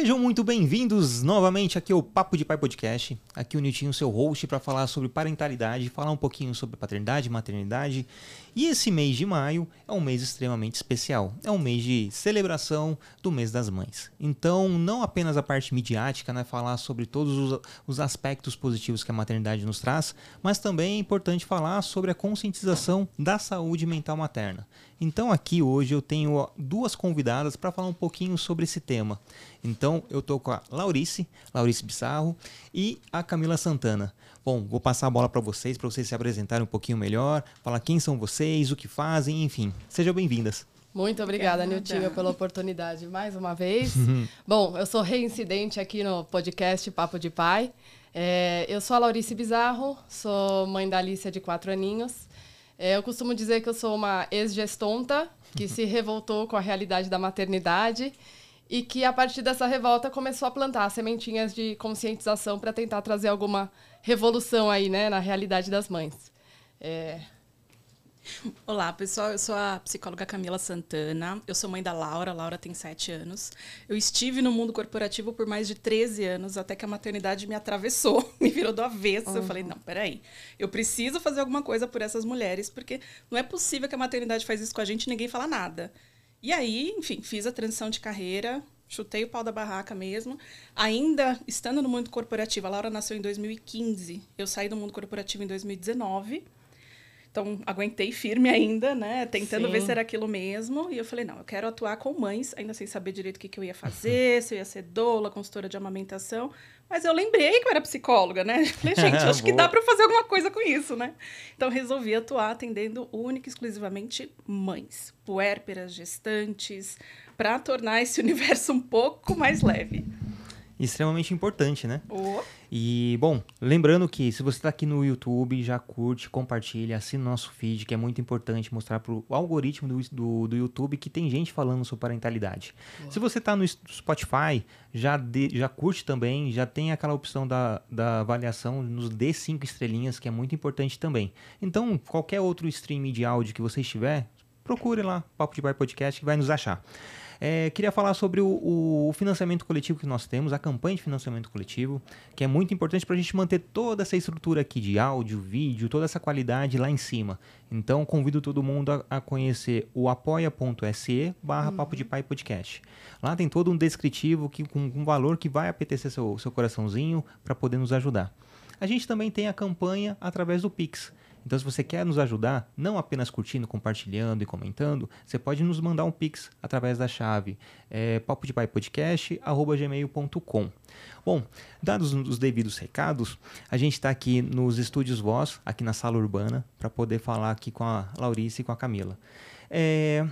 Sejam muito bem-vindos novamente aqui ao Papo de Pai Podcast. Aqui o Niltinho, seu host, para falar sobre parentalidade, falar um pouquinho sobre paternidade, maternidade. E esse mês de maio é um mês extremamente especial. É um mês de celebração do mês das mães. Então, não apenas a parte midiática, né, falar sobre todos os, os aspectos positivos que a maternidade nos traz, mas também é importante falar sobre a conscientização da saúde mental materna. Então, aqui hoje eu tenho duas convidadas para falar um pouquinho sobre esse tema. Então, eu estou com a Laurice, Laurice Bissarro, e a Camila Santana. Bom, vou passar a bola para vocês, para vocês se apresentarem um pouquinho melhor, falar quem são vocês, o que fazem, enfim. Sejam bem-vindas. Muito obrigada, Niltinho, pela oportunidade mais uma vez. Bom, eu sou reincidente aqui no podcast Papo de Pai. É, eu sou a Laurice Bizarro, sou mãe da Alicia de quatro aninhos. É, eu costumo dizer que eu sou uma ex-gestonta que se revoltou com a realidade da maternidade e que a partir dessa revolta começou a plantar sementinhas de conscientização para tentar trazer alguma revolução aí, né, na realidade das mães. É... Olá, pessoal. Eu sou a psicóloga Camila Santana. Eu sou mãe da Laura. A Laura tem 7 anos. Eu estive no mundo corporativo por mais de 13 anos, até que a maternidade me atravessou, me virou do avesso. Uhum. Eu falei: não, peraí. Eu preciso fazer alguma coisa por essas mulheres, porque não é possível que a maternidade faz isso com a gente e ninguém fala nada. E aí, enfim, fiz a transição de carreira, chutei o pau da barraca mesmo. Ainda estando no mundo corporativo, a Laura nasceu em 2015. Eu saí do mundo corporativo em 2019. Então, aguentei firme ainda, né? Tentando Sim. ver se era aquilo mesmo. E eu falei, não, eu quero atuar com mães, ainda sem saber direito o que, que eu ia fazer, se eu ia ser doula, consultora de amamentação. Mas eu lembrei que eu era psicóloga, né? Falei, gente, acho que dá para fazer alguma coisa com isso, né? Então resolvi atuar atendendo única e exclusivamente mães, puérperas, gestantes, para tornar esse universo um pouco mais leve extremamente importante, né? Oh. E, bom, lembrando que se você está aqui no YouTube, já curte, compartilha, assina o nosso feed, que é muito importante mostrar para o algoritmo do, do, do, YouTube que tem gente falando sobre parentalidade. Oh. Se você está no Spotify, já, de, já curte também, já tem aquela opção da, da avaliação, nos dê cinco estrelinhas, que é muito importante também. Então, qualquer outro stream de áudio que você estiver, procure lá, Papo de Bar Podcast, que vai nos achar. É, queria falar sobre o, o, financiamento coletivo que nós temos, a campanha de financiamento coletivo, que é muito importante para a gente manter toda essa estrutura aqui de áudio, vídeo, toda essa qualidade lá em cima. Então, convido todo mundo a, a conhecer o apoia.se barra Papo de Pai Podcast. Lá tem todo um descritivo que, com um valor que vai apetecer seu, seu coraçãozinho para poder nos ajudar. A gente também tem a campanha através do Pix. Então, se você quer nos ajudar, não apenas curtindo, compartilhando e comentando, você pode nos mandar um pix através da chave é, papodepaiPodcast.gmail.com. Bom, dados os devidos recados, a gente está aqui nos estúdios Voz, aqui na sala urbana, para poder falar aqui com a Laurice e com a Camila. É,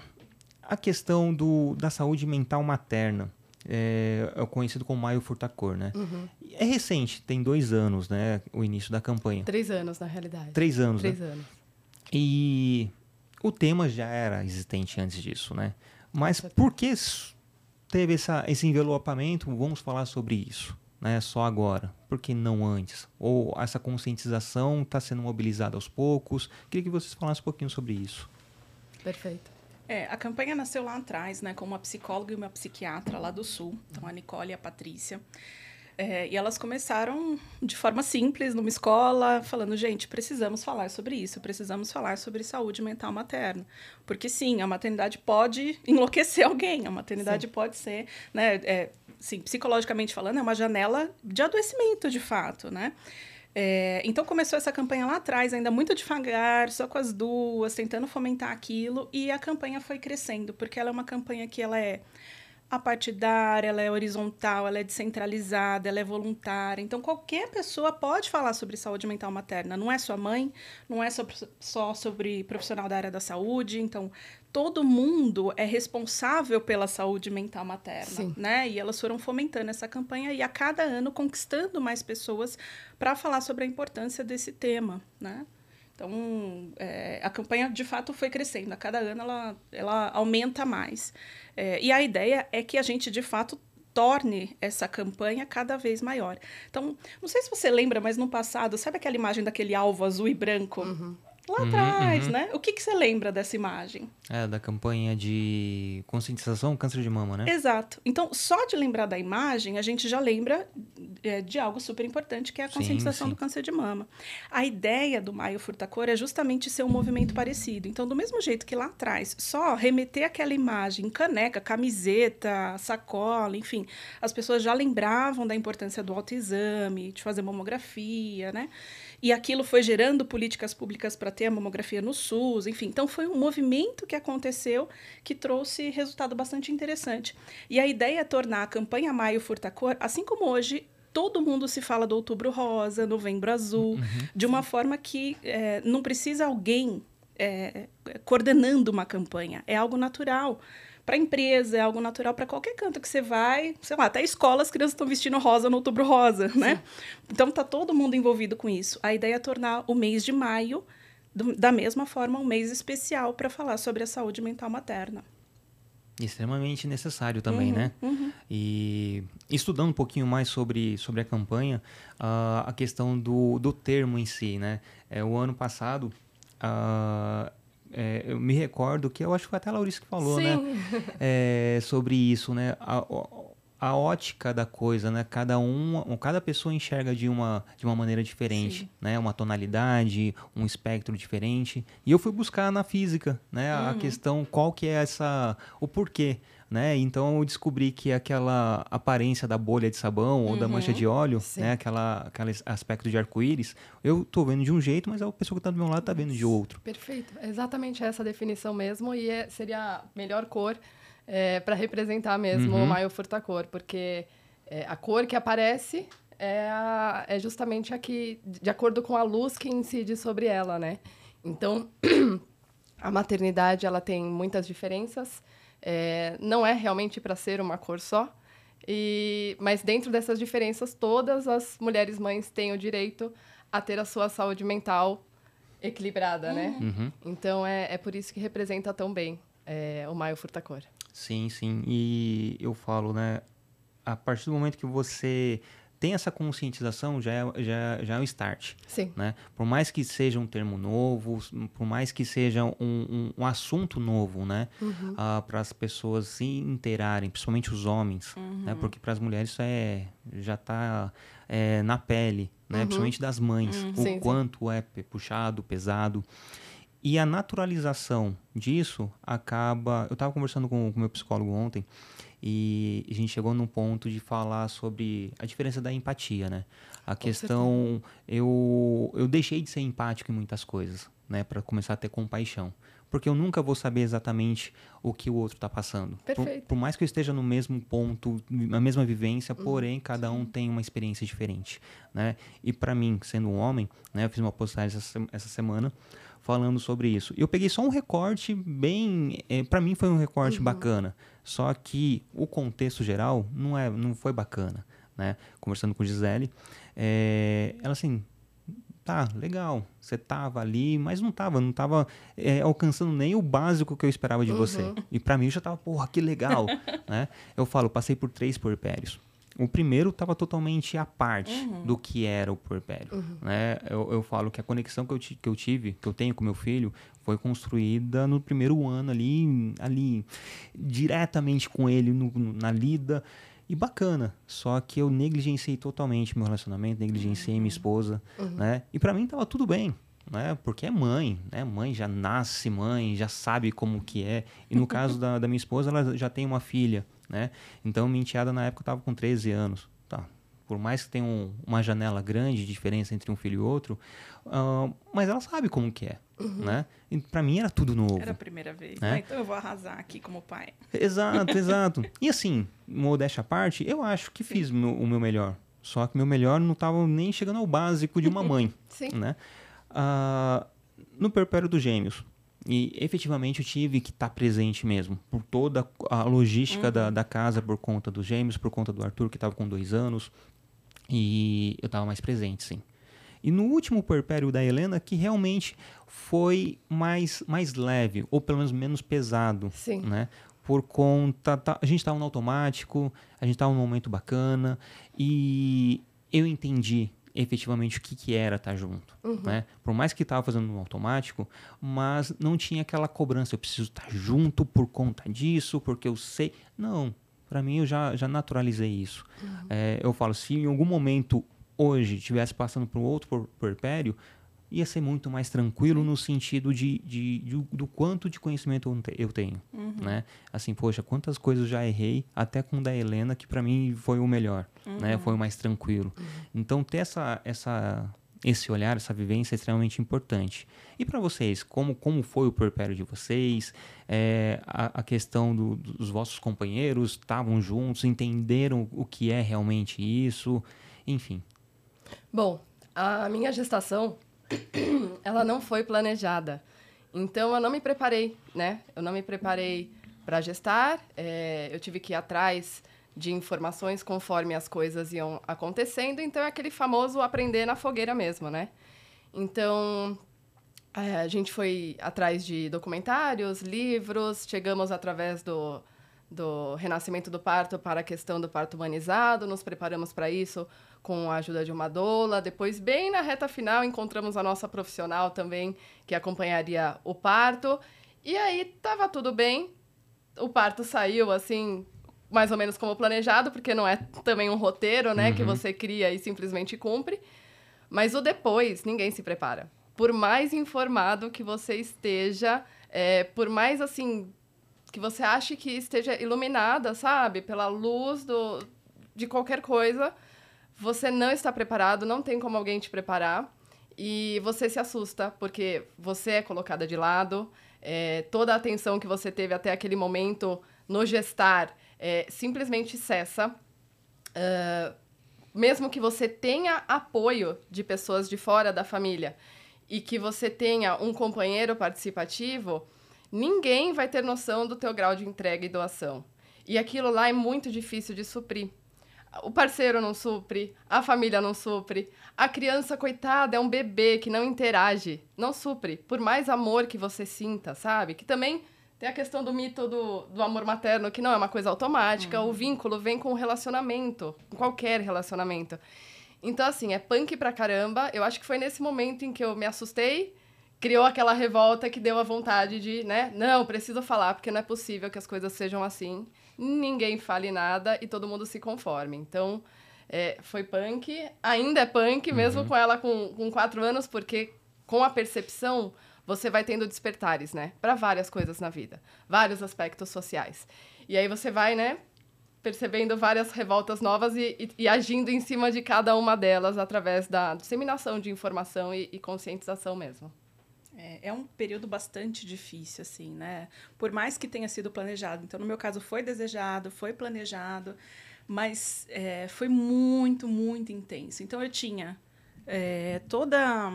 a questão do, da saúde mental materna é, é conhecido como Maio Furtacor, né? Uhum. É recente, tem dois anos, né? O início da campanha. Três anos, na realidade. Três anos, Três né? anos. E o tema já era existente antes disso, né? Mas por que teve essa, esse envelopamento? Vamos falar sobre isso, né? Só agora. Por que não antes? Ou essa conscientização está sendo mobilizada aos poucos? Queria que vocês falassem um pouquinho sobre isso. Perfeito. É, a campanha nasceu lá atrás, né, com uma psicóloga e uma psiquiatra lá do Sul, então a Nicole e a Patrícia. É, e elas começaram de forma simples, numa escola, falando: gente, precisamos falar sobre isso, precisamos falar sobre saúde mental materna. Porque, sim, a maternidade pode enlouquecer alguém, a maternidade sim. pode ser, né, é, sim, psicologicamente falando, é uma janela de adoecimento, de fato, né? É, então começou essa campanha lá atrás, ainda muito devagar, só com as duas, tentando fomentar aquilo, e a campanha foi crescendo, porque ela é uma campanha que ela é apartidária, ela é horizontal, ela é descentralizada, ela é voluntária. Então, qualquer pessoa pode falar sobre saúde mental materna. Não é sua mãe, não é só sobre profissional da área da saúde. Então, todo mundo é responsável pela saúde mental materna, Sim. né? E elas foram fomentando essa campanha e a cada ano conquistando mais pessoas para falar sobre a importância desse tema, né? Então, é, a campanha de fato foi crescendo. A cada ano ela, ela aumenta mais. É, e a ideia é que a gente de fato torne essa campanha cada vez maior. Então, não sei se você lembra, mas no passado, sabe aquela imagem daquele alvo azul e branco? Uhum lá uhum, atrás, uhum. né? O que, que você lembra dessa imagem? É, da campanha de conscientização câncer de mama, né? Exato. Então, só de lembrar da imagem, a gente já lembra é, de algo super importante, que é a conscientização sim, sim. do câncer de mama. A ideia do Maio Furtacor é justamente ser um movimento parecido. Então, do mesmo jeito que lá atrás, só remeter aquela imagem, caneca, camiseta, sacola, enfim, as pessoas já lembravam da importância do autoexame, de fazer mamografia, né? E aquilo foi gerando políticas públicas para ter a mamografia no SUS, enfim. Então foi um movimento que aconteceu que trouxe resultado bastante interessante. E a ideia é tornar a campanha Maio Furtacor, assim como hoje todo mundo se fala do Outubro Rosa, Novembro Azul, uhum. de uma forma que é, não precisa alguém é, coordenando uma campanha, é algo natural para empresa, é algo natural para qualquer canto que você vai. Sei lá, até escola as crianças estão vestindo rosa no outubro rosa, né? Sim. Então tá todo mundo envolvido com isso. A ideia é tornar o mês de maio, do, da mesma forma, um mês especial para falar sobre a saúde mental materna. Extremamente necessário também, uhum, né? Uhum. E estudando um pouquinho mais sobre, sobre a campanha, uh, a questão do, do termo em si, né? É, o ano passado, uh, é, eu me recordo que eu acho que foi até a Laurice que falou, né? Sim. né? É, sobre isso, né? A, a, ótica da coisa, né? Cada um, cada pessoa enxerga de uma, de uma maneira diferente, Sim. né? Uma tonalidade, um espectro diferente. E eu fui buscar na física, né? Uhum. A questão qual que é essa, o porquê né? Então eu descobri que aquela aparência da bolha de sabão ou uhum, da mancha de óleo, sim. né? Aquela, aquele aspecto de arco-íris, eu tô vendo de um jeito, mas a pessoa que está do meu lado está vendo de outro. Perfeito, é exatamente essa definição mesmo e é, seria a melhor cor é, para representar mesmo uhum. o Maio Furtacor, porque é, a cor que aparece é, a, é justamente a que, de acordo com a luz que incide sobre ela, né? Então, a maternidade ela tem muitas diferenças, é, não é realmente para ser uma cor só, e, mas dentro dessas diferenças, todas as mulheres mães têm o direito a ter a sua saúde mental equilibrada, né? uhum. né? Uhum. Então é, é por isso que representa tão bem é, o Maio Furtacor. Sim, sim. E eu falo, né? A partir do momento que você tem essa conscientização já é, já, já é um start. Sim. Né? Por mais que seja um termo novo, por mais que seja um, um, um assunto novo, né? Uhum. Ah, para as pessoas se inteirarem, principalmente os homens, uhum. né? Porque para as mulheres isso é, já está é, na pele, né? Uhum. Principalmente das mães, uhum. o sim, quanto sim. é puxado, pesado. E a naturalização disso acaba... Eu estava conversando com o meu psicólogo ontem e a gente chegou num ponto de falar sobre a diferença da empatia, né? A Com questão, eu, eu deixei de ser empático em muitas coisas, né? Para começar a ter compaixão. Porque eu nunca vou saber exatamente o que o outro está passando. Perfeito. Por, por, mais que eu esteja no mesmo ponto, na mesma vivência, uhum. porém cada um tem uma experiência diferente, né? E para mim, sendo um homem, né? Eu fiz uma postagem essa, essa semana falando sobre isso. Eu peguei só um recorte bem, é, para mim foi um recorte uhum. bacana. Só que o contexto geral não é, não foi bacana, né? Conversando com Gisele, é, ela assim, tá, legal, você tava ali, mas não tava, não tava é, alcançando nem o básico que eu esperava de uhum. você. E para mim eu já tava, porra, que legal, né? Eu falo, passei por três porpérios. O primeiro estava totalmente à parte uhum. do que era o puerpério. Uhum. Né? Eu, eu, falo que a conexão que eu, que eu tive, que eu tenho com meu filho, foi construída no primeiro ano ali, ali diretamente com ele no, na lida. E bacana, só que eu negligenciei totalmente meu relacionamento, negligenciei uhum. minha esposa, uhum. né? E para mim tava tudo bem, né? Porque é mãe, né? Mãe já nasce mãe, já sabe como que é. E no caso da, da minha esposa, ela já tem uma filha, né? Então, minha enteada na época estava com 13 anos. Tá. Por mais que tenha um, uma janela grande de diferença entre um filho e outro, uh, mas ela sabe como que é, uhum. né? E para mim era tudo novo. Era a primeira vez, né? Ah, então eu vou arrasar aqui como pai. Exato, exato. E assim, modéstia à parte, eu acho que Sim. fiz meu, o meu melhor. Só que meu melhor não estava nem chegando ao básico de uma mãe, Sim. né? Uh, no Perpério dos Gêmeos, e efetivamente eu tive que estar tá presente mesmo, por toda a logística uhum. da, da casa, por conta dos gêmeos, por conta do Arthur, que estava com dois anos. E eu estava mais presente, sim. E no último puerpério da Helena, que realmente foi mais, mais leve, ou pelo menos menos pesado. Sim. Né? Por conta. Tá, a gente estava no automático, a gente estava num momento bacana, e eu entendi efetivamente o que, que era estar tá junto. Uhum. Né? Por mais que estava fazendo no automático, mas não tinha aquela cobrança, eu preciso estar tá junto por conta disso, porque eu sei. Não, para mim eu já, já naturalizei isso. Uhum. É, eu falo, se em algum momento hoje estivesse passando por outro puerpério, ia ser muito mais tranquilo no sentido de, de, de, do quanto de conhecimento eu tenho, uhum. né? Assim, poxa, quantas coisas já errei, até com o da Helena, que para mim foi o melhor, né? uhum. né? Foi o mais tranquilo. Uhum. Então, ter essa, essa, esse olhar, essa vivência é extremamente importante. E para vocês, como, como foi o puerpério de vocês? É, a, a, questão do, dos vossos companheiros estavam juntos, entenderam o que é realmente isso? Enfim. Bom, a minha gestação ela não foi planejada. Então, eu não me preparei, né? Eu não me preparei para gestar. É, eu tive que ir atrás de informações conforme as coisas iam acontecendo. Então, é aquele famoso aprender na fogueira mesmo, né? Então, é, a gente foi atrás de documentários, livros, chegamos através do, do Renascimento do Parto para a questão do parto humanizado, nos preparamos para isso com a ajuda de uma doula. Depois, bem na reta final, encontramos a nossa profissional também, que acompanharia o parto. E aí, estava tudo bem. O parto saiu, assim, mais ou menos como planejado, porque não é também um roteiro, né, uhum. que você cria e simplesmente cumpre. Mas o depois, ninguém se prepara. Por mais informado que você esteja, é, por mais, assim, que você ache que esteja iluminada, sabe, pela luz do, de qualquer coisa, você não está preparado, não tem como alguém te preparar. E você se assusta porque você é colocada de lado, é, toda a atenção que você teve até aquele momento no gestar é, simplesmente cessa. Uh, mesmo que você tenha apoio de pessoas de fora da família e que você tenha um companheiro participativo, ninguém vai ter noção do teu grau de entrega e doação. E aquilo lá é muito difícil de suprir o parceiro não supre, a família não supre, a criança, coitada, é um bebê que não interage, não supre, por mais amor que você sinta, sabe? Que também tem a questão do mito do, do amor materno, que não é uma coisa automática, uhum. o vínculo vem com o relacionamento, com qualquer relacionamento. Então, assim, é punk pra caramba. Eu acho que foi nesse momento em que eu me assustei, criou aquela revolta que deu a vontade de, né? Não, preciso falar, porque não é possível que as coisas sejam assim ninguém fale nada e todo mundo se conforme. Então, é, foi punk, ainda é punk, mesmo uhum. com ela com, com quatro anos, porque com a percepção você vai tendo despertares, né? Para várias coisas na vida, vários aspectos sociais. E aí você vai, né? Percebendo várias revoltas novas e, e, e agindo em cima de cada uma delas através da disseminação de informação e, e conscientização mesmo. É, é, um período bastante difícil, assim, né? Por mais que tenha sido planejado. Então, no meu caso, foi desejado, foi planejado, mas é, foi muito, muito intenso. Então, eu tinha é, toda.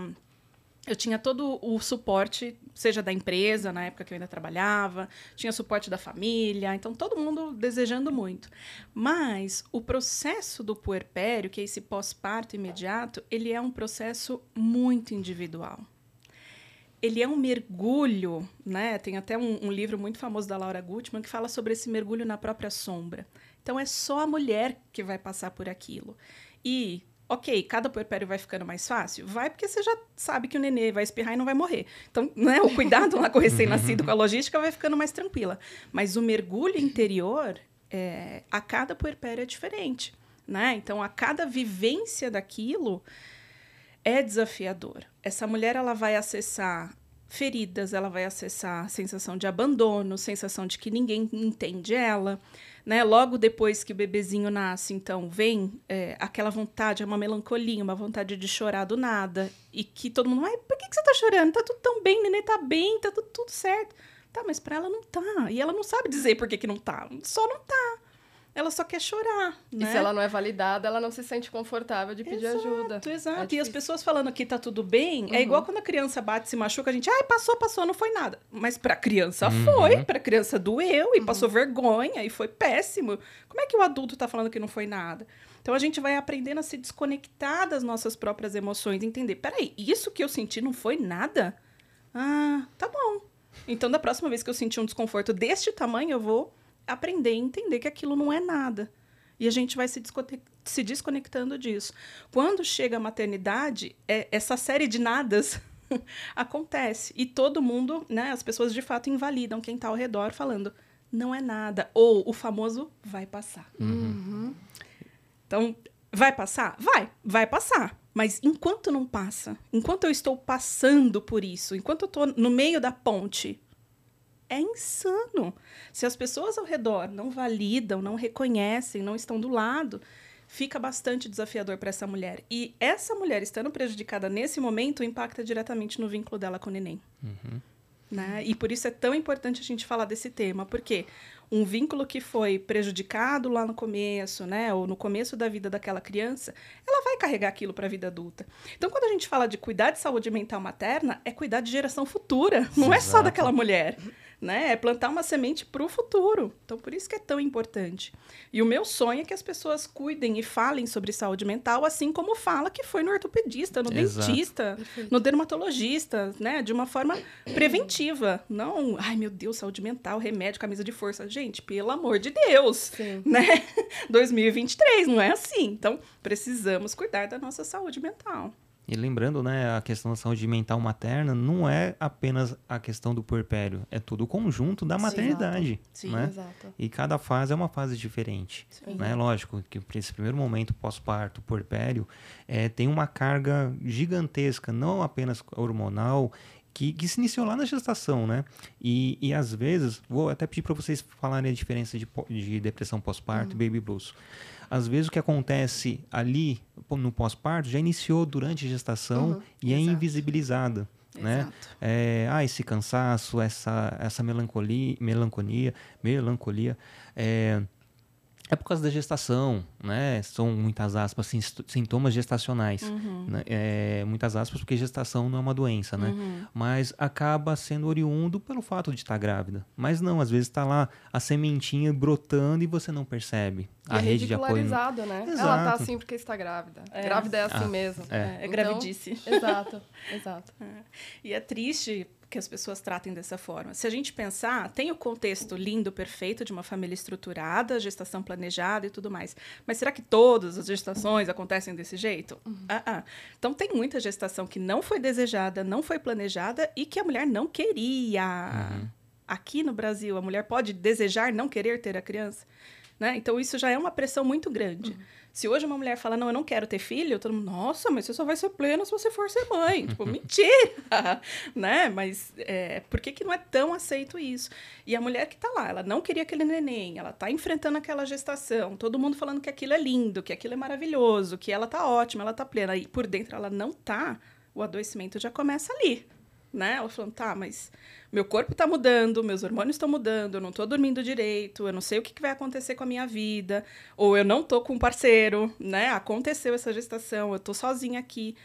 Eu tinha todo o suporte, seja da empresa, na época que eu ainda trabalhava, tinha suporte da família, então todo mundo desejando muito. Mas o processo do puerpério, que é esse pós-parto imediato, ele é um processo muito individual ele é um mergulho, né? Tem até um, um, livro muito famoso da Laura Gutman que fala sobre esse mergulho na própria sombra. Então é só a mulher que vai passar por aquilo. E, ok, cada puerpério vai ficando mais fácil? Vai, porque você já sabe que o nenê vai espirrar e não vai morrer. Então, né, o cuidado lá com o recém-nascido, com a logística, vai ficando mais tranquila. Mas o mergulho interior, é, a cada puerpério é diferente. Né? Então, a cada vivência daquilo é desafiador. Essa mulher ela vai acessar feridas, ela vai acessar sensação de abandono, sensação de que ninguém entende ela, né? Logo depois que o bebezinho nasce, então vem é, aquela vontade, é uma melancolia, uma vontade de chorar do nada e que todo mundo, ai, por que, que você tá chorando? Tá tudo tão bem, nenê tá bem, tá tudo, tudo certo. Tá, mas para ela não tá. E ela não sabe dizer por que, que não tá. Só não tá ela só quer chorar. Né? E se ela não é validada, ela não se sente confortável de pedir exato, ajuda. Exato, é E as pessoas falando que tá tudo bem, é uhum. é igual quando a criança bate, se machuca, a gente, ai, passou, passou, não foi nada. Mas pra criança uhum. foi, pra criança doeu e uhum. passou vergonha e foi péssimo. Como é que o adulto tá falando que não foi nada? Então a gente vai aprendendo a se desconectar das nossas próprias emoções, entender, peraí, isso que eu senti não foi nada? Ah, tá bom. Então da próxima vez que eu sentir um desconforto deste tamanho, eu vou aprender a entender que aquilo não é nada. E a gente vai se, se desconectando disso. Quando chega a maternidade, é, essa série de nadas acontece. E todo mundo, né, as pessoas de fato invalidam quem está ao redor falando, não é nada. Ou o famoso vai passar. Uhum. Então, vai passar? Vai, vai passar. Mas enquanto não passa, enquanto eu estou passando por isso, enquanto eu estou no meio da ponte, é insano. Se as pessoas ao redor não validam, não reconhecem, não estão do lado, fica bastante desafiador para essa mulher. E essa mulher estando prejudicada nesse momento impacta diretamente no vínculo dela com o neném. Uhum. Né? E por isso é tão importante a gente falar desse tema, porque um vínculo que foi prejudicado lá no começo, né, ou no começo da vida daquela criança, ela vai carregar aquilo para a vida adulta. Então, quando a gente fala de cuidar de saúde mental materna, é cuidar de geração futura, não Exato. é só daquela mulher né? É plantar uma semente para o futuro. Então, por isso que é tão importante. E o meu sonho é que as pessoas cuidem e falem sobre saúde mental, assim como fala que foi no ortopedista, no Exato. dentista, no dermatologista, né? De uma forma preventiva. Não, ai meu Deus, saúde mental, remédio, camisa de força. Gente, pelo amor de Deus, Sim. né? 2023, não é assim. Então, precisamos cuidar da nossa saúde mental. E lembrando, né, a questão da saúde mental materna não é apenas a questão do puerpério, é todo o conjunto da maternidade, Sim, né? Exato. E cada fase é uma fase diferente, Sim. né? Lógico que esse primeiro momento pós-parto, puerpério, é, tem uma carga gigantesca, não apenas hormonal, que, que, se iniciou lá na gestação, né? E, e às vezes, vou até pedir para vocês falarem a diferença de, de depressão pós-parto uhum. e baby blues às vezes o que acontece ali no pós-parto já iniciou durante a gestação uhum, e é invisibilizada. Né? É, ah, esse cansaço, essa, essa melancolia, melancolia, melancolia é, é por causa da gestação, né? São muitas aspas, sintomas gestacionais. Uhum. Né? É, muitas aspas, porque gestação não é uma doença, né? Uhum. Mas acaba sendo oriundo pelo fato de estar grávida. Mas não, às vezes está lá a sementinha brotando e você não percebe. E a é rede de apoio. né? Exato. Ela tá assim porque está grávida. É. Grávida é assim ah, mesmo. É, é então, gravidice. Exato, exato. É. E é triste que as pessoas tratem dessa forma. Se a gente pensar, tem o contexto lindo, perfeito de uma família estruturada, gestação planejada e tudo mais. Mas será que todas as gestações acontecem desse jeito? Uhum. Ah, ah. Então tem muita gestação que não foi desejada, não foi planejada e que a mulher não queria. Uhum. Aqui no Brasil, a mulher pode desejar não querer ter a criança. Né? Então isso já é uma pressão muito grande. Uhum. Se hoje uma mulher fala, não, eu não quero ter filho, todo mundo, nossa, mas você só vai ser plena se você for ser mãe. tipo, mentira! né? Mas é, por que, que não é tão aceito isso? E a mulher que tá lá, ela não queria aquele neném, ela tá enfrentando aquela gestação, todo mundo falando que aquilo é lindo, que aquilo é maravilhoso, que ela tá ótima, ela tá plena. E por dentro ela não tá, o adoecimento já começa ali né? Ela falando, tá, mas meu corpo está mudando, meus hormônios estão mudando, eu não estou dormindo direito, eu não sei o que, que vai acontecer com a minha vida, ou eu não estou com um parceiro, né? Aconteceu essa gestação, eu estou sozinha aqui.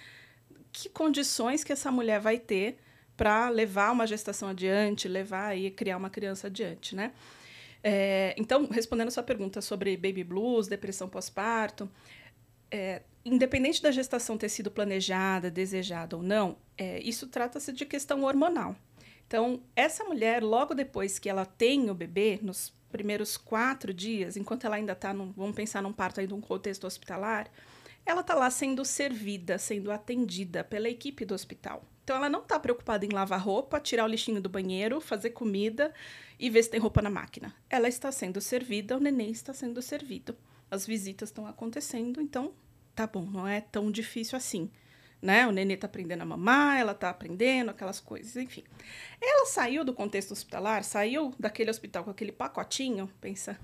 Que condições que essa mulher vai ter para levar uma gestação adiante, levar e criar uma criança adiante, né? É, então, respondendo a sua pergunta sobre baby blues, depressão pós-parto, é, independente da gestação ter sido planejada, desejada ou não, é, isso trata-se de questão hormonal. Então, essa mulher, logo depois que ela tem o bebê, nos primeiros quatro dias, enquanto ela ainda está, vamos pensar num parto aí num contexto hospitalar, ela está lá sendo servida, sendo atendida pela equipe do hospital. Então, ela não está preocupada em lavar roupa, tirar o lixinho do banheiro, fazer comida e ver se tem roupa na máquina. Ela está sendo servida, o neném está sendo servido. As visitas estão acontecendo, então tá bom, não é tão difícil assim. Né? O nenê tá aprendendo a mamar, ela tá aprendendo aquelas coisas, enfim. Ela saiu do contexto hospitalar, saiu daquele hospital com aquele pacotinho, pensa,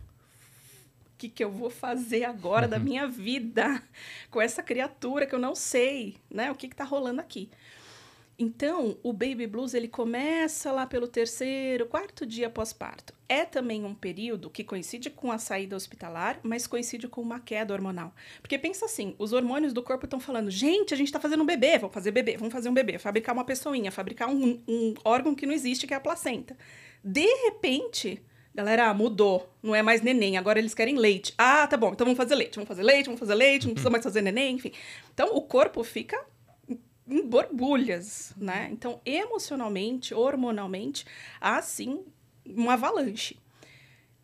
o que, que eu vou fazer agora uhum. da minha vida com essa criatura que eu não sei, né? O que que tá rolando aqui? Então, o baby blues ele começa lá pelo terceiro, quarto dia pós-parto. É também um período que coincide com a saída hospitalar, mas coincide com uma queda hormonal. Porque pensa assim, os hormônios do corpo estão falando, gente, a gente está fazendo um bebê, vamos fazer bebê, vamos fazer um bebê, fabricar uma pessoinha, fabricar um, um órgão que não existe, que é a placenta. De repente, galera, mudou, não é mais neném, agora eles querem leite. Ah, tá bom, então vamos fazer leite, vamos fazer leite, vamos fazer leite, não precisa mais fazer neném, enfim. Então, o corpo fica em borbulhas, né? Então, emocionalmente, hormonalmente, há sim uma avalanche.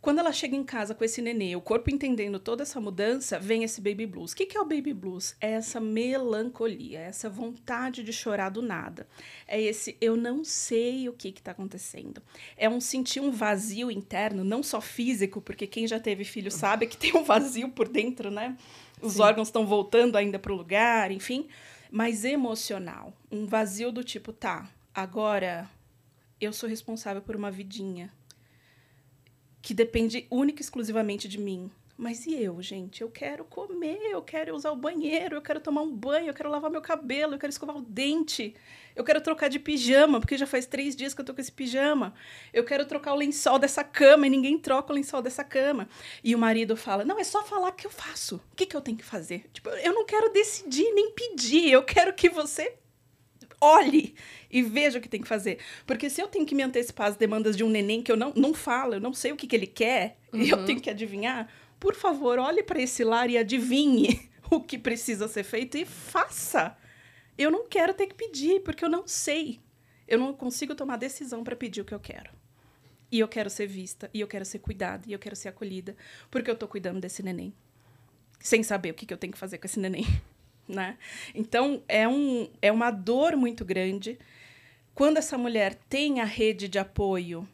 Quando ela chega em casa com esse nenê, o corpo entendendo toda essa mudança, vem esse baby blues. O que, que é o baby blues? É essa melancolia, é essa vontade de chorar do nada. É esse eu não sei o que está acontecendo. É um sentir um vazio interno, não só físico, porque quem já teve filho sabe que tem um vazio por dentro, né? Os Sim. órgãos estão voltando ainda para o lugar, enfim. Mas emocional. Um vazio do tipo, tá, agora eu sou responsável por uma vidinha que depende única e exclusivamente de mim. Mas e eu, gente? Eu quero comer, eu quero usar o banheiro, eu quero tomar um banho, eu quero lavar meu cabelo, eu quero escovar o dente, eu quero trocar de pijama, porque já faz três dias que eu tô com esse pijama. Eu quero trocar o lençol dessa cama e ninguém troca o lençol dessa cama. E o marido fala: Não, é só falar que eu faço. O que, que eu tenho que fazer? Tipo, eu não quero decidir nem pedir, eu quero que você olhe e veja o que tem que fazer. Porque se eu tenho que me antecipar às demandas de um neném que eu não, não falo, eu não sei o que, que ele quer, uhum. e eu tenho que adivinhar, por favor, olhe para esse lar e adivinhe o que precisa ser feito e faça. Eu não quero ter que pedir, porque eu não sei. Eu não consigo tomar decisão para pedir o que eu quero. E eu quero ser vista, e eu quero ser cuidada, e eu quero ser acolhida, porque eu estou cuidando desse neném. Sem saber o que, que eu tenho que fazer com esse neném né? Então, é, um, é uma dor muito grande. Quando essa mulher tem a rede de apoio,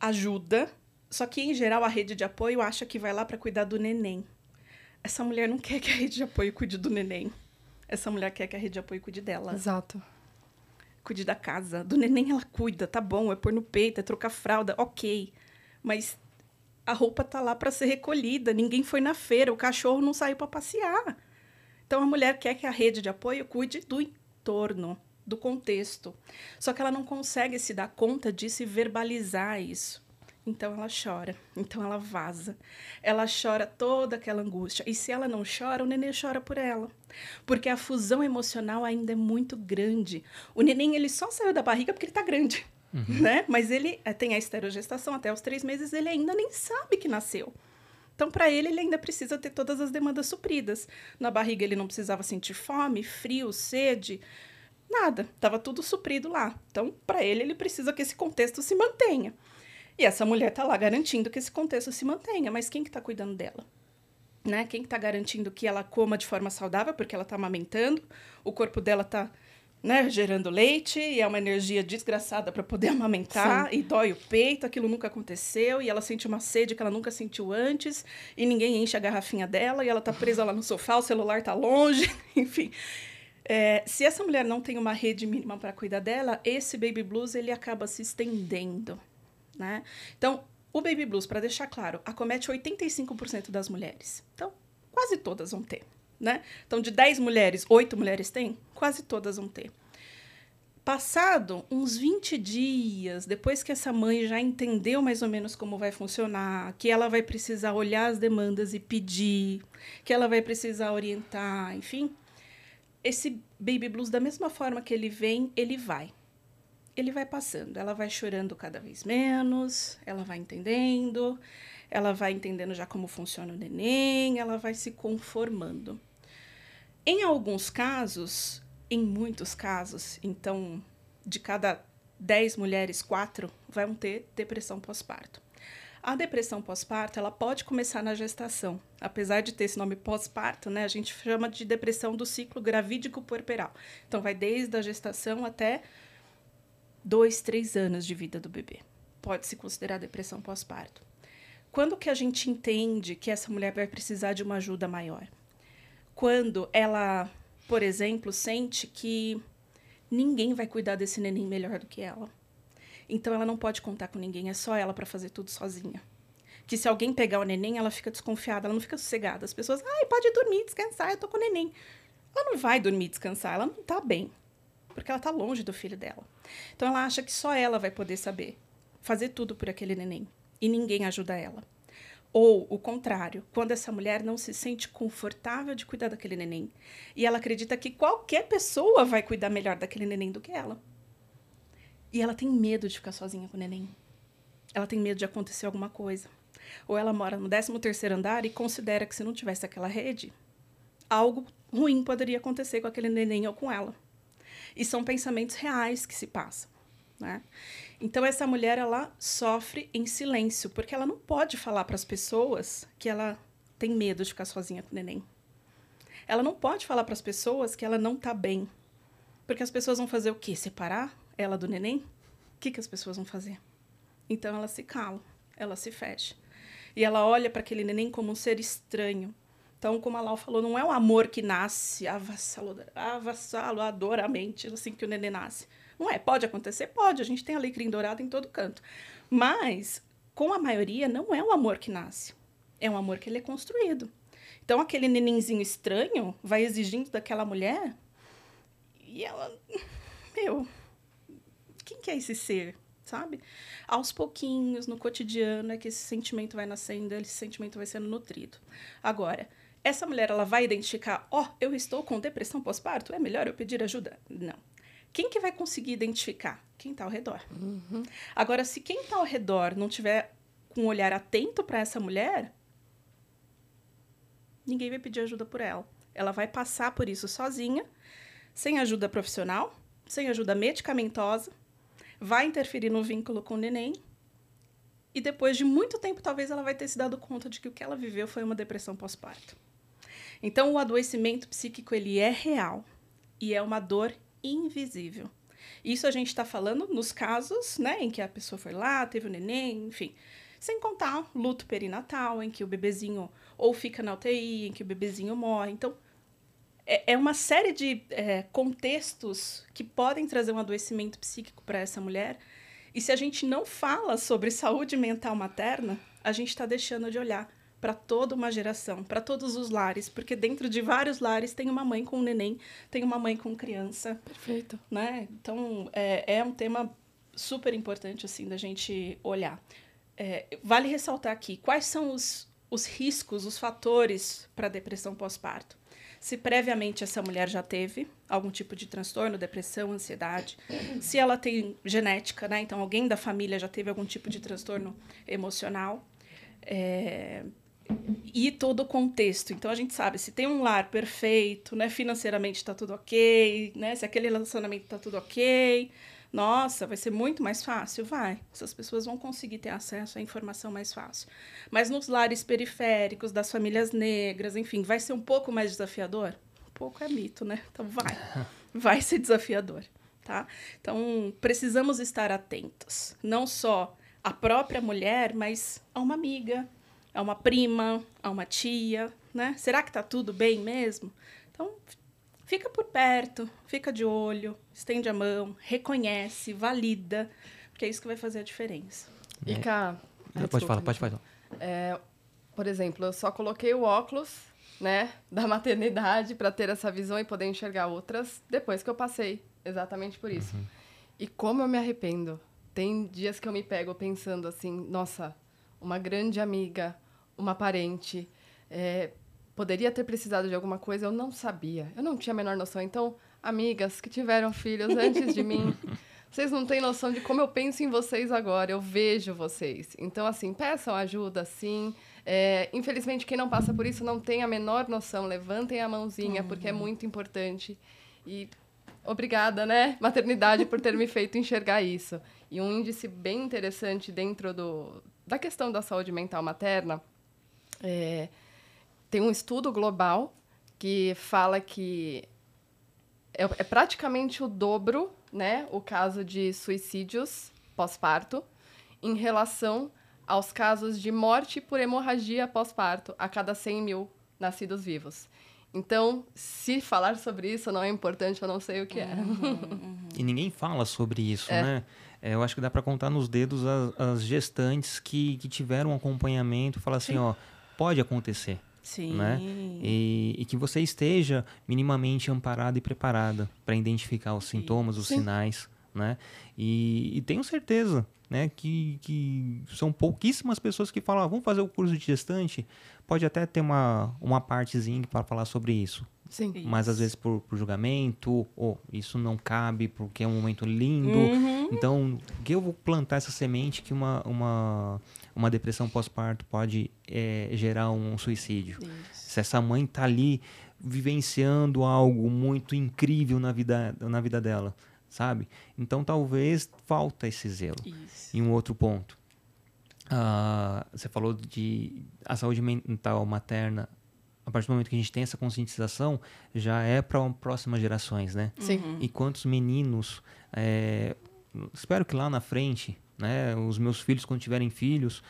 ajuda, só que, em geral, a rede de apoio acha que vai lá para cuidar do neném. Essa mulher não quer que a rede de apoio cuide do neném. Essa mulher quer que a rede de apoio cuide dela. Exato. Cuide da casa. Do neném ela cuida, tá bom, é pôr no peito, é trocar fralda, ok. Mas a roupa tá lá para ser recolhida, ninguém foi na feira, o cachorro não saiu para passear. Então a mulher quer que a rede de apoio cuide do entorno, do contexto. Só que ela não consegue se dar conta disso e verbalizar isso. Então ela chora, então ela vaza. Ela chora toda aquela angústia. E se ela não chora, o neném chora por ela. Porque a fusão emocional ainda é muito grande. O neném ele só saiu da barriga porque ele está grande. Uhum. Né? Mas ele eh, tem a esterogestação até os três meses, ele ainda nem sabe que nasceu. Então, para ele, ele ainda precisa ter todas as demandas supridas. Na barriga, ele não precisava sentir fome, frio, sede, nada. Estava tudo suprido lá. Então, para ele, ele precisa que esse contexto se mantenha. E essa mulher está lá garantindo que esse contexto se mantenha. Mas quem que está cuidando dela? Né? Quem está garantindo que ela coma de forma saudável, porque ela está amamentando, o corpo dela está né, gerando leite e é uma energia desgraçada para poder amamentar Sim. e dói o peito, aquilo nunca aconteceu e ela sente uma sede que ela nunca sentiu antes e ninguém enche a garrafinha dela e ela tá presa lá no sofá, o celular tá longe, enfim. É, se essa mulher não tem uma rede mínima para cuidar dela, esse baby blues ele acaba se estendendo, né? Então, o baby blues, para deixar claro, acomete 85% das mulheres. Então, quase todas vão ter né? Então, de 10 mulheres, 8 mulheres têm? Quase todas vão ter. Passado uns 20 dias, depois que essa mãe já entendeu mais ou menos como vai funcionar, que ela vai precisar olhar as demandas e pedir, que ela vai precisar orientar, enfim, esse baby blues, da mesma forma que ele vem, ele vai. Ele vai passando, ela vai chorando cada vez menos, ela vai entendendo, ela vai entendendo já como funciona o neném, ela vai se conformando. Em alguns casos, em muitos casos, então, de cada 10 mulheres, 4 vão ter depressão pós-parto. A depressão pós-parto, ela pode começar na gestação. Apesar de ter esse nome pós-parto, né, a gente chama de depressão do ciclo gravídico puerperal. Então, vai desde a gestação até dois, três anos de vida do bebê. Pode se considerar depressão pós-parto. Quando que a gente entende que essa mulher vai precisar de uma ajuda maior? quando ela, por exemplo, sente que ninguém vai cuidar desse neném melhor do que ela. Então ela não pode contar com ninguém, é só ela para fazer tudo sozinha. Que se alguém pegar o neném, ela fica desconfiada, ela não fica sossegada. As pessoas, ai, pode dormir, descansar, eu tô com o neném. Ela não vai dormir, descansar, ela não tá bem. Porque ela tá longe do filho dela. Então ela acha que só ela vai poder saber fazer tudo por aquele neném. E ninguém ajuda ela. Ou o contrário, quando essa mulher não se sente confortável de cuidar daquele neném e ela acredita que qualquer pessoa vai cuidar melhor daquele neném do que ela. E ela tem medo de ficar sozinha com o neném. Ela tem medo de acontecer alguma coisa. Ou ela mora no 13º andar e considera que se não tivesse aquela rede, algo ruim poderia acontecer com aquele neném ou com ela. E são pensamentos reais que se passam. né? Então essa mulher ela sofre em silêncio, porque ela não pode falar para as pessoas que ela tem medo de ficar sozinha com o neném. Ela não pode falar para as pessoas que ela não está bem. Porque as pessoas vão fazer o quê? Separar ela do neném? O que, que as pessoas vão fazer? Então ela se cala, ela se fecha. E ela olha para aquele neném como um ser estranho. Então, como a Lau falou, não é o amor que nasce avassaladoramente, assim que o neném nasce. Não é, pode acontecer? Pode, a gente tem alecrim dourado em todo canto. Mas, com a maioria, não é o amor que nasce. É um amor que ele é construído. Então, aquele nenenzinho estranho vai exigindo daquela mulher e ela. Meu, quem que é esse ser? Sabe? Aos pouquinhos, no cotidiano, é que esse sentimento vai nascendo, esse sentimento vai sendo nutrido. Agora, essa mulher ela vai identificar, ó, oh, eu estou com depressão pós-parto, é melhor eu pedir ajuda? Não. Quem que vai conseguir identificar? Quem está ao redor. Uhum. Agora, se quem está ao redor não tiver com um olhar atento para essa mulher, ninguém vai pedir ajuda por ela. Ela vai passar por isso sozinha, sem ajuda profissional, sem ajuda medicamentosa, vai interferir no vínculo com o neném. E depois de muito tempo, talvez ela vai ter se dado conta de que o que ela viveu foi uma depressão pós-parto. Então, o adoecimento psíquico ele é real e é uma dor invisível. Isso a gente está falando nos casos né, em que a pessoa foi lá, teve o um neném, enfim. Sem contar luto perinatal, em que o bebezinho ou fica na UTI, em que o bebezinho morre. Então, é, é uma série de é, contextos que podem trazer um adoecimento psíquico para essa mulher. E se a gente não fala sobre saúde mental materna, a gente está deixando de olhar para toda uma geração, para todos os lares, porque dentro de vários lares tem uma mãe com um neném, tem uma mãe com criança. Perfeito. Né? Então, é, é um tema super importante assim da gente olhar. É, vale ressaltar aqui quais são os, os riscos, os fatores para depressão pós-parto. Se previamente essa mulher já teve algum tipo de transtorno, depressão, ansiedade, se ela tem genética, né? Então alguém da família já teve algum tipo de transtorno emocional. É, e todo o contexto. Então a gente sabe se tem um lar perfeito, né, financeiramente está tudo ok, né, se aquele relacionamento está tudo ok, nossa, vai ser muito mais fácil, vai. Essas pessoas vão conseguir ter acesso à informação mais fácil. Mas nos lares periféricos das famílias negras, enfim, vai ser um pouco mais desafiador. Um pouco é mito, né? Então vai, vai ser desafiador, tá? Então precisamos estar atentos, não só à própria mulher, mas a uma amiga a uma prima, a uma tia, né? Será que tá tudo bem mesmo? Então, fica por perto, fica de olho, estende a mão, reconhece, valida, porque é isso que vai fazer a diferença. É. E cá, ah, pode falar, pode falar. É, por exemplo, eu só coloquei o óculos, né, da maternidade para ter essa visão e poder enxergar outras depois que eu passei exatamente por isso. Uhum. E como eu me arrependo. Tem dias que eu me pego pensando assim, nossa, uma grande amiga, uma parente é, poderia ter precisado de alguma coisa, eu não sabia. Eu não tinha a menor noção. Então, amigas que tiveram filhos antes de mim, vocês não têm noção de como eu penso em vocês agora. Eu vejo vocês. Então, assim, peçam ajuda, sim. É, infelizmente, quem não passa por isso não tem a menor noção. Levantem a mãozinha, uhum. porque é muito importante. E obrigada, né, maternidade, por ter me feito enxergar isso. E um índice bem interessante dentro do, da questão da saúde mental materna é, tem um estudo global que fala que é, é praticamente o dobro, né, o caso de suicídios pós-parto em relação aos casos de morte por hemorragia pós-parto a cada 100 mil nascidos vivos. Então, se falar sobre isso não é importante, eu não sei o que é. Uhum, E ninguém fala sobre isso, é. né? É, eu acho que dá para contar nos dedos as, as gestantes que, que tiveram um acompanhamento, falar assim, Sim. ó, pode acontecer. Sim. Né? E, e, que você esteja minimamente amparada e preparada para identificar os sintomas, os Sim. sinais. Né? E, e, tenho certeza né, que, que são pouquíssimas pessoas que falam, ah, vamos fazer o curso de gestante. Pode até ter uma, uma partezinha para falar sobre isso. Sim. Mas às vezes por, por julgamento, ou isso não cabe porque é um momento lindo. Uhum. Então, que eu vou plantar essa semente que uma, uma, uma depressão pós-parto pode é, gerar um suicídio? Isso. Se essa mãe está ali vivenciando algo muito incrível na vida, na vida dela, sabe? Então talvez falta esse zelo. Isso. E um outro ponto. Uh, você falou de a saúde mental materna a partir do momento que a gente tem essa conscientização, já é para próximas gerações, né? Sim. Uhum. E quantos meninos, é, espero que lá na frente, né, os meus filhos quando tiverem filhos,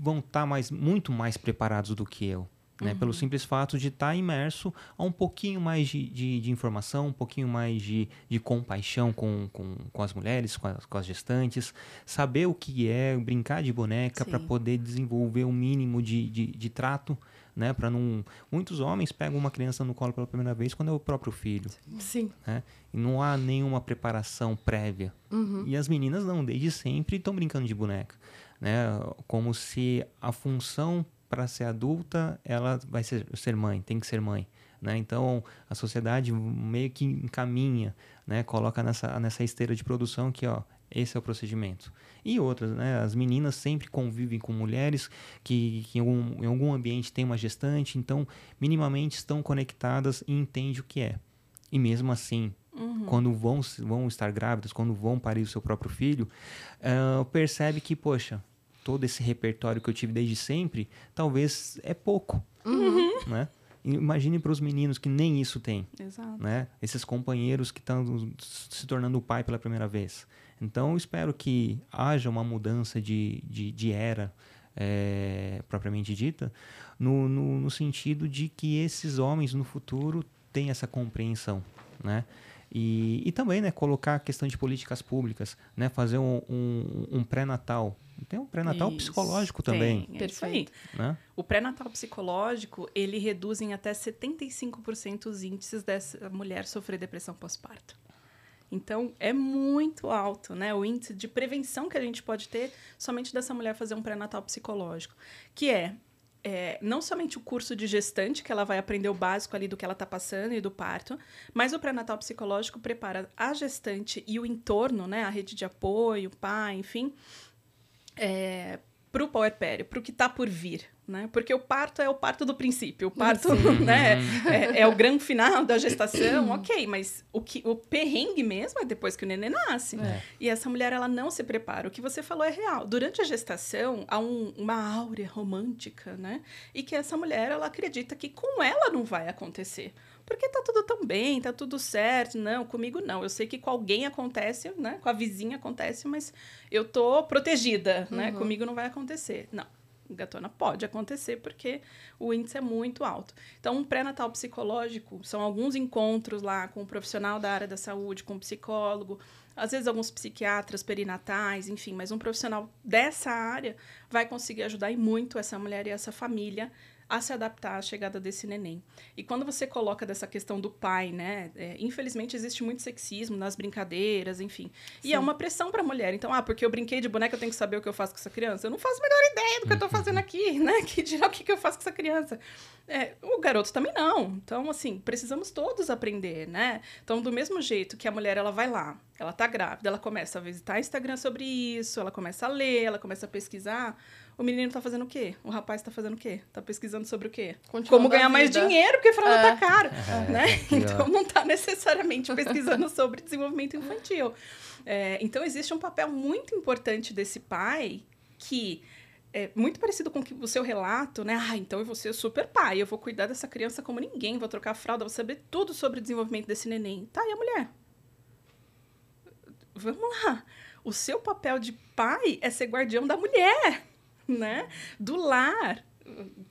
vão estar tá mais, muito mais preparados do que eu. Né, uhum. Pelo simples fato de estar tá imerso a um pouquinho mais de, de, de, informação, um pouquinho mais de, de compaixão com, com, com as mulheres, com as, com as gestantes, saber o que é brincar de boneca para poder desenvolver o um mínimo de, de, de trato né? Para não muitos homens pegam uma criança no colo pela primeira vez quando é o próprio filho. Sim. Né? E não há nenhuma preparação prévia. Uhum. E as meninas não, desde sempre estão brincando de boneca, né? Como se a função para ser adulta ela vai ser, ser mãe, tem que ser mãe. Né? Então a sociedade meio que encaminha, né? coloca nessa, nessa esteira de produção que ó, esse é o procedimento. E outras, né? As meninas sempre convivem com mulheres que, que em, algum, em algum ambiente tem uma gestante, então minimamente estão conectadas e entendem o que é. E mesmo assim, uhum. quando vão, vão estar grávidas, quando vão parir o seu próprio filho, uh, percebe que, poxa, todo esse repertório que eu tive desde sempre, talvez é pouco, uhum. né? Imagine para os meninos que nem isso tem. Exato. Né? Esses companheiros que estão se tornando pai pela primeira vez. Então, espero que haja uma mudança de, de, de era é, propriamente dita, no, no, no, sentido de que esses homens no futuro tenham essa compreensão, né? E, e também, né, colocar a questão de políticas públicas, né, fazer um, um, um pré-natal. Tem um pré-natal psicológico também. Tem, é Perfeito. Né? O pré-natal psicológico, ele reduz em até 75% os índices dessa mulher sofrer depressão pós-parto. Então, é muito alto, né? O índice de prevenção que a gente pode ter somente dessa mulher fazer um pré-natal psicológico, que é, é, não somente o curso de gestante, que ela vai aprender o básico ali do que ela está passando e do parto, mas o pré-natal psicológico prepara a gestante e o entorno, né? A rede de apoio, o pai, enfim, é, para o puerpério, para o que está por vir, né? Porque o parto é o parto do princípio, o parto, né, é, é, o grande final da gestação, ok, mas o, que, o perrengue mesmo é depois que o neném nasce. É. E essa mulher, ela não se prepara. O que você falou é real. Durante a gestação, há um, uma áurea romântica, né? E que essa mulher, ela acredita que com ela não vai acontecer porque tá tudo tão bem, tá tudo certo. Não, comigo não. Eu sei que com alguém acontece, né? Com a vizinha acontece, mas eu tô protegida, né? uhum. né? Comigo não vai acontecer. Não. Gatona pode acontecer porque o índice é muito alto. Então, um pré-natal psicológico são alguns encontros lá com um profissional da área da saúde, com um psicólogo, às vezes alguns psiquiatras perinatais, enfim, mas um profissional dessa área vai conseguir ajudar e muito essa mulher e essa família a se adaptar à chegada desse neném. E quando você coloca dessa questão do pai, né? É, infelizmente existe muito sexismo nas brincadeiras, enfim. Sim. E é uma pressão para a mulher. Então, ah, porque eu brinquei de boneca, eu tenho que saber o que eu faço com essa criança. Eu não faço a menor ideia do que eu estou fazendo aqui, né? Que dirá o que, que eu faço com essa criança. É, o garoto também não. Então, assim, precisamos todos aprender, né? Então, do mesmo jeito que a mulher ela vai lá, ela tá grávida, ela começa a visitar Instagram sobre isso, ela começa a ler, ela começa a pesquisar o menino tá fazendo o quê? O rapaz tá fazendo o quê? Tá pesquisando sobre o quê? Como ganhar mais dinheiro, porque fralda tá é. tá caro, é. né? Então não tá necessariamente pesquisando sobre desenvolvimento infantil. É, então existe um papel muito importante desse pai que é muito parecido com o seu relato, né? Ah, então eu vou ser super pai, eu vou cuidar dessa criança como ninguém, vou trocar fralda, vou saber tudo sobre o desenvolvimento desse neném. Tá, e a mulher? Vamos lá. O seu papel de pai é ser guardião da mulher né? Do lar.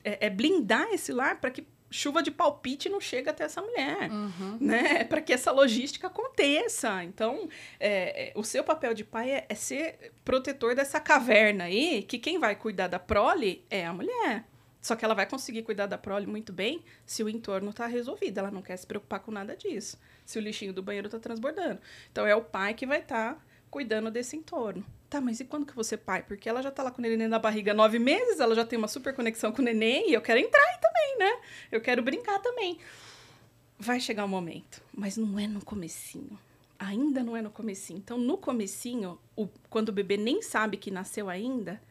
É, é blindar esse lar para que chuva de palpite não chegue até essa mulher, uhum. né? Para que essa logística aconteça. Então, é, é, o seu papel de pai é, é, ser protetor dessa caverna aí, que quem vai cuidar da prole é a mulher. Só que ela vai conseguir cuidar da prole muito bem se o entorno está resolvido. Ela não quer se preocupar com nada disso. Se o lixinho do banheiro está transbordando. Então, é o pai que vai estar tá cuidando desse entorno. Tá, mas e quando que você pai? Porque ela já tá lá com o neném na barriga nove meses, ela já tem uma super conexão com o neném e eu quero entrar aí também, né? Eu quero brincar também. Vai chegar o um momento, mas não é no comecinho. Ainda não é no comecinho. Então, no comecinho, o, quando o bebê nem sabe que nasceu ainda,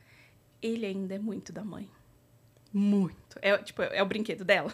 ele ainda é muito da mãe. Muito. É, tipo, é o brinquedo dela.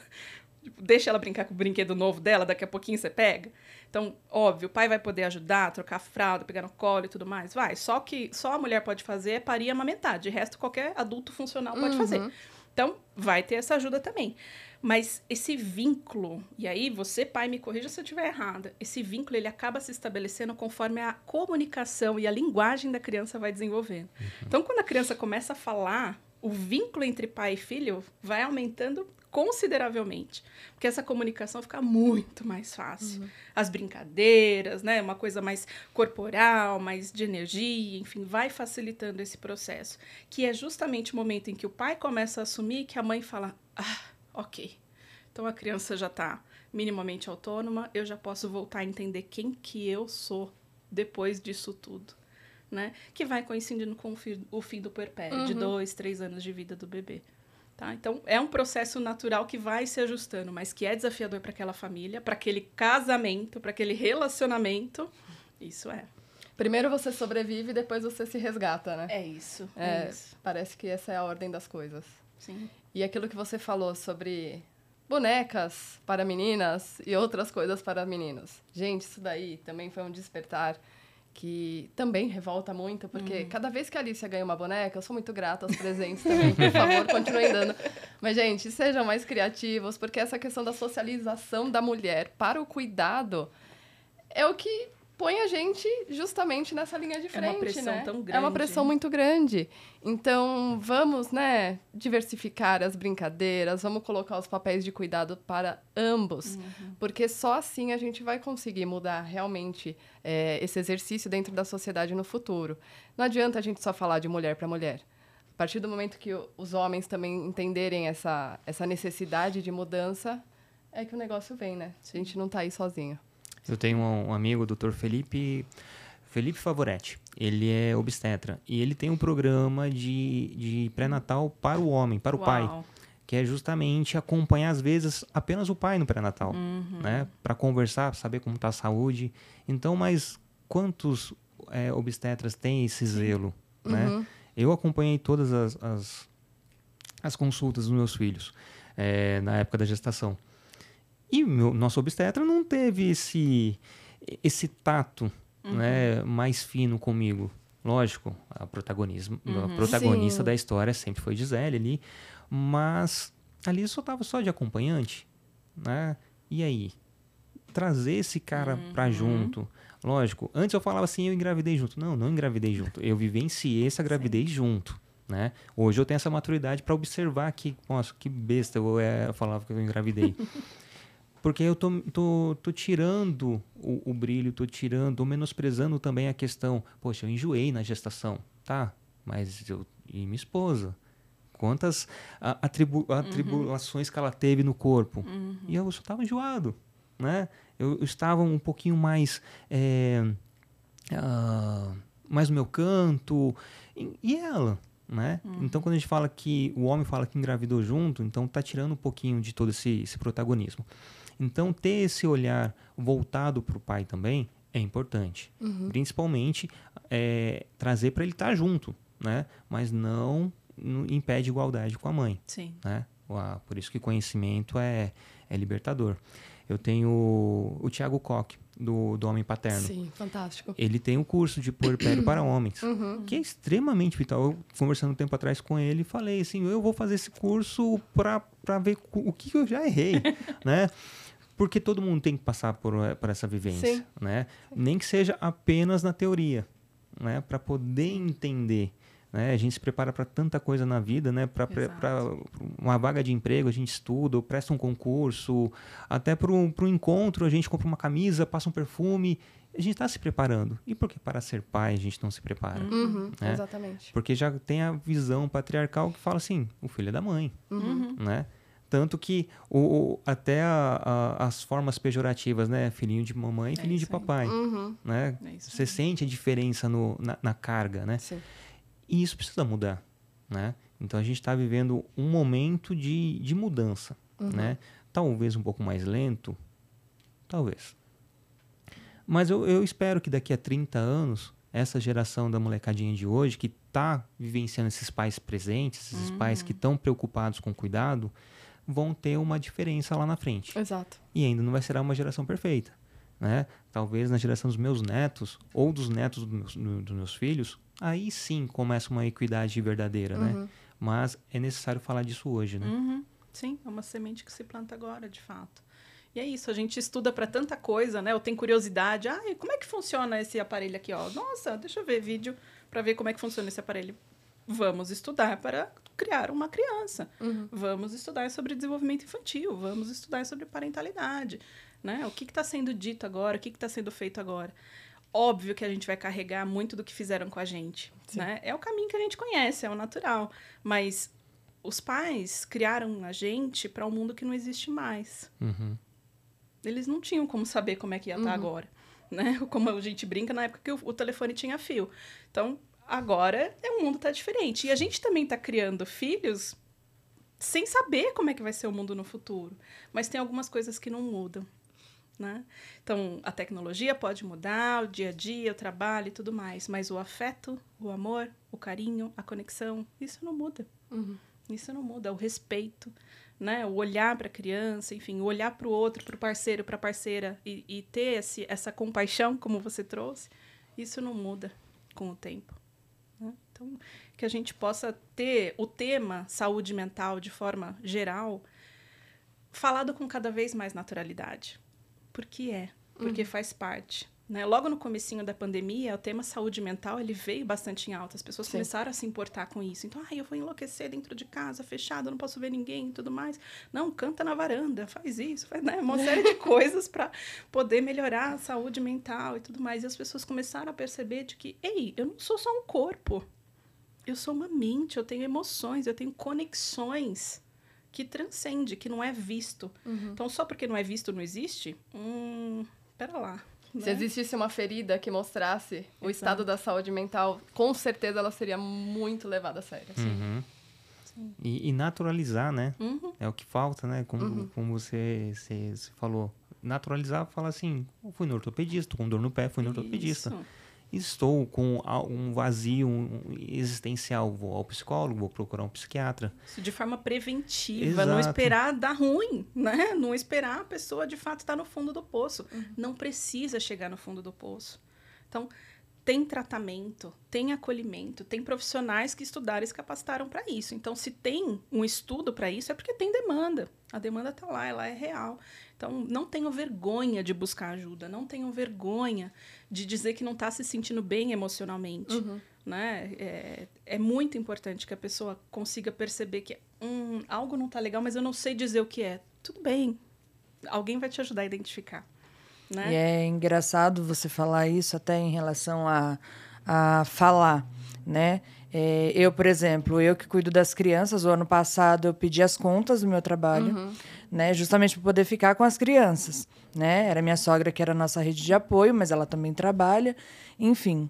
Tipo, deixa ela brincar com o brinquedo novo dela, daqui a pouquinho você pega. Então, óbvio, o pai vai poder ajudar, trocar fralda, pegar no colo e tudo mais. Vai. Só que só a mulher pode fazer é parir e amamentar. De resto, qualquer adulto funcional pode uhum. fazer. Então, vai ter essa ajuda também. Mas esse vínculo, e aí você, pai, me corrija se eu estiver errada, esse vínculo ele acaba se estabelecendo conforme a comunicação e a linguagem da criança vai desenvolvendo. Uhum. Então, quando a criança começa a falar, o vínculo entre pai e filho vai aumentando consideravelmente, porque essa comunicação fica muito mais fácil. Uhum. As brincadeiras, né, uma coisa mais corporal, mais de energia, enfim, vai facilitando esse processo, que é justamente o momento em que o pai começa a assumir que a mãe fala: "Ah, OK. Então a criança já está minimamente autônoma, eu já posso voltar a entender quem que eu sou depois disso tudo." Né? Que vai coincidindo com o fim, o fim do puerpério, uhum. de dois, três anos de vida do bebê. Tá? Então, é um processo natural que vai se ajustando, mas que é desafiador para aquela família, para aquele casamento, para aquele relacionamento. Isso é. Primeiro você sobrevive, depois você se resgata, né? É isso. É, é isso. Parece que essa é a ordem das coisas. Sim. E aquilo que você falou sobre bonecas para meninas e outras coisas para meninos. Gente, isso daí também foi um despertar que também revolta muito, porque uhum. cada vez que a Alicia ganha uma boneca, eu sou muito grata aos presentes também, por favor, continuem dando. Mas, gente, sejam mais criativos, porque essa questão da socialização da mulher para o cuidado é o que põe a gente justamente nessa linha de frente, É uma pressão né? tão grande. É uma pressão muito grande. Então, vamos, né, diversificar as brincadeiras, vamos colocar os papéis de cuidado para ambos, uhum. porque só assim a gente vai conseguir mudar realmente é, esse exercício dentro da sociedade no futuro. Não adianta a gente só falar de mulher para mulher. A partir do momento que os homens também entenderem essa, essa necessidade de mudança, é que o negócio vem, né? A gente não está aí sozinho. Eu tenho um, um amigo, o Dr. Felipe Felipe Favoretti. Ele é obstetra e ele tem um programa de, de pré-natal para o homem, para o Uau. pai, que é justamente acompanhar às vezes apenas o pai no pré-natal, uhum. né, para conversar, saber como está a saúde. Então, mas quantos é, obstetras têm esse zelo, né? uhum. né? Eu acompanhei todas as, as, as consultas dos meus filhos é, na época da gestação. E o nosso obstetra não teve esse, esse tato uhum. né, mais fino comigo. Lógico, a, protagonismo, uhum. a protagonista Sim. da história sempre foi Gisele ali, mas ali eu só estava só de acompanhante. Né? E aí? Trazer esse cara uhum. para junto. Lógico, antes eu falava assim, eu engravidei junto. Não, não engravidei junto. Eu vivenciei essa gravidez Sim. junto. Né? Hoje eu tenho essa maturidade para observar que, nossa, que besta eu, é, eu falava que eu engravidei. Porque eu tô, tô, tô tirando o, o brilho, tô tirando, tô menosprezando também a questão. Poxa, eu enjoei na gestação, tá? Mas eu e minha esposa, quantas atribu uhum. atribulações que ela teve no corpo. Uhum. E eu só estava enjoado, né? Eu, eu, estava um pouquinho mais é, uh, mais no meu canto e, e ela, né? Uhum. Então quando a gente fala que o homem fala que engravidou junto, então tá tirando um pouquinho de todo esse, esse protagonismo. Então, ter esse olhar voltado para o pai também é importante. Uhum. Principalmente é, trazer para ele estar tá junto, né? Mas não, impede igualdade com a mãe. Sim. Né? Por isso que conhecimento é, é libertador. Eu tenho o, o Tiago Koch, do, do Homem Paterno. Sim, fantástico. Ele tem um curso de puerpério para homens, uhum. que é extremamente vital. Eu, conversando um tempo atrás com ele, falei assim, eu vou fazer esse curso para ver o que eu já errei, né? Porque todo mundo tem que passar por, eh, por essa vivência, Sim. né? Sim. Nem que seja apenas na teoria, né? Para poder entender. Né? A gente se prepara para tanta coisa na vida, né? Para uma vaga de emprego a gente estuda, presta um concurso, até para um encontro a gente compra uma camisa, passa um perfume. A gente está se preparando. E por que para ser pai a gente não se prepara? Uhum, né? Exatamente. Porque já tem a visão patriarcal que fala assim, o filho é da mãe, uhum. né? Tanto que o, o até a, a, as formas pejorativas, né? Filhinho de mamãe e é filhinho de papai. Uhum. Né? É Você sente a diferença no, na, na carga, né? Sim. E isso precisa mudar, né? Então a gente está vivendo um momento de, de mudança, uhum. né? Talvez um pouco mais lento, talvez. Mas eu, eu espero que daqui a 30 anos, essa geração da molecadinha de hoje, que está vivenciando esses pais presentes, esses uhum. pais que estão preocupados com cuidado, vão ter uma diferença lá na frente. Exato. E ainda não vai ser uma geração perfeita. Né? Talvez na geração dos meus netos ou dos netos dos meus, dos meus filhos, aí sim começa uma equidade verdadeira, né? uhum. né? Mas é necessário falar disso hoje, né? Uhum. Sim, é uma semente que se planta agora, de fato. E é isso, a gente estuda para tanta coisa, né? Eu tenho curiosidade. Ah, como é que funciona esse aparelho aqui, ó? Nossa, deixa eu ver vídeo para ver como é que funciona esse aparelho. Vamos estudar para criar uma criança. Uhum. Vamos estudar sobre desenvolvimento infantil. Vamos estudar sobre parentalidade. Né? O que está sendo dito agora? O que está sendo feito agora? Óbvio que a gente vai carregar muito do que fizeram com a gente. Né? É o caminho que a gente conhece, é o natural. Mas os pais criaram a gente para um mundo que não existe mais. Uhum. Eles não tinham como saber como é que ia estar tá uhum. agora. Né? Como a gente brinca na época que o, o telefone tinha fio. Então, agora é, o mundo está diferente. E a gente também está criando filhos sem saber como é que vai ser o mundo no futuro. Mas tem algumas coisas que não mudam. Né? Então, a tecnologia pode mudar, o dia a dia, o trabalho e tudo mais, mas o afeto, o amor, o carinho, a conexão, isso não muda. Uhum. Isso não muda. O respeito, né? O olhar para a criança, enfim, o olhar para o outro, para o parceiro, para a parceira e, e ter esse, essa compaixão, como você trouxe, isso não muda com o tempo. Então, que a gente possa ter o tema saúde mental de forma geral falado com cada vez mais naturalidade. Porque é, porque uhum. faz parte. Né? Logo no comecinho da pandemia, o tema saúde mental ele veio bastante em alta. As pessoas Sim. começaram a se importar com isso. Então, ah, eu vou enlouquecer dentro de casa, fechado, não posso ver ninguém e tudo mais. Não, canta na varanda, faz isso, faz né? uma série de coisas para poder melhorar a saúde mental e tudo mais. E as pessoas começaram a perceber de que, ei, eu não sou só um corpo. Eu sou uma mente, eu tenho emoções, eu tenho conexões que transcende, que não é visto. Uhum. Então, só porque não é visto, não existe? Hum, pera lá se né? existisse uma ferida que mostrasse Exato. o estado da saúde mental, com certeza ela seria muito levada a sério. Uhum. E, e, naturalizar, né? Uhum. É o que falta, né? Como, uhum. como você, você, você, falou. Naturalizar, falar assim, fui no ortopedista, com dor no pé, fui no Isso. ortopedista estou com um vazio existencial, vou ao psicólogo, vou procurar um psiquiatra. Isso de forma preventiva, Exato. não esperar dar ruim, né? Não esperar a pessoa de fato estar no fundo do poço. Uhum. Não precisa chegar no fundo do poço. Então, tem tratamento, tem acolhimento, tem profissionais que estudaram e se capacitaram para isso. Então, se tem um estudo para isso, é porque tem demanda. A demanda está lá, ela é real. Então, não tenham vergonha de buscar ajuda, não tenham vergonha de dizer que não está se sentindo bem emocionalmente. Uhum. Né? É, é, muito importante que a pessoa consiga perceber que hum, algo não está legal, mas eu não sei dizer o que é. Tudo bem, alguém vai te ajudar a identificar. Né? E é engraçado você falar isso até em relação a, a falar, né? É, eu, por exemplo, eu que cuido das crianças, o ano passado eu pedi as contas do meu trabalho, uhum. né? Justamente para poder ficar com as crianças, né? Era minha sogra que era a nossa rede de apoio, mas ela também trabalha, enfim.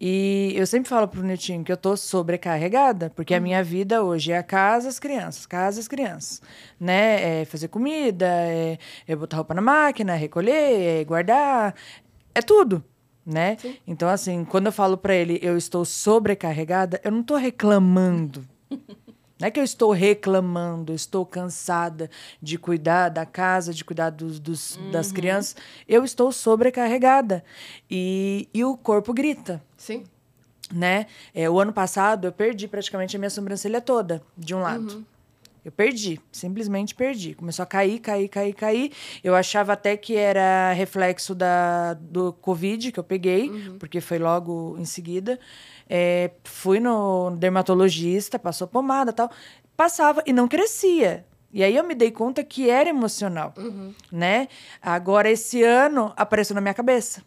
E eu sempre falo pro Netinho que eu tô sobrecarregada, porque a uhum. minha vida hoje é a casa, as crianças, casa, as crianças, né? É fazer comida, é, é botar roupa na máquina, é recolher, é guardar, é tudo, né? Sim. Então, assim, quando eu falo para ele eu estou sobrecarregada, eu não tô reclamando. Não é que eu estou reclamando, estou cansada de cuidar da casa, de cuidar dos, dos uhum. das crianças. Eu estou sobrecarregada. E, e o corpo grita. Sim. Né? É, o ano passado eu perdi praticamente a minha sobrancelha toda, de um lado. Uhum. Eu perdi, simplesmente perdi. Começou a cair, cair, cair, cair. Eu achava até que era reflexo da, do Covid que eu peguei, uhum. porque foi logo em seguida. É, fui no dermatologista, passou pomada tal. Passava e não crescia. E aí eu me dei conta que era emocional, uhum. né? Agora, esse ano, apareceu na minha cabeça.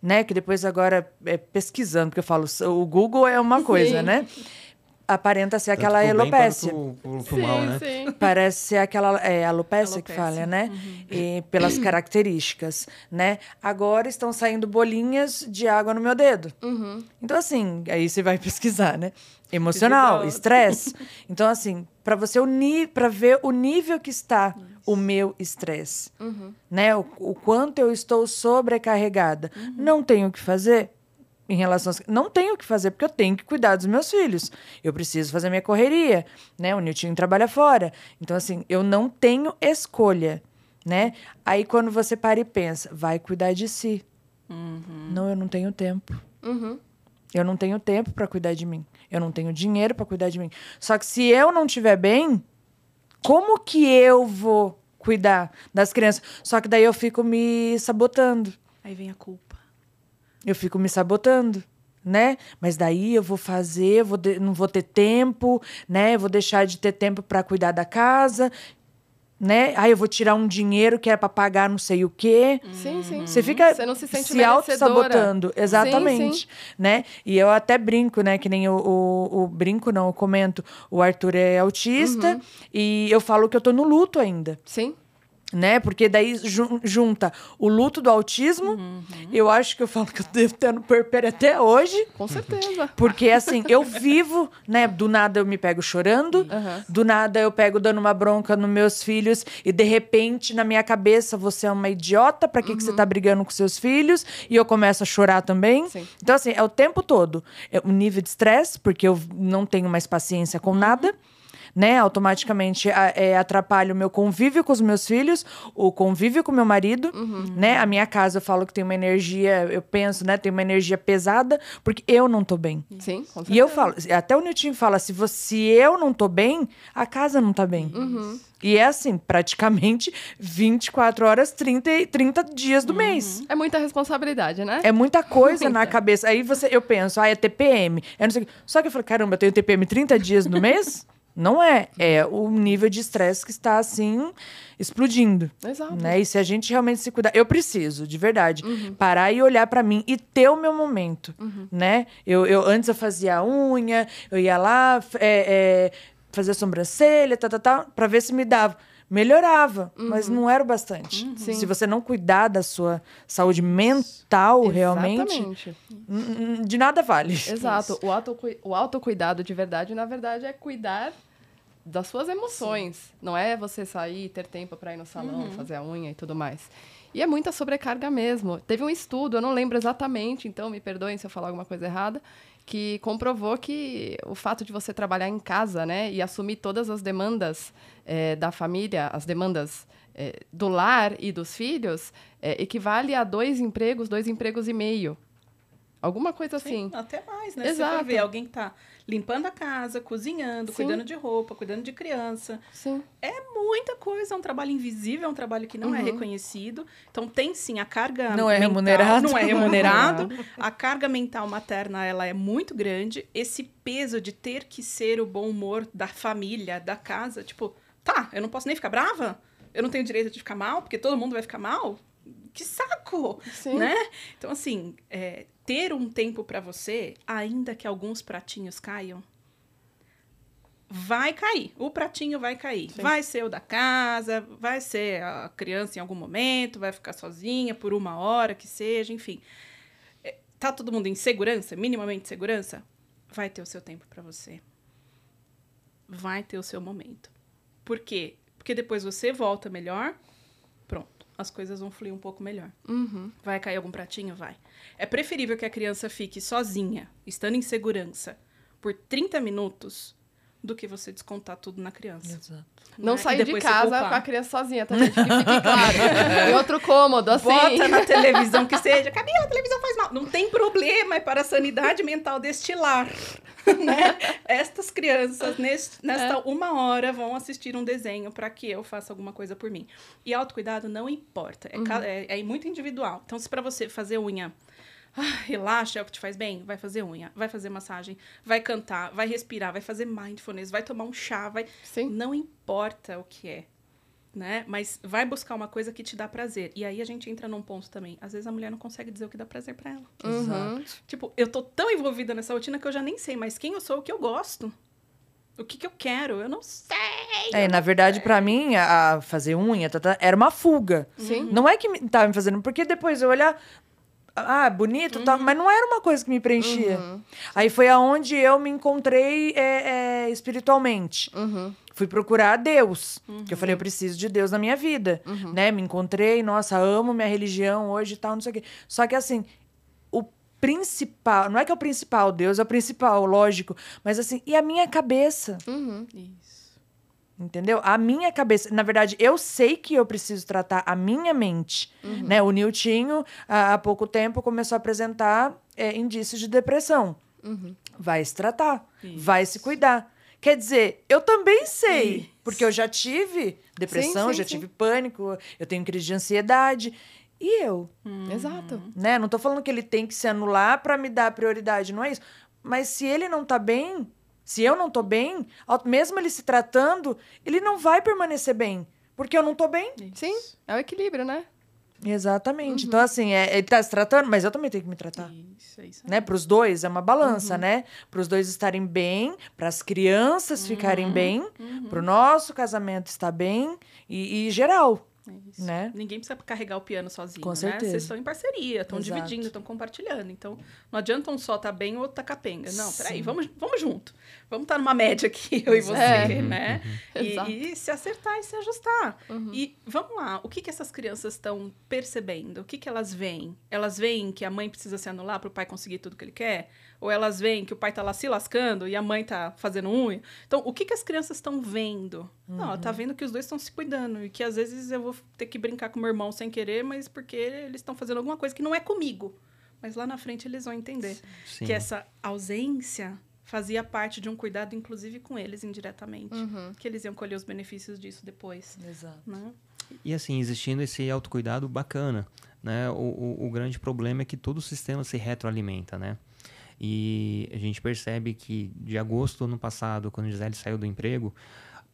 Né? Que depois agora, é, pesquisando, porque eu falo, o Google é uma coisa, Sim. né? Aparenta ser aquela alopecia. sim, mal, né? sim. Parece ser aquela é, alopecia, alopecia. que fala, né? Uhum. E, pelas características, né? Agora estão saindo bolinhas de água no meu dedo. Uhum. Então, assim, aí você vai pesquisar, né? Emocional, estresse. Então, assim, para você unir, para ver o nível que está Isso. o meu estresse, uhum. né? O, o, quanto eu estou sobrecarregada. Uhum. Não tenho o que fazer, em relação às... Não tenho o que fazer, porque eu tenho que cuidar dos meus filhos. Eu preciso fazer minha correria, né? O Nilton trabalha fora. Então, assim, eu não tenho escolha, né? Aí, quando você para e pensa, vai cuidar de si. Uhum. Não, eu não tenho tempo. Uhum. Eu não tenho tempo para cuidar de mim. Eu não tenho dinheiro para cuidar de mim. Só que se eu não estiver bem, como que eu vou cuidar das crianças? Só que daí eu fico me sabotando. Aí vem a culpa. Eu fico me sabotando, né? Mas daí eu vou fazer, vou de, não vou ter tempo, né? Eu vou deixar de ter tempo para cuidar da casa né? Aí eu vou tirar um dinheiro que era para pagar não sei o quê. Sim, sim. Você fica Você não se sente se auto-sabotando. Exatamente. Sim, sim. Né? E eu até brinco, né? Que nem o, o, o brinco, não, eu comento. O Arthur é autista Uhum. e eu falo que eu tô no luto ainda Sim. Né? Porque daí jun- junta o luto do autismo. Eu acho que eu falo que eu devo ter no perpério até hoje. Com certeza. Porque, assim, eu vivo, né? Do nada eu me pego chorando, Aham. do nada eu pego dando uma bronca nos meus filhos, e de repente, na minha cabeça, você é uma idiota, pra que, que você tá brigando com seus filhos? E eu começo a chorar também. Sim. Então, assim, é o tempo todo. É um nível de estresse, porque eu não tenho mais paciência com nada. Né, automaticamente é, atrapalha o meu convívio com os meus filhos, o convívio com o meu marido, né? A minha casa eu falo que tem uma energia, eu penso, né? Tem uma energia pesada, porque eu não tô bem. Sim, com certeza. E eu falo, até o Nilton fala, se, você, se eu não tô bem, a casa não tá bem. Uhum. E é assim, praticamente 24 horas, 30, e- 30 dias do mês. É muita responsabilidade, né? É muita coisa Muita. na cabeça. Aí você, eu penso, ah, é TPM. Eu não sei. Só que eu falo, caramba, eu tenho TPM 30 dias no mês? Não é. É o nível de estresse que está assim explodindo. Exato. Né? E se a gente realmente se cuidar, eu preciso, de verdade, Uhum. parar e olhar pra mim e ter o meu momento, né? Eu, eu antes eu fazia a unha, eu ia lá é, é, fazer a sobrancelha, tá, tá, tá, pra ver se me dava. Melhorava, mas não era o bastante. Uhum. Sim. Se você não cuidar da sua saúde mental, realmente, Exatamente. de nada vale. Exato. O, autocui o autocuidado de verdade, na verdade, é cuidar das suas emoções. Não é você sair, ter tempo para ir no salão, fazer a unha e tudo mais. E é muita sobrecarga mesmo. Teve um estudo, eu não lembro exatamente, então me perdoem se eu falar alguma coisa errada, que comprovou que o fato de você trabalhar em casa, né, e assumir todas as demandas eh, da família, as demandas eh, do lar e dos filhos, eh, equivale a dois empregos, dois empregos e meio. Alguma coisa assim. Sim, até mais, né? Você Exato. vai ver alguém que tá limpando a casa, cozinhando, Sim. cuidando de roupa, cuidando de criança. Sim. É muita coisa, é um trabalho invisível, é um trabalho que não é Uhum. reconhecido. Então tem sim a carga Não é mental- remunerado. Não é Não é remunerado. a carga mental materna ela é muito grande. Esse peso de ter que ser o bom humor da família, da casa, tipo, tá, eu não posso nem ficar brava? Eu não tenho direito de ficar mal, porque todo mundo vai ficar mal? Que saco! Sim. né? Então, assim, é, ter um tempo pra você, ainda que alguns pratinhos caiam, vai cair. O pratinho vai cair. Sim. Vai ser o da casa, vai ser a criança em algum momento, vai ficar sozinha por uma hora que seja, enfim. É, Tá todo mundo em segurança, minimamente segurança? Vai ter o seu tempo pra você. Vai ter o seu momento. Por quê? Porque depois você volta melhor. As coisas vão fluir um pouco melhor. Uhum. Vai cair algum pratinho? Vai. É preferível que a criança fique sozinha, estando em segurança, por 30 minutos, do que você descontar tudo na criança. Exato. Não né? E sair de casa com a criança sozinha, tá, gente? Que fique claro. em outro cômodo, assim. Bota na televisão que seja. Camila, a televisão faz mal. Não tem problema, é para a sanidade mental deste lar. né? Estas crianças, neste, nesta uma hora, vão assistir um desenho para que eu faça alguma coisa por mim. E autocuidado não importa. É, ca- é- é muito individual. Então, se para você fazer unha. ah, relaxa, é o que te faz bem? Vai fazer unha, vai fazer massagem, vai cantar, vai respirar, vai fazer mindfulness, vai tomar um chá, vai. Sim. Não importa o que é, né? Mas vai buscar uma coisa que te dá prazer. E aí a gente entra num ponto também. Às vezes a mulher não consegue dizer o que dá prazer pra ela. Uhum. Tipo, eu tô tão envolvida nessa rotina que eu já nem sei mais quem eu sou, o que eu gosto. O que, que eu quero? Eu não sei. É, na verdade, pra mim, a, a fazer unha tá, tá, era uma fuga. Sim. Não é que me, tava me fazendo, porque depois eu olhar. Ah, bonito, tal, mas não era uma coisa que me preenchia. Uhum. Aí foi aonde eu me encontrei é, é, espiritualmente. Uhum. Fui procurar a Deus. Que eu falei, eu preciso de Deus na minha vida. Né? Me encontrei, nossa, amo minha religião hoje e tal, não sei o quê. Só que assim, o principal. Não é que é o principal, Deus é o principal, lógico. Mas assim, e a minha cabeça? Uhum. Isso. Entendeu? A minha cabeça. Na verdade, eu sei que eu preciso tratar a minha mente. Né? O Niltinho, há há pouco tempo, começou a apresentar é, indícios de depressão. Vai se tratar, vai se cuidar. Quer dizer, eu também sei, Isso. porque eu já tive depressão, Sim, sim, já sim. tive pânico, eu tenho crise de ansiedade. E eu? Exato. né? Não tô falando que ele tem que se anular para me dar prioridade, não é isso. Mas se ele não tá bem, se eu não tô bem, ao- mesmo ele se tratando, ele não vai permanecer bem, porque eu não tô bem. Sim, é o equilíbrio, né? Exatamente. Então assim, é, ele tá se tratando, mas eu também tenho que me tratar. Isso, é isso. Né? Para os dois é uma balança, né? Para os dois estarem bem, para as crianças ficarem bem, para o nosso casamento estar bem e, e geral, É isso. né? Ninguém precisa carregar o piano sozinho, Com né? certeza. Vocês estão em parceria, estão dividindo, estão compartilhando. Então, não adianta um só tá bem e o outro tá capenga. Não, peraí, Sim. vamos, vamos junto. Vamos estar numa média aqui, eu e você, É. né? Exato. E, e se acertar e se ajustar. Uhum. E vamos lá, o que, que essas crianças estão percebendo? O que, que elas veem? Elas veem que a mãe precisa se anular para o pai conseguir tudo que ele quer? Ou elas veem que o pai tá lá se lascando e a mãe tá fazendo unha? Então, o que, que as crianças estão vendo? Não, ela Uhum. tá vendo que os dois estão se cuidando e que às vezes eu vou ter que brincar com meu irmão sem querer, mas porque eles estão fazendo alguma coisa que não é comigo. Mas lá na frente eles vão entender Sim. que essa ausência fazia parte de um cuidado, inclusive com eles indiretamente. Uhum. Que eles iam colher os benefícios disso depois. Exato. Né? E assim, existindo esse autocuidado bacana, né? O, o, o grande problema é que todo o sistema se retroalimenta, né? E a gente percebe que de agosto ano passado, quando Gisele saiu do emprego,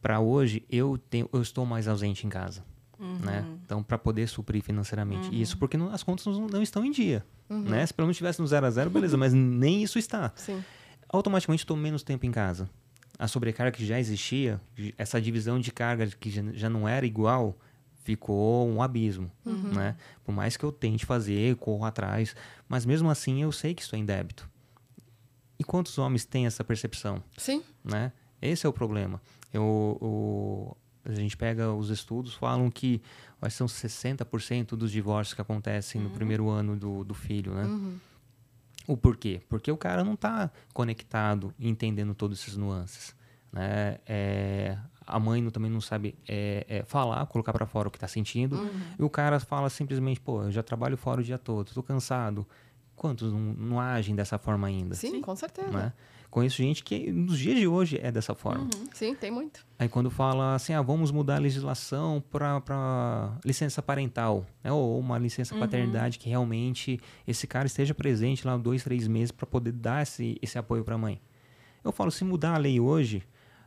para hoje eu, tenho, eu estou mais ausente em casa. Né? Então, para poder suprir financeiramente. E Isso porque não- as contas não, não estão em dia. Né? Se pelo menos estivesse no zero a zero, beleza, mas nem isso está. Sim. Automaticamente estou menos tempo em casa. A sobrecarga que já existia, essa divisão de carga que já, já não era igual, ficou um abismo. Né? Por mais que eu tente fazer, corro atrás, mas mesmo assim eu sei que estou em débito. E quantos homens têm essa percepção? Sim. né? Esse é o problema. Eu, o- a gente pega os estudos, falam que que são 60% dos divórcios que acontecem no primeiro ano do, do filho, né? O porquê? Porque o cara não está conectado e entendendo todos esses nuances, né? É, a mãe não- também não sabe é, é, falar, colocar para fora o que está sentindo. E o cara fala simplesmente, pô, eu já trabalho fora o dia todo, estou cansado. Quantos não, não agem dessa forma ainda? Sim, com certeza. né? Conheço gente que nos dias de hoje é dessa forma. Sim, tem muito. Aí quando fala assim, ah, vamos mudar a legislação para licença parental, né? ou uma licença paternidade que realmente esse cara esteja presente lá dois, três meses para poder dar esse, esse apoio para a mãe. Eu falo, se mudar a lei hoje,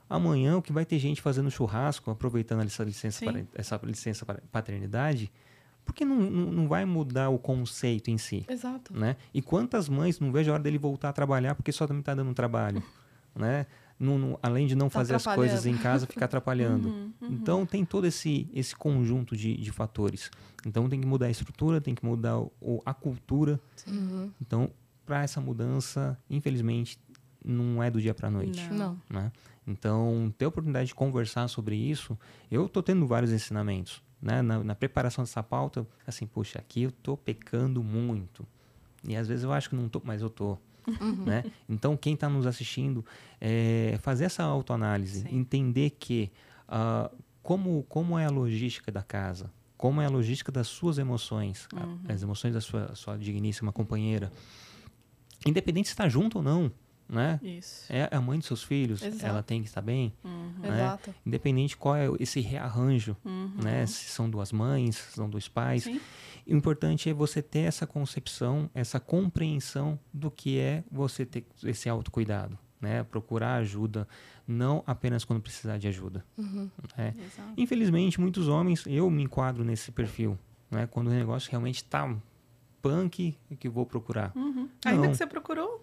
amanhã o que vai ter gente fazendo churrasco, aproveitando essa licença, essa licença pa- paternidade, porque não, não, vai mudar o conceito em si Exato. né? E quantas mães não vejo a hora dele voltar a trabalhar porque só também está dando um trabalho, né? Não- não- além de não Tá fazer as coisas em casa, ficar atrapalhando. Então tem todo esse, esse conjunto de, de fatores. Então tem que mudar a estrutura, tem que mudar o- a cultura. Uhum. Então, para essa mudança, infelizmente, não é do dia para a noite. Não. Não. Né? Então, ter a oportunidade de conversar sobre isso, eu estou tendo vários ensinamentos. Né? Na, na preparação dessa pauta, assim, puxa, aqui eu estou pecando muito. E às vezes eu acho que não estou, mas eu estou. Né? Então, quem está nos assistindo, é, fazer essa autoanálise, Sim. entender que ah, como, como é a logística da casa, como é a logística das suas emoções, a- as emoções da sua, sua digníssima companheira, independente se está junto ou não, né? Isso. É a mãe dos seus filhos, Exato. ela tem que estar bem, né? Exato. Independente qual é esse rearranjo, Uhum. né? Se são duas mães, se são dois pais. Sim. O importante é você ter essa concepção, essa compreensão do que é você ter esse autocuidado, né? Procurar ajuda, não apenas quando precisar de ajuda. né? Exato. Infelizmente, muitos homens, eu me enquadro nesse perfil, né? Quando o negócio realmente está punk, é que eu vou procurar. Uhum. Ainda que você procurou.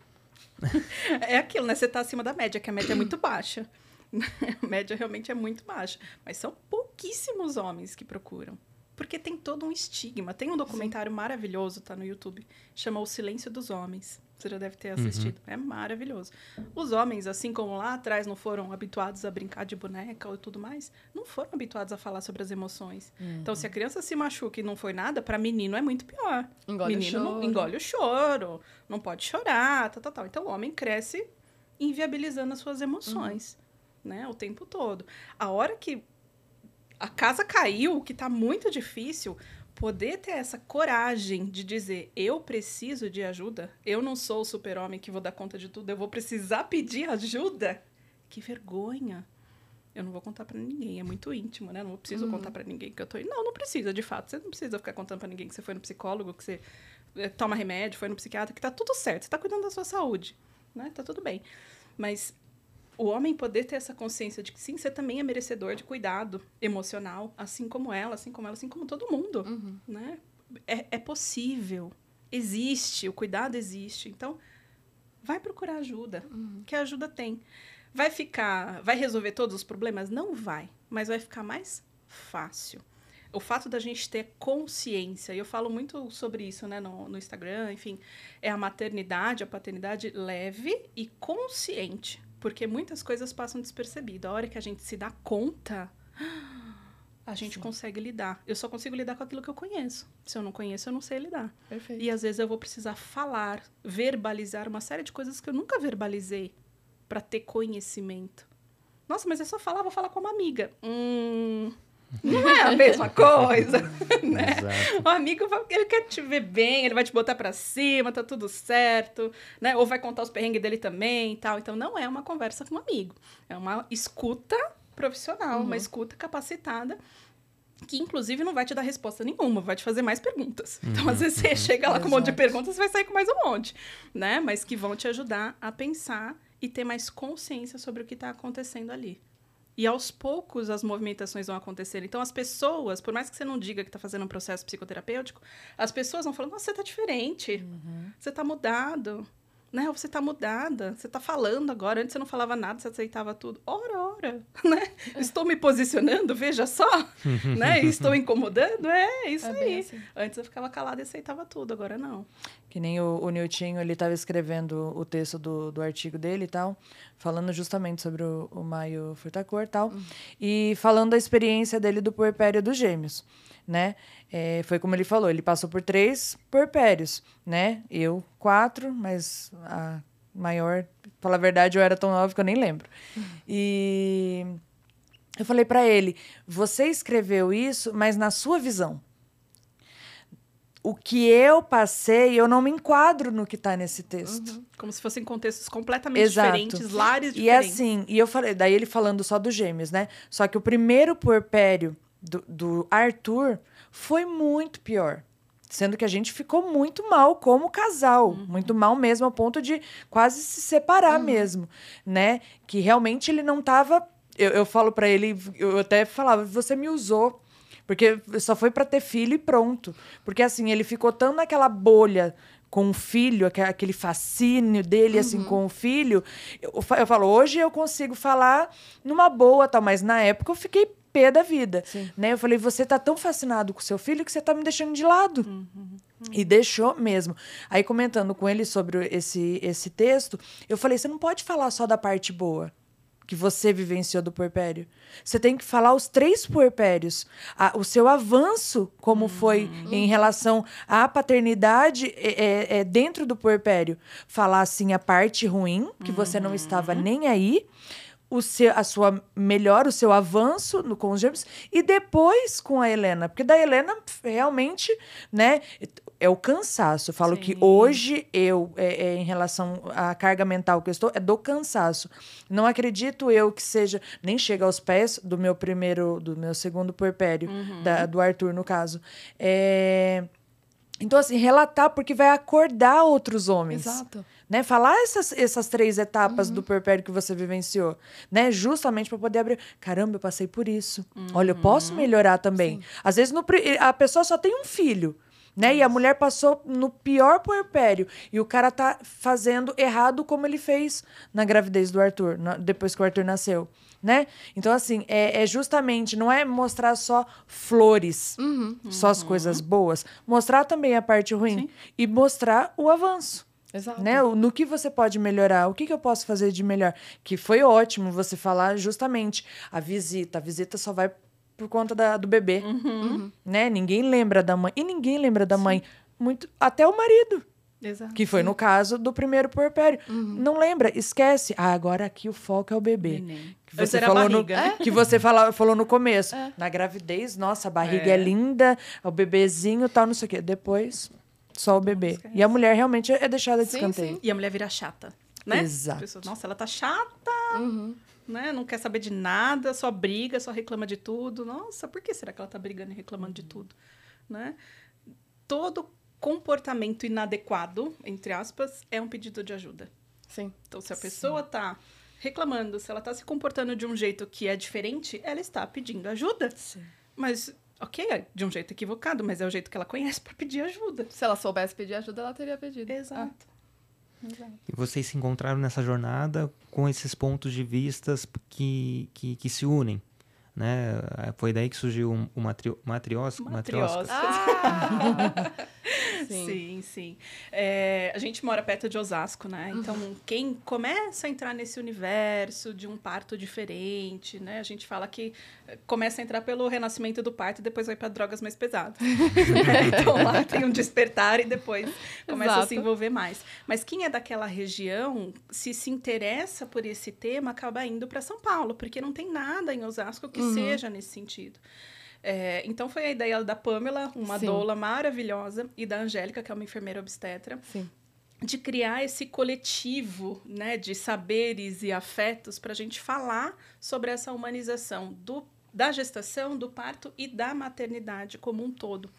é aquilo, né? Você tá acima da média, que a média é muito baixa. a média realmente é muito baixa. Mas são pouquíssimos homens que procuram. Porque tem todo um estigma. Tem um documentário Sim. maravilhoso, tá no YouTube, chama O Silêncio dos Homens. Você já deve ter assistido. Uhum. É maravilhoso. Os homens, assim como lá atrás não foram habituados a brincar de boneca ou tudo mais, não foram habituados a falar sobre as emoções. Uhum. Então, se a criança se machuca e não foi nada, para menino é muito pior. Engole menino o choro. Não, engole o choro, não pode chorar, tal, tal, tal. Então, o homem cresce inviabilizando as suas emoções, uhum. né? O tempo todo. A hora que a casa caiu, que está muito difícil, poder ter essa coragem de dizer eu preciso de ajuda, eu não sou o super-homem que vou dar conta de tudo, eu vou precisar pedir ajuda. Que vergonha. Eu não vou contar para ninguém, é muito íntimo, né? Não preciso uhum. contar para ninguém que eu tô. Não, não precisa, de fato. Você não precisa ficar contando para ninguém que você foi no psicólogo, que você eh, toma remédio, foi no psiquiatra, que tá tudo certo, você tá cuidando da sua saúde, né? Tá tudo bem. Mas o homem poder ter essa consciência de que sim, você também é merecedor de cuidado emocional, assim como ela, assim como ela, assim como todo mundo, uhum. né? É, é possível, existe, o cuidado existe. Então, vai procurar ajuda, uhum. que a ajuda tem. Vai ficar, vai resolver todos os problemas? Não vai, mas vai ficar mais fácil. O fato da gente ter consciência, e eu falo muito sobre isso né, no, no Instagram, enfim, é a maternidade, a paternidade leve e consciente porque muitas coisas passam despercebidas. A hora que a gente se dá conta, a gente Sim. consegue lidar. Eu só consigo lidar com aquilo que eu conheço. Se eu não conheço, eu não sei lidar. Perfeito. E às vezes eu vou precisar falar, verbalizar uma série de coisas que eu nunca verbalizei para ter conhecimento. Nossa, mas é só falar, vou falar com uma amiga. Hum, não é a mesma coisa, né? Exato. O amigo, ele quer te ver bem, ele vai te botar para cima, tá tudo certo, né? Ou vai contar os perrengues dele também e tal. Então, não é uma conversa com um amigo. É uma escuta profissional, uhum. uma escuta capacitada que inclusive não vai te dar resposta nenhuma, vai te fazer mais perguntas. Uhum, então, às vezes você uhum. chega lá com um monte de perguntas, você vai sair com mais um monte, né? Mas que vão te ajudar a pensar e ter mais consciência sobre o que está acontecendo ali. E aos poucos as movimentações vão acontecer. Então as pessoas, por mais que você não diga que está fazendo um processo psicoterapêutico, as pessoas vão falando: Nossa, você está diferente, uhum. você está mudado né? Você tá mudada, você tá falando agora. Antes você não falava nada, você aceitava tudo. Ora, ora, né? Estou me posicionando, veja só, né? Estou incomodando, é isso é aí. Assim. Antes eu ficava calada e aceitava tudo, agora não. Que nem o, o Niltinho, ele estava escrevendo o texto do, do artigo dele e tal, falando justamente sobre o, o Maio Furtacor e tal, uhum. e falando da experiência dele do puerpério dos gêmeos né? É, foi como ele falou, ele passou por três porpérios, né? Eu, quatro, mas a maior, falar a verdade, eu era tão nova que eu nem lembro. Uhum. E eu falei para ele: você escreveu isso, mas na sua visão. O que eu passei, eu não me enquadro no que está nesse texto. Uhum. Como se fossem contextos completamente Exato. diferentes, lares diferentes. E assim, e eu falei, daí ele falando só dos gêmeos, né? Só que o primeiro porpério do, do Arthur foi muito pior. Sendo que a gente ficou muito mal como casal, uhum. muito mal mesmo, ao ponto de quase se separar uhum. mesmo, né? Que realmente ele não tava. Eu, eu falo para ele, eu até falava, você me usou, porque só foi para ter filho e pronto. Porque assim, ele ficou tão naquela bolha com o filho, aquele fascínio dele, assim, uhum. assim, com o filho. Eu, eu falo, hoje eu consigo falar numa boa, tal, mas na época eu fiquei pé da vida. Né? Eu falei, você tá tão fascinado com seu filho que você tá me deixando de lado. Uhum, uhum. E deixou mesmo. Aí, comentando com ele sobre esse, esse texto, eu falei: você não pode falar só da parte boa que você vivenciou do puerpério. Você tem que falar os três puerpérios. A, o seu avanço, como uhum. foi em relação à paternidade é, é, é, dentro do puerpério. Falar, assim, a parte ruim, que você não estava uhum. nem aí o seu, a sua melhor, o seu avanço no, com os gêmeos e depois com a Helena. Porque da Helena, realmente, né? É o cansaço. Eu falo Sim. que hoje eu, é, é, em relação à carga mental que eu estou, é do cansaço. Não acredito eu que seja, nem chega aos pés do meu primeiro, do meu segundo porpério, uhum. da, do Arthur, no caso. É, então, assim, relatar porque vai acordar outros homens. Exato né? Falar essas, essas três etapas uhum. do perpério que você vivenciou, né? Justamente para poder abrir. Caramba, eu passei por isso. Uhum. Olha, eu posso melhorar também. Sim. Às vezes no, a pessoa só tem um filho. Né? E a mulher passou no pior puerpério. E o cara tá fazendo errado como ele fez na gravidez do Arthur, depois que o Arthur nasceu. Né? Então, assim, é, é justamente, não é mostrar só flores, uhum, só as coisas boas. Mostrar também a parte ruim. Sim. E mostrar o avanço. Exato. Né? No que você pode melhorar, o que, que eu posso fazer de melhor. Que foi ótimo você falar justamente a visita. A visita só vai por conta da, do bebê. Uhum. Né? Ninguém lembra da mãe. E ninguém lembra da Sim. mãe. muito Até o marido. Exato. Que foi Sim. no caso do primeiro puerpério. Uhum. Não lembra, esquece. Ah, agora aqui o foco é o bebê. Que você, falou no, é? que você fala, falou no começo. É. Na gravidez, nossa, a barriga é, é linda, o bebezinho tal, não sei o quê. Depois, só o bebê. E a mulher realmente é deixada de sim, escanteio. Sim. E a mulher vira chata, né? Exato. Pessoa, nossa, ela tá chata. Uhum né? Não quer saber de nada, só briga, só reclama de tudo. Nossa, por que será que ela está brigando e reclamando de tudo, né? Todo comportamento inadequado, entre aspas, é um pedido de ajuda. Sim. Então, se a pessoa está reclamando, se ela está se comportando de um jeito que é diferente, ela está pedindo ajuda. Sim. Mas ok, é de um jeito equivocado, mas é o jeito que ela conhece para pedir ajuda. Se ela soubesse pedir ajuda, ela teria pedido. Exato. Ah. E vocês se encontraram nessa jornada com esses pontos de vistas que, que, que se unem. Né? Foi daí que surgiu o matrio, matriosca. Matriosca. Ah! sim, sim. sim. É, a gente mora perto de Osasco, né? Então, uhum. quem começa a entrar nesse universo de um parto diferente, né? A gente fala que começa a entrar pelo renascimento do parto e depois vai para drogas mais pesadas. então, lá tem um despertar e depois começa Exato. a se envolver mais. Mas quem é daquela região, se se interessa por esse tema, acaba indo para São Paulo, porque não tem nada em Osasco que uhum. seja nesse sentido. É, então foi a ideia da Pamela, uma Sim. doula maravilhosa, e da Angélica, que é uma enfermeira obstetra. Sim. De criar esse coletivo né, de saberes e afetos para a gente falar sobre essa humanização do da gestação, do parto e da maternidade como um todo.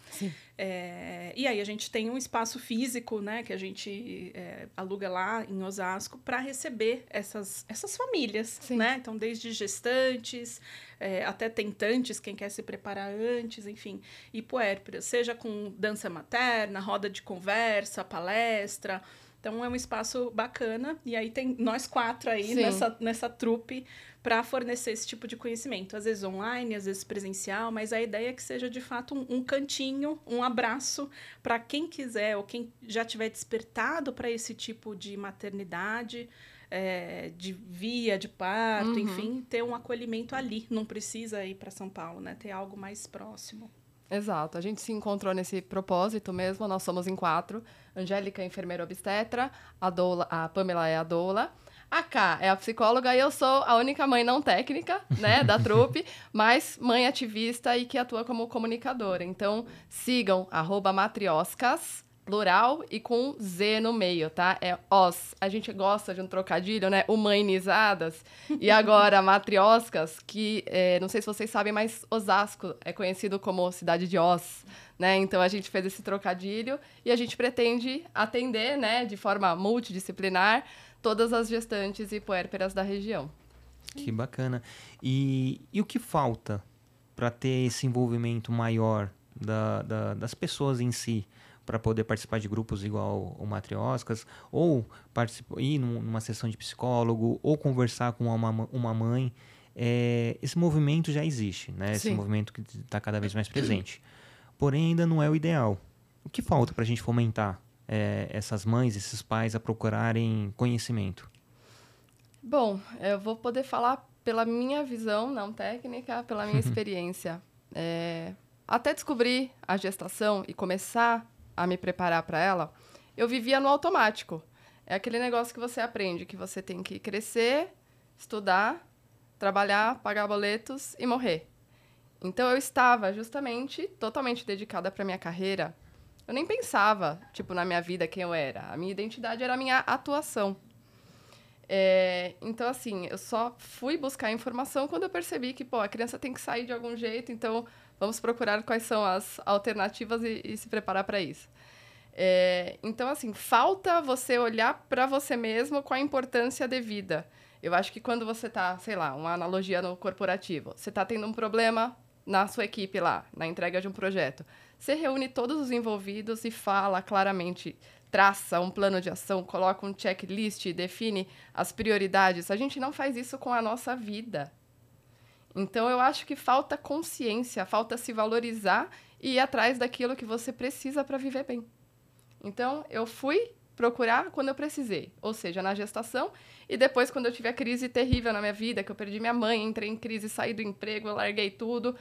É, e aí a gente tem um espaço físico, né, que a gente é, aluga lá em Osasco para receber essas, essas famílias, Sim. né? Então desde gestantes é, até tentantes, quem quer se preparar antes, enfim, e puérperas, seja com dança materna, roda de conversa, palestra. Então é um espaço bacana e aí tem nós quatro aí nessa, nessa trupe para fornecer esse tipo de conhecimento. Às vezes online, às vezes presencial, mas a ideia é que seja de fato um, um cantinho, um abraço para quem quiser ou quem já tiver despertado para esse tipo de maternidade. É, de via de parto, uhum. enfim, ter um acolhimento ali. Não precisa ir para São Paulo, né? Ter algo mais próximo. Exato. A gente se encontrou nesse propósito mesmo. Nós somos em quatro. Angélica, enfermeira obstetra. A, doula, a Pamela é a doula. A K é a psicóloga e eu sou a única mãe não técnica, né, da trupe, mas mãe ativista e que atua como comunicadora. Então, sigam arroba matrioscas, plural e com Z no meio, tá? É os. A gente gosta de um trocadilho, né? Humanizadas. E agora, matrioscas, que é, não sei se vocês sabem, mas Osasco é conhecido como cidade de Os, né? Então a gente fez esse trocadilho e a gente pretende atender, né, de forma multidisciplinar todas as gestantes e puérperas da região. Que bacana. E, e o que falta para ter esse envolvimento maior da, da, das pessoas em si? Para poder participar de grupos igual o Matrioscas, ou ir numa sessão de psicólogo, ou conversar com uma, uma mãe. É, esse movimento já existe, né? Esse movimento que está cada vez mais presente. Porém, ainda não é o ideal. O que falta para a gente fomentar é, essas mães, esses pais a procurarem conhecimento? Bom, eu vou poder falar pela minha visão, não técnica, pela minha experiência. É, até descobrir a gestação e começar a me preparar para ela, eu vivia no automático. É aquele negócio que você aprende, que você tem que crescer, estudar, trabalhar, pagar boletos e morrer. Então eu estava justamente totalmente dedicada para minha carreira eu nem pensava, tipo, na minha vida quem eu era. A minha identidade era a minha atuação. É, então, assim, eu só fui buscar informação quando eu percebi que, pô, a criança tem que sair de algum jeito, então vamos procurar quais são as alternativas e, e se preparar para isso. É, então, assim, falta você olhar para você mesmo com a importância devida. Eu acho que quando você tá, sei lá, uma analogia no corporativo, você tá tendo um problema na sua equipe lá, na entrega de um projeto, você reúne todos os envolvidos e fala claramente, traça um plano de ação, coloca um checklist, define as prioridades. A gente não faz isso com a nossa vida. Então eu acho que falta consciência, falta se valorizar e ir atrás daquilo que você precisa para viver bem. Então eu fui procurar quando eu precisei, ou seja, na gestação e depois quando eu tive a crise terrível na minha vida, que eu perdi minha mãe, entrei em crise, saí do emprego, larguei tudo.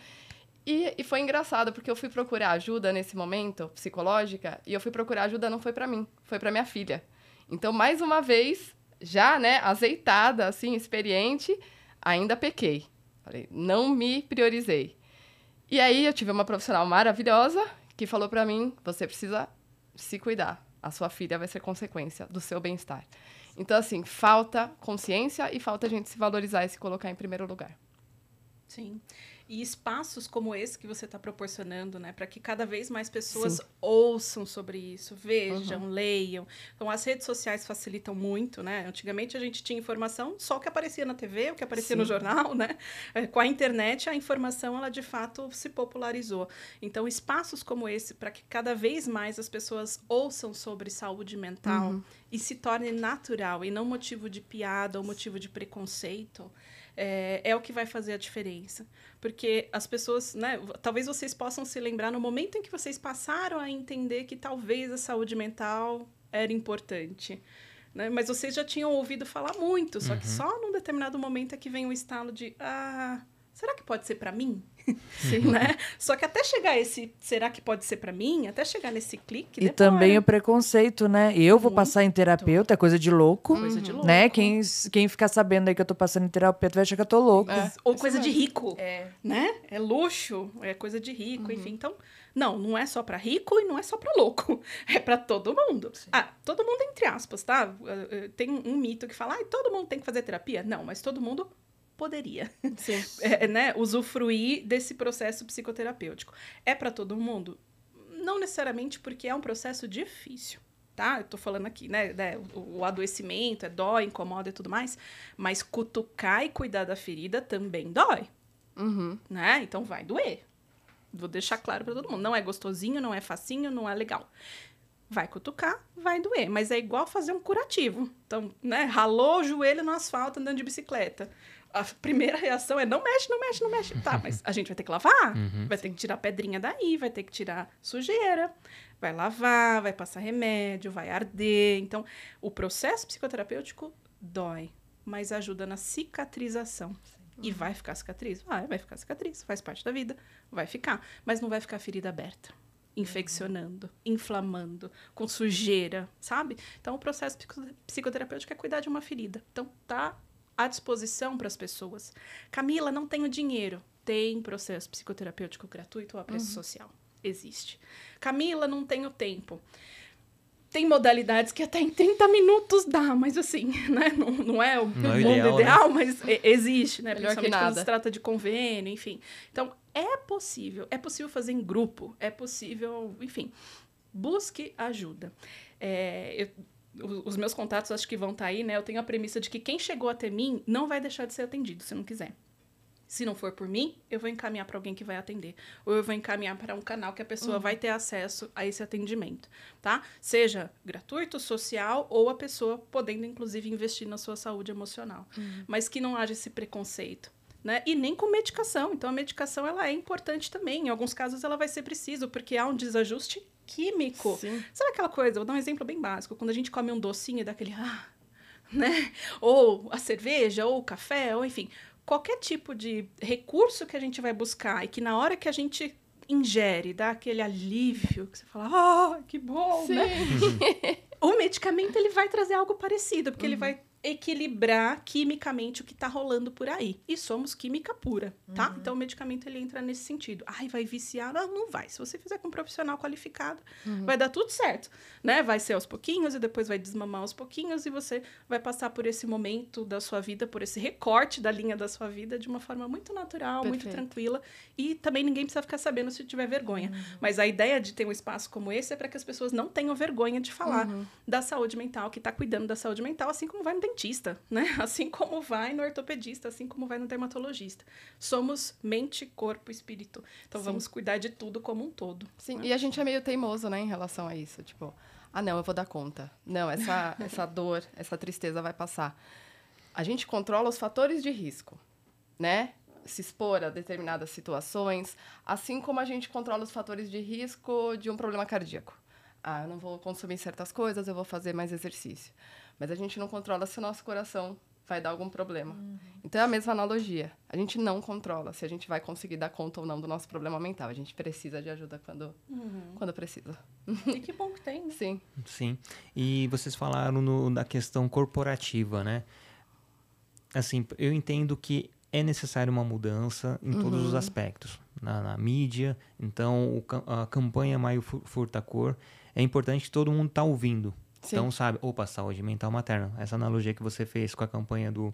E, e foi engraçado porque eu fui procurar ajuda nesse momento psicológica e eu fui procurar ajuda não foi para mim, foi para minha filha. Então mais uma vez, já, né, azeitada, assim, experiente, ainda pequei. Falei, não me priorizei. E aí eu tive uma profissional maravilhosa que falou para mim: você precisa se cuidar. A sua filha vai ser consequência do seu bem-estar. Então, assim, falta consciência e falta a gente se valorizar e se colocar em primeiro lugar. Sim. E espaços como esse que você está proporcionando, né? Para que cada vez mais pessoas Sim. ouçam sobre isso, vejam, uhum. leiam. Então, as redes sociais facilitam muito, né? Antigamente a gente tinha informação só o que aparecia na TV, o que aparecia Sim. no jornal, né? É, com a internet, a informação, ela de fato se popularizou. Então, espaços como esse, para que cada vez mais as pessoas ouçam sobre saúde mental uhum. e se torne natural e não motivo de piada ou motivo de preconceito é, é o que vai fazer a diferença. Porque as pessoas, né? Talvez vocês possam se lembrar no momento em que vocês passaram a entender que talvez a saúde mental era importante. Né? Mas vocês já tinham ouvido falar muito, só uhum. que só num determinado momento é que vem o estalo de ah, será que pode ser para mim? Sim. né? Só que até chegar esse, será que pode ser para mim? Até chegar nesse clique. E demora. também o preconceito, né? Eu vou passar em terapeuta, é coisa de louco. Coisa de louco. Né? Quem, quem ficar sabendo aí que eu tô passando em terapeuta vai achar que eu tô louco. É. Ou coisa de rico. É. Né? É luxo, é coisa de rico, uhum. enfim. Então, não, não é só para rico e não é só para louco. É para todo mundo. Sim. Ah, todo mundo entre aspas, tá? Eh, eh, tem um mito que fala, ah, todo mundo tem que fazer terapia. Não, mas todo mundo poderia é, né, usufruir desse processo psicoterapêutico. É para todo mundo? Não necessariamente, porque é um processo difícil. Tá? Eu tô falando aqui, né, né o, o adoecimento é dói, incomoda e tudo mais, mas cutucar e cuidar da ferida também dói. Uhum. Né? Então vai doer. Vou deixar claro para todo mundo. Não é gostosinho, não é facinho, não é legal. Vai cutucar, vai doer, mas é igual fazer um curativo. Então, né, ralou o joelho no asfalto andando de bicicleta a primeira reação é não mexe, não mexe, não mexe. Tá, mas a gente vai ter que lavar, uhum, vai ter que tirar pedrinha daí, vai ter que tirar sujeira, vai lavar, vai passar remédio, vai arder. Então, o processo psicoterapêutico dói, mas ajuda na cicatrização. E vai ficar cicatriz? Vai, vai ficar cicatriz, faz parte da vida, vai ficar. Mas não vai ficar ferida aberta, infeccionando, inflamando, com sujeira, sabe? Então, o processo psicoterapêutico é cuidar de uma ferida. Então, tá à disposição para as pessoas. Camila, não tenho dinheiro. Tem processo psicoterapêutico gratuito ou a preço uhum. social. Existe. Camila, não tenho tempo. Tem modalidades que até em 30 minutos dá, mas assim, né? Não, não é o não é mundo ideal, ideal né? mas existe, né? Melhor Principalmente quando se trata de convênio, enfim. Então, é possível. É possível fazer em grupo. É possível, enfim. Busque ajuda. É, eu os meus contatos acho que vão estar tá aí, né? Eu tenho a premissa de que quem chegou até mim não vai deixar de ser atendido se não quiser. Se não for por mim, eu vou encaminhar para alguém que vai atender. Ou eu vou encaminhar para um canal que a pessoa uhum. vai ter acesso a esse atendimento, tá? Seja gratuito, social, ou a pessoa podendo, inclusive, investir na sua saúde emocional. Uhum. Mas que não haja esse preconceito. Né? E nem com medicação. Então, a medicação ela é importante também. Em alguns casos, ela vai ser preciso, porque há um desajuste químico. Sim. Sabe aquela coisa? Vou dar um exemplo bem básico. Quando a gente come um docinho daquele. Ah, né? Ou a cerveja, ou o café, ou enfim. Qualquer tipo de recurso que a gente vai buscar e que na hora que a gente ingere, dá aquele alívio, que você fala, ah, que bom, Sim. né? o medicamento ele vai trazer algo parecido, porque uhum. ele vai equilibrar quimicamente o que está rolando por aí. E somos química pura, tá? Uhum. Então o medicamento ele entra nesse sentido. Ai, vai viciar? Não, não vai. Se você fizer com um profissional qualificado, uhum. vai dar tudo certo, né? Vai ser aos pouquinhos e depois vai desmamar aos pouquinhos e você vai passar por esse momento da sua vida, por esse recorte da linha da sua vida de uma forma muito natural, Perfeito. muito tranquila e também ninguém precisa ficar sabendo se tiver vergonha. Uhum. Mas a ideia de ter um espaço como esse é para que as pessoas não tenham vergonha de falar uhum. da saúde mental, que está cuidando da saúde mental, assim como vai no dentista, né? Assim como vai no ortopedista, assim como vai no dermatologista. Somos mente, corpo, espírito. Então Sim. vamos cuidar de tudo como um todo. Sim, né? e a gente é meio teimoso, né, em relação a isso. Tipo, ah, não, eu vou dar conta. Não, essa, essa dor, essa tristeza vai passar. A gente controla os fatores de risco, né? Se expor a determinadas situações, assim como a gente controla os fatores de risco de um problema cardíaco. Ah, eu não vou consumir certas coisas, eu vou fazer mais exercício. Mas a gente não controla se o nosso coração vai dar algum problema. Uhum. Então é a mesma analogia. A gente não controla se a gente vai conseguir dar conta ou não do nosso problema mental. A gente precisa de ajuda quando, uhum. quando precisa. E que bom que tem, né? Sim. Sim. E vocês falaram no, da questão corporativa, né? Assim, eu entendo que é necessária uma mudança em uhum. todos os aspectos. Na, na mídia, então o, a campanha Maio Furta Cor, é importante que todo mundo está ouvindo. Sim. Então, sabe, opa, saúde mental materna. Essa analogia que você fez com a campanha do,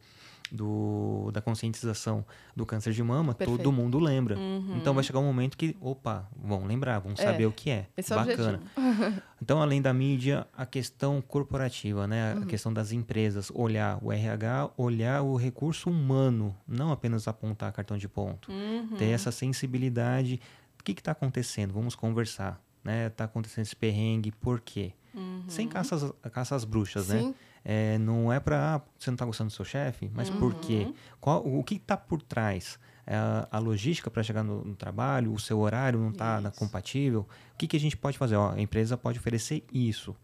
do da conscientização do câncer de mama, Perfeito. todo mundo lembra. Uhum. Então vai chegar um momento que, opa, vão lembrar, vão é, saber o que é. Esse Bacana. É então, além da mídia, a questão corporativa, né? Uhum. A questão das empresas, olhar o RH, olhar o recurso humano, não apenas apontar cartão de ponto. Uhum. Ter essa sensibilidade. O que está acontecendo? Vamos conversar. Né? Tá acontecendo esse perrengue, por quê? Uhum. Sem caças, caças bruxas, né? Sim. né? É, não é para ah, você não está gostando do seu chefe, mas uhum. por quê? Qual, o que está por trás? É a, a, logística para chegar no, no, trabalho, o seu horário não está compatível. O que, que a gente pode fazer? Ó, a empresa pode oferecer isso.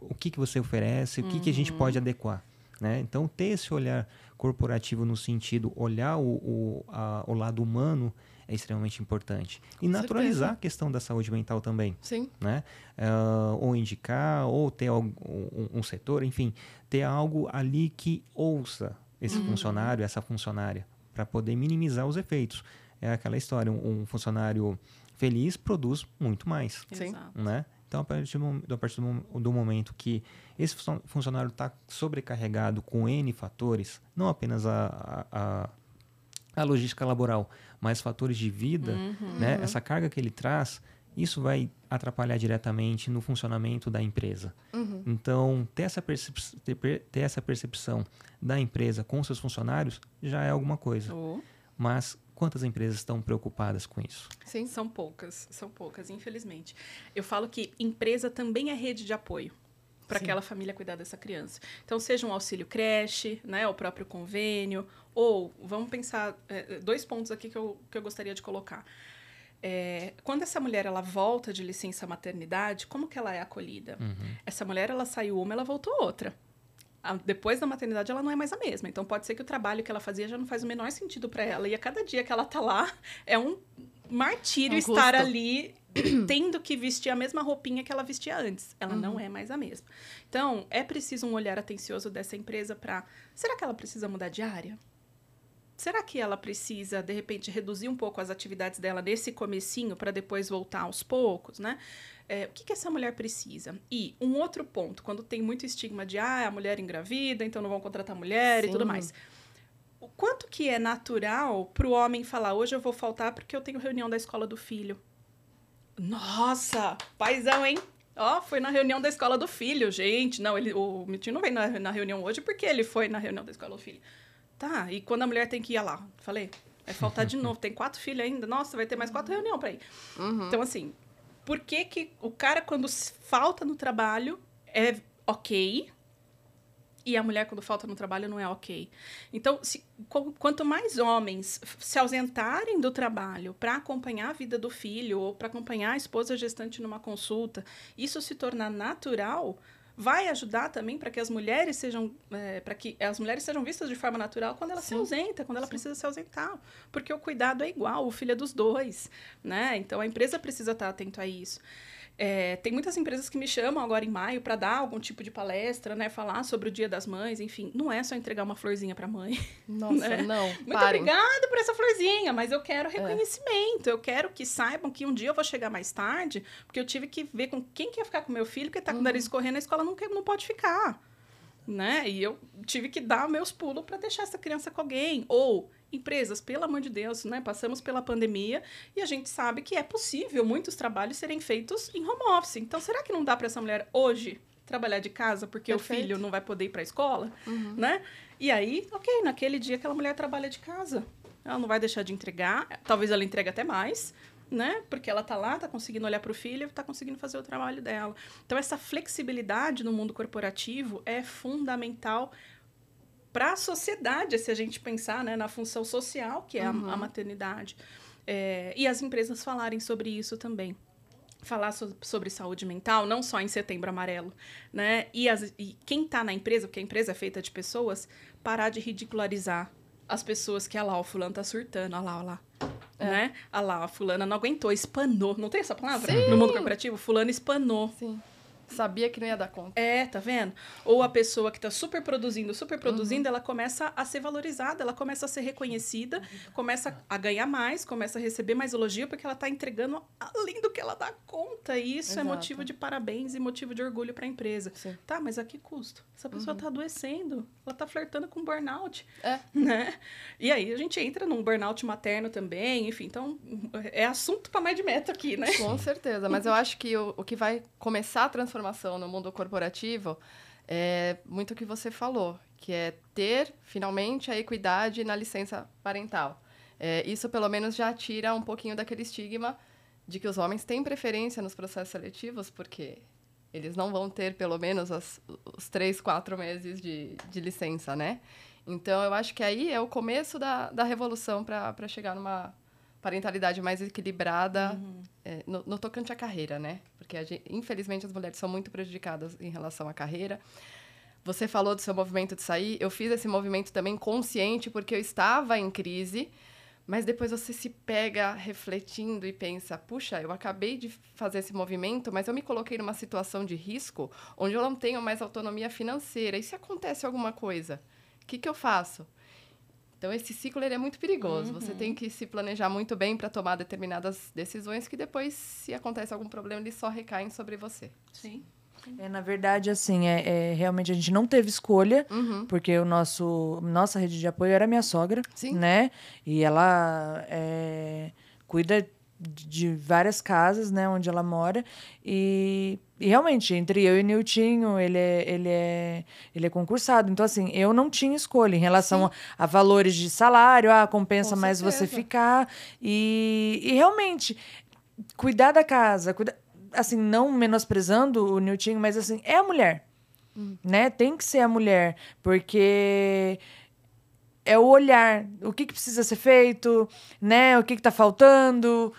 O que, que você oferece? O que, que a gente pode uhum. adequar? Né? Então, ter esse olhar corporativo no sentido, olhar o, o, a, o lado humano é extremamente importante. E Com naturalizar certeza. a questão da saúde mental também. Sim. Né? Uh, ou indicar, ou ter um, um, setor, enfim, ter algo ali que ouça esse uhum. funcionário, essa funcionária, para poder minimizar os efeitos. É aquela história, um, um funcionário feliz produz muito mais. Sim. Né? Então, a partir, do, a partir do momento que esse funcionário está sobrecarregado com N fatores, não apenas a, a, a logística laboral, mas fatores de vida, uhum. né? essa carga que ele traz, isso vai atrapalhar diretamente no funcionamento da empresa. Uhum. Então, ter essa, ter, ter, essa percepção da empresa com seus funcionários já é alguma coisa. Oh. Mas quantas empresas estão preocupadas com isso? Sim, são poucas, são poucas, infelizmente. Eu falo que empresa também é rede de apoio para aquela família cuidar dessa criança. Então, seja um auxílio creche, né, o próprio convênio, ou vamos pensar é, dois pontos aqui que eu, que eu gostaria de colocar. É, quando essa mulher ela volta de licença maternidade, como que ela é acolhida? Uhum. Essa mulher ela saiu uma, ela voltou outra. Depois da maternidade ela não é mais a mesma. Então pode ser que o trabalho que ela fazia já não faz o menor sentido para ela e a cada dia que ela tá lá é um martírio é um estar ali tendo que vestir a mesma roupinha que ela vestia antes. Ela uhum. não é mais a mesma. Então, é preciso um olhar atencioso dessa empresa para. Será que ela precisa mudar de área? Será que ela precisa, de repente, reduzir um pouco as atividades dela nesse comecinho para depois voltar aos poucos, né? É, o que, que essa mulher precisa? E um outro ponto, quando tem muito estigma de ah, a mulher engravida, então não vão contratar mulher Sim. e tudo mais. O quanto que é natural para o homem falar, hoje eu vou faltar porque eu tenho reunião da escola do filho. Nossa, paizão, hein? Ó, oh, foi na reunião da escola do filho, gente. Não, ele, o Mitinho não veio na, na reunião hoje porque ele foi na reunião da escola do filho. Tá, e quando a mulher tem que ir lá? Falei, vai faltar de novo. Tem quatro filhos ainda. Nossa, vai ter mais quatro reuniões pra ir. Uhum. Então, assim, por que que o cara, quando falta no trabalho, é ok, e a mulher, quando falta no trabalho, não é ok. Então, se, quanto mais homens se ausentarem do trabalho para acompanhar a vida do filho ou para acompanhar a esposa gestante numa consulta, isso se tornar natural, vai ajudar também para que as mulheres sejam é, para que as mulheres sejam vistas de forma natural quando ela Sim. se ausenta, quando ela Sim. precisa se ausentar, porque o cuidado é igual, o filho é dos dois, né? Então a empresa precisa estar atento a isso. É, tem muitas empresas que me chamam agora em maio para dar algum tipo de palestra, né? Falar sobre o Dia das Mães, enfim. Não é só entregar uma florzinha para a mãe. Nossa, né? não. Muito parem. obrigada por essa florzinha, mas eu quero é. reconhecimento. É. Eu quero que saibam que um dia eu vou chegar mais tarde, porque eu tive que ver com quem quer ficar com meu filho, que está com o nariz uhum. correndo na escola não, quer, não pode ficar. Né? E eu tive que dar meus pulos para deixar essa criança com alguém. Ou empresas, pelo amor de Deus, né? Passamos pela pandemia e a gente sabe que é possível muitos trabalhos serem feitos em home office. Então, será que não dá para essa mulher hoje trabalhar de casa porque Perfeito. o filho não vai poder ir para a escola, uhum. né? E aí, ok, naquele dia aquela mulher trabalha de casa. Ela não vai deixar de entregar, talvez ela entregue até mais, né? Porque ela tá lá, tá conseguindo olhar para o filho, tá conseguindo fazer o trabalho dela. Então essa flexibilidade no mundo corporativo é fundamental para a sociedade, se a gente pensar né, na função social que é uhum. a, a, maternidade. É, e as empresas falarem sobre isso também. Falar so, sobre saúde mental, não só em setembro amarelo, né? E, as, e quem está na empresa, porque a empresa é feita de pessoas, parar de ridicularizar as pessoas que, olha lá, o fulano tá surtando, olha lá, olha lá. É. Né? Olha lá, a fulana não aguentou, espanou. Não tem essa palavra? Sim. No mundo corporativo, fulano espanou. Sim. Sabia que não ia dar conta. É, tá vendo? Ou a pessoa que está super produzindo, super produzindo, uhum. ela começa a ser valorizada, ela começa a ser reconhecida, começa a ganhar mais, começa a receber mais elogio, porque ela está entregando além do que ela dá conta. E isso é Exato. é motivo de parabéns e motivo de orgulho para a empresa. Sim. Tá, mas a que custo? Essa pessoa uhum. adoecendo, ela está flertando com burnout. É. Né? E aí a gente entra num burnout materno também, enfim. Então, é assunto para mais de meta aqui, né? Com certeza. Mas eu acho que o, o que vai começar a transformar transformação no mundo corporativo é muito o que você falou, que é ter finalmente a equidade na licença parental. É, isso pelo menos já tira um pouquinho daquele estigma de que os homens têm preferência nos processos seletivos, porque eles não vão ter pelo menos as, os três, quatro meses de, de licença, né? Então, eu acho que aí é o começo da, da revolução para chegar numa parentalidade mais equilibrada uhum. é, no, no, tocante à carreira, né? Porque, gente, infelizmente, as mulheres são muito prejudicadas em relação à carreira. Você falou do seu movimento de sair. Eu fiz esse movimento também consciente porque eu estava em crise, mas depois você se pega refletindo e pensa: puxa, eu acabei de fazer esse movimento, mas eu me coloquei numa situação de risco onde eu não tenho mais autonomia financeira. E se acontece alguma coisa? O que, que eu faço? Então, esse ciclo ele é muito perigoso. Uhum. Você tem que se planejar muito bem para tomar determinadas decisões que depois, se acontece algum problema, eles só recaem sobre você. Sim. É, na verdade, assim, é, é, realmente a gente não teve escolha, uhum. porque o nosso nossa rede de apoio era minha sogra, Sim. né? E ela é, cuida de várias casas, né, onde ela mora. E, e, realmente, entre eu e Niltinho, ele é, ele, é, ele é concursado. Então, assim, eu não tinha escolha em relação a, a, valores de salário, ah, compensa Com mais você ficar. E, e realmente, cuidar da casa, cuida, assim, não menosprezando o Niltinho, mas assim, é a mulher. Hum. Né? Tem que ser a mulher, porque é o olhar, o que, que precisa ser feito, né? O que, que tá faltando.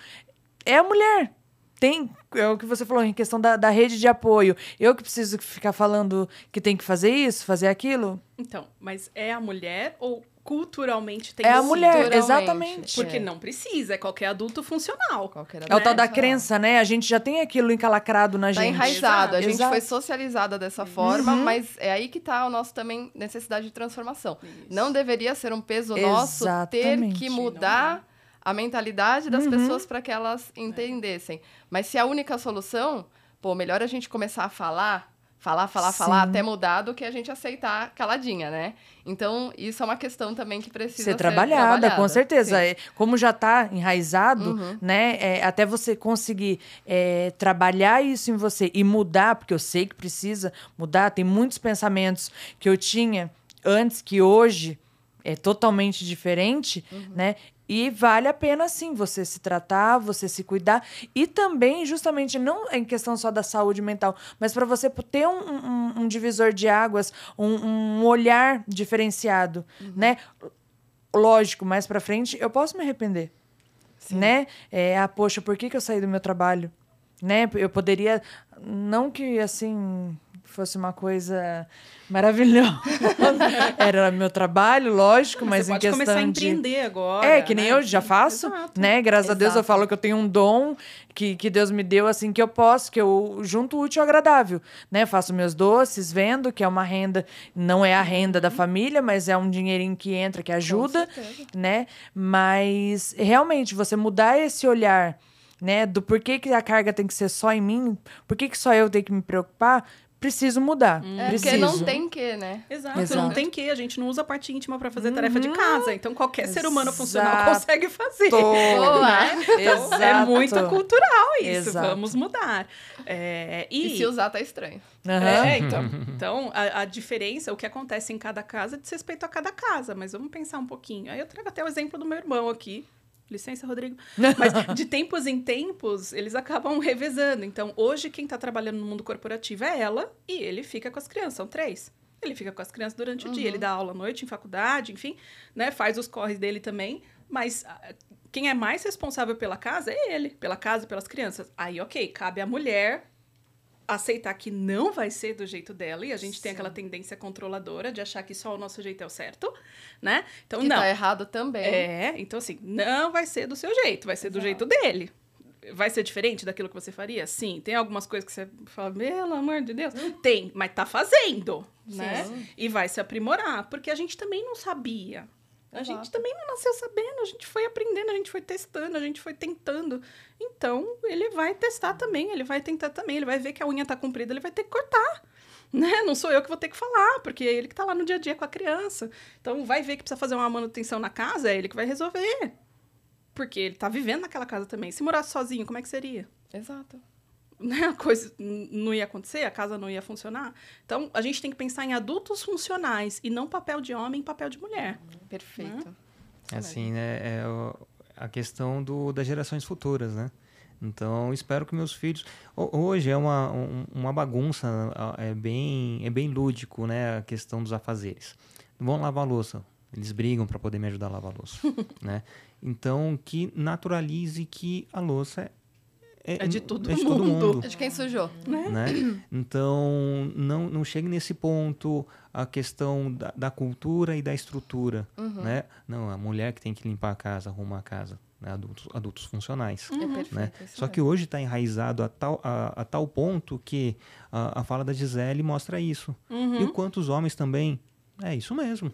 É a mulher. Tem, é o que você falou em questão da, da rede de apoio. Eu que preciso ficar falando que tem que fazer isso, fazer aquilo? Então, mas é a mulher ou culturalmente tem É a mulher, exatamente. Porque é. não precisa, é qualquer adulto funcional. Qualquer adulto. É o tal da crença, né? A gente já tem aquilo encalacrado na tá gente. Enraizado. A gente Exato. foi socializada dessa forma, uhum. mas é aí que tá o nosso também necessidade de transformação. Isso. Não deveria ser um peso nosso ter que mudar é. a mentalidade das uhum. pessoas para que elas entendessem. Mas se a única solução, pô, melhor a gente começar a falar falar, falar, Sim. falar até mudar do que a gente aceitar caladinha, né? Então, isso é uma questão também que precisa ser, ser trabalhada, trabalhada. com certeza. É, como já está enraizado, uhum. né? É, até você conseguir é, trabalhar isso em você e mudar, porque eu sei que precisa mudar, tem muitos pensamentos que eu tinha antes que hoje é totalmente diferente, uhum. né? E vale a pena, sim, você se tratar, você se cuidar. E também, justamente, não em questão só da saúde mental, mas para você ter um, um, um, divisor de águas, um, um olhar diferenciado, uhum. né? Lógico, mais para frente, eu posso me arrepender. Sim. Né? É, ah, poxa, por que, que eu saí do meu trabalho? Né? Eu poderia. Não que, assim fosse uma coisa maravilhosa. Era meu trabalho, lógico, mas Você em pode começar a empreender agora. É, que nem né? eu já faço, Exato. né? Graças Exato. a Deus eu falo que eu tenho um dom que, que Deus me deu, assim, que eu posso, que eu junto útil ao agradável, né? Faço meus doces, vendo, que é uma renda, não é a renda da uhum. família, mas é um dinheirinho que entra, que ajuda, né? Mas, realmente, você mudar esse olhar né, do porquê que a carga tem que ser só em mim, por que, que só eu tenho que me preocupar, preciso mudar. É, preciso. porque não tem que, né? Exato, Exato. não tem que, a gente não usa a parte íntima para fazer tarefa de casa. Então qualquer ser humano funcional Exato. consegue fazer. Boa! Então, é muito cultural isso, Exato. vamos mudar. É, E se usar, tá estranho. Aham. É, então, então a, a diferença, o que acontece em cada casa, diz respeito a cada casa. Mas vamos pensar um pouquinho. Aí eu trago até o exemplo do meu irmão aqui. Licença, Rodrigo. Mas de tempos em tempos, eles acabam revezando. Então, hoje, quem está trabalhando no mundo corporativo é ela e ele fica com as crianças. São três. Ele fica com as crianças durante o dia. Ele dá aula à noite, em faculdade, enfim, né? Faz os corres dele também. Mas ah, quem é mais responsável pela casa é ele. Pela casa e pelas crianças. Aí, ok, cabe à mulher aceitar que não vai ser do jeito dela e a gente tem aquela tendência controladora de achar que só o nosso jeito é o certo, né? Então Que não. tá errado também. É, então assim, não vai ser do seu jeito, vai ser do jeito dele. Vai ser diferente daquilo que você faria? Sim. Tem algumas coisas que você fala, pelo amor de Deus. Tem, mas tá fazendo, né? Sim. E vai se aprimorar, porque a gente também não sabia. A Exato. gente também não nasceu sabendo, a gente foi aprendendo, a gente foi testando, a gente foi tentando. Então, ele vai testar também, ele vai tentar também, ele vai ver que a unha tá comprida, ele vai ter que cortar. Né? Não sou eu que vou ter que falar, porque é ele que tá lá no dia a dia com a criança. Então, vai ver que precisa fazer uma manutenção na casa, é ele que vai resolver. Porque ele tá vivendo naquela casa também. Se morasse sozinho, como é que seria? Exato. Né, a coisa não ia acontecer, a casa não ia funcionar. Então, a gente tem que pensar em adultos funcionais e não papel de homem, papel de mulher. Perfeito. É assim, né? É o- a questão do, das gerações futuras, né? Então, espero que meus filhos... ho- Hoje é uma, um- uma bagunça, é bem, é bem lúdico, né? A questão dos afazeres. Vão lavar a louça. Eles brigam para poder me ajudar a lavar a louça, né? Então, que naturalize que a louça é, É de todo é de mundo. mundo É de quem sujou. né? Então, não, não chegue nesse ponto a questão da, da cultura e da estrutura, né? Não, a mulher que tem que limpar a casa, arrumar a casa, né? adultos, adultos funcionais. É perfeito. Né? isso Só que hoje está enraizado a tal, a, a tal ponto que a, a fala da Gisele mostra isso. E o quanto os homens também. É isso mesmo.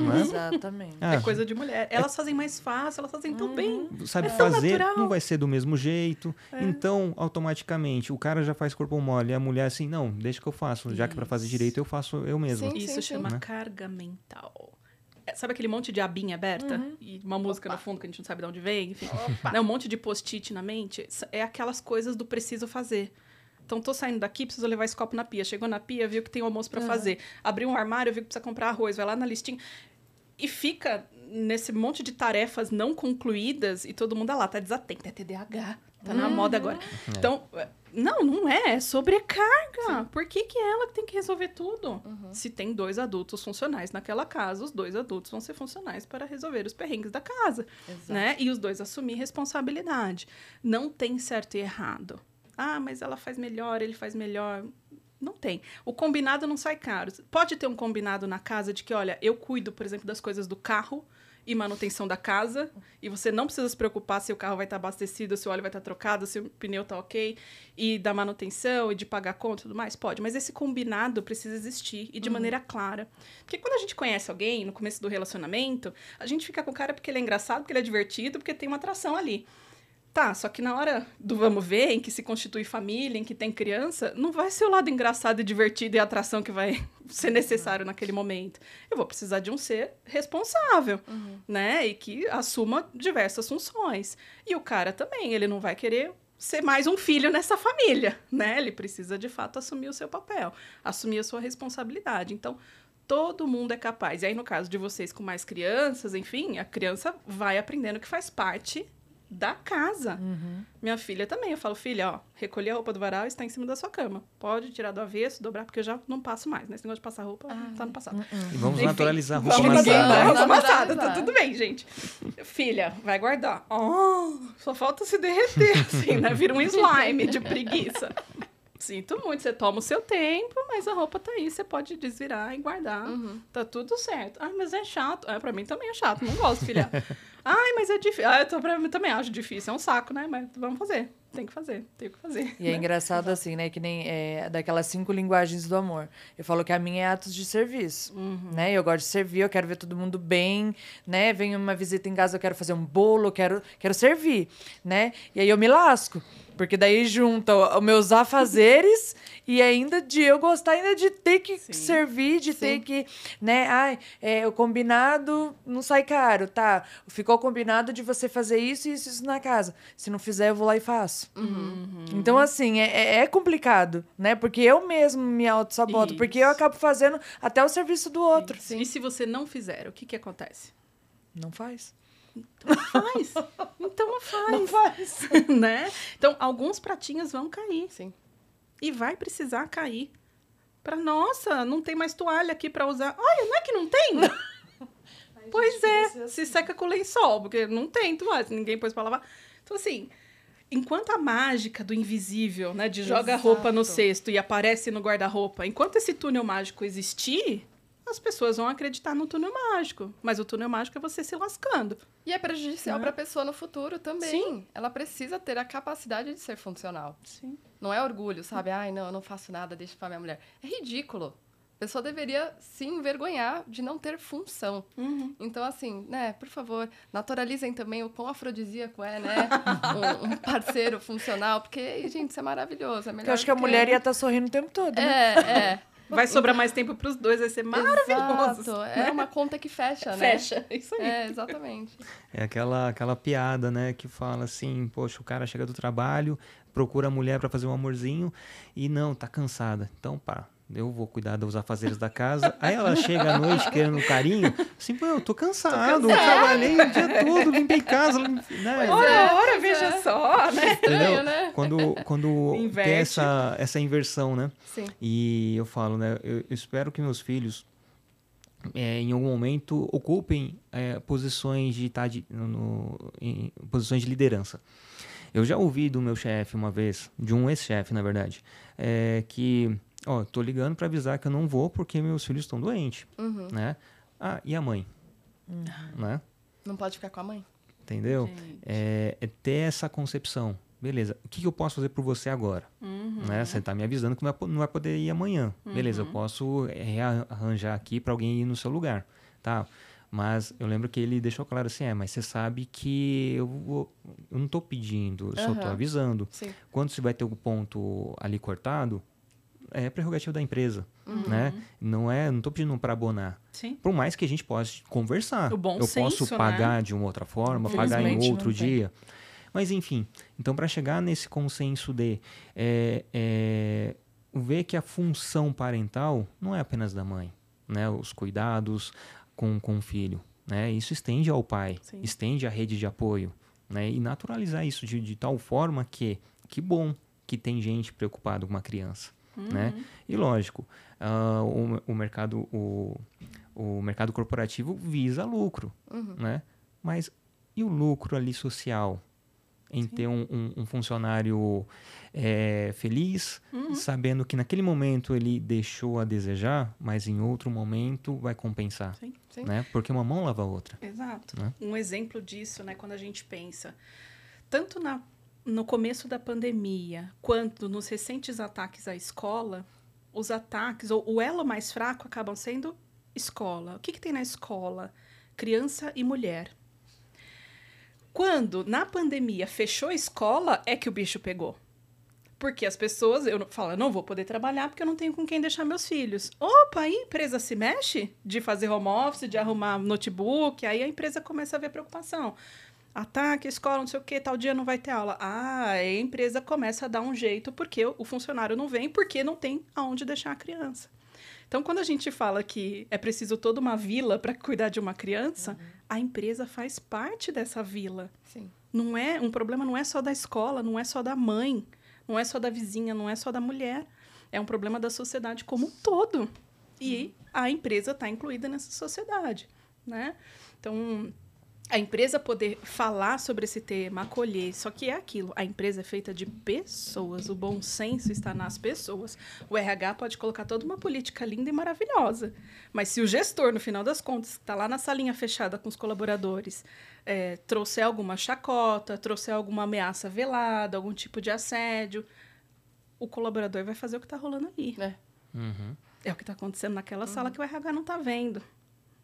Não é? Exatamente. Ah, É coisa de mulher. Elas fazem mais fácil, elas fazem tão bem. sabe É fazer, natural. não vai ser do mesmo jeito. Então, automaticamente, o cara já faz corpo mole e a mulher assim, não, deixa que eu faço, já que para fazer direito eu faço eu mesmo. Sim. Isso chama Né? carga mental. É, Sabe aquele monte de abinha aberta? E uma música no fundo que a gente não sabe de onde vem, enfim. Né, um monte de post-it na mente. É aquelas coisas do preciso fazer. Então, tô saindo daqui, preciso levar esse copo na pia. Chegou na pia, viu que tem almoço pra fazer. Abriu um armário, viu que precisa comprar arroz. Vai lá na listinha. E fica nesse monte de tarefas não concluídas e todo mundo ah lá, tá desatento. É TDAH. Tá na moda agora. Então, é, não, não é. É sobrecarga. Por que, que é ela que tem que resolver tudo? Se tem dois adultos funcionais naquela casa, os dois adultos vão ser funcionais para resolver os perrengues da casa. Exato. Né? E os dois assumir responsabilidade. Não tem certo e errado. Ah, mas ela faz melhor, ele faz melhor. Não tem. O combinado não sai caro. Pode ter um combinado na casa de que, olha, eu cuido, por exemplo, das coisas do carro e manutenção da casa, e você não precisa se preocupar se o carro vai estar abastecido, se o óleo vai estar trocado, se o pneu está ok, e da manutenção e de pagar conta e tudo mais, pode. Mas esse combinado precisa existir e de maneira clara. Porque quando a gente conhece alguém no começo do relacionamento, a gente fica com o cara porque ele é engraçado, porque ele é divertido, porque tem uma atração ali. Tá, só que na hora do vamos ver, em que se constitui família, em que tem criança, não vai ser o lado engraçado e divertido e atração que vai ser necessário naquele momento. Eu vou precisar de um ser responsável, né? E que assuma diversas funções. E o cara também, ele não vai querer ser mais um filho nessa família, né? Ele precisa de fato assumir o seu papel, assumir a sua responsabilidade. Então, todo mundo é capaz. E aí, no caso de vocês com mais crianças, enfim, a criança vai aprendendo que faz parte da casa. Minha filha também. Eu falo, filha, ó, recolhi a roupa do varal e está em cima da sua cama. Pode tirar do avesso, dobrar, porque eu já não passo mais. Né? Esse negócio de passar roupa tá no passado. E vamos Enfim, naturalizar a roupa Vamos amassada, roupa amassada, tá tudo bem, gente. Filha, vai guardar. Oh, só falta se derreter, assim, né? Vira um slime de preguiça. Sinto muito, você toma o seu tempo, mas a roupa tá aí, você pode desvirar e guardar. Tá tudo certo. Ah, mas é chato. É, pra mim também é chato, não gosto, filha. Ai, mas é difícil. Ah, eu, tô, eu também acho difícil. É um saco, né? Mas vamos fazer. Tem que fazer, tem que fazer. E é né? engraçado assim, né? Que nem é, daquelas cinco linguagens do amor. Eu falo que a minha é atos de serviço, uhum. né? Eu gosto de servir, eu quero ver todo mundo bem, né? Vem uma visita em casa, eu quero fazer um bolo, eu quero, quero servir, né? E aí eu me lasco. Porque daí junta os meus afazeres e ainda de eu gostar ainda de ter que Sim. servir, de Sim. ter que, né? Ai, é, o combinado não sai caro, tá? Ficou combinado de você fazer isso e isso, isso na casa. Se não fizer, eu vou lá e faço. Uhum. Então, assim, é, é, é complicado, né? Porque eu mesmo me auto-saboto, porque eu acabo fazendo até o serviço do outro. E se você não fizer, o que que acontece? Não faz. Então faz. Então não faz. Não faz. né? Então, alguns pratinhos vão cair. Sim. E vai precisar cair. Para nossa, não tem mais toalha aqui para usar. Olha, não é que não tem? pois é, assim. se seca com lençol, porque não tem toalha, ninguém pôs para lavar. Então, assim, enquanto a mágica do invisível, né, de joga roupa no cesto e aparece no guarda-roupa, enquanto esse túnel mágico existir, as pessoas vão acreditar no túnel mágico. Mas o túnel mágico é você se lascando. E é prejudicial para a pessoa no futuro também. Sim. Ela precisa ter a capacidade de ser funcional. Sim. Não é orgulho, sabe? Ai, não, eu não faço nada, deixa para minha mulher. É ridículo. A pessoa deveria se envergonhar de não ter função. Uhum. Então, assim, né, por favor, naturalizem também o quão afrodisíaco é, né? um, um, parceiro funcional, porque, gente, isso é maravilhoso. É melhor eu acho que a mulher ia estar tá sorrindo o tempo todo. Né? É, é. Vai sobrar mais tempo para os dois, vai ser maravilhoso. Exato. Né? É uma conta que fecha, né? Fecha, isso aí. É, exatamente. É aquela, aquela piada, né, que fala assim, poxa, o cara chega do trabalho, procura a mulher para fazer um amorzinho e não, tá cansada. Então, pá, eu vou cuidar dos afazeres da casa. Aí ela chega à noite querendo um carinho, assim, pô, eu tô cansado, tô cansado. trabalhei o dia todo, limpei casa, né? Ora, é, ora, veja é. só, né? Entendeu? né? Quando, quando tem essa, essa inversão, né? Sim. E eu falo, né, eu, eu espero que meus filhos é, em algum momento ocupem é, posições de, tá, de no, em, posições de liderança. Eu já ouvi do meu chefe uma vez, de um ex-chefe, na verdade, é, que ó, oh, tô ligando para avisar que eu não vou porque meus filhos estão doentes, uhum. né? Ah, e a mãe? Uhum. Né? Não pode ficar com a mãe. Entendeu? É, é, ter essa concepção. Beleza, o que, que, eu posso fazer por você agora? Uhum. Né? Você está me avisando que não vai poder ir amanhã. Beleza, eu uhum. posso rearranjar aqui para alguém ir no seu lugar, tá? Mas eu lembro que ele deixou claro assim, é, mas você sabe que eu, vou, eu não estou pedindo, eu só estou avisando. Sim. Quando você vai ter o um ponto ali cortado, é prerrogativa da empresa, uhum. né? Não é, não estou pedindo para abonar. Sim. Por mais que a gente possa conversar. Eu senso, posso pagar né? de uma outra forma, pagar em outro dia. Mas enfim, então para chegar nesse consenso de é, é, ver que a função parental não é apenas da mãe, né? Os cuidados com, com o filho, né? Isso estende ao pai, Sim. estende à rede de apoio, né? E naturalizar isso de, de tal forma que que bom que tem gente preocupada com uma criança. Né? Uhum. Né? E lógico, uh, o, o, mercado, o, o mercado corporativo visa lucro, uhum. né? Mas e o lucro ali social? Em Sim. ter um, um, um funcionário é, feliz, uhum. sabendo que naquele momento ele deixou a desejar, mas em outro momento vai compensar. Sim. Sim. Né? Porque uma mão lava a outra. Exato. Né? Um exemplo disso, né, quando a gente pensa, tanto na no começo da pandemia, quanto nos recentes ataques à escola, os ataques, ou o elo mais fraco, acabam sendo escola. O que, que tem na escola? Criança e mulher. Quando, na pandemia, fechou a escola, é que o bicho pegou. Porque as pessoas, eu falo, eu não vou poder trabalhar porque eu não tenho com quem deixar meus filhos. Opa, aí a empresa se mexe de fazer home office, de arrumar notebook, aí a empresa começa a ver preocupação ataque, escola, não sei o que, tal dia não vai ter aula. Ah, a empresa começa a dar um jeito porque o funcionário não vem, porque não tem aonde deixar a criança. Então, quando a gente fala que é preciso toda uma vila para cuidar de uma criança, uhum. a empresa faz parte dessa vila. Sim. Não é um problema não é só da escola, não é só da mãe, não é só da vizinha, não é só da mulher. É um problema da sociedade como um todo. E uhum. a empresa está incluída nessa sociedade, né? Então, a empresa poder falar sobre esse tema, acolher. Só que é aquilo, a empresa é feita de pessoas, o bom senso está nas pessoas. O RH pode colocar toda uma política linda e maravilhosa, mas se o gestor, no final das contas, está lá na salinha fechada com os colaboradores, é, trouxer alguma chacota, trouxer alguma ameaça velada, algum tipo de assédio, o colaborador vai fazer o que está rolando ali. É. Uhum. É o que está acontecendo naquela sala que o RH não está vendo.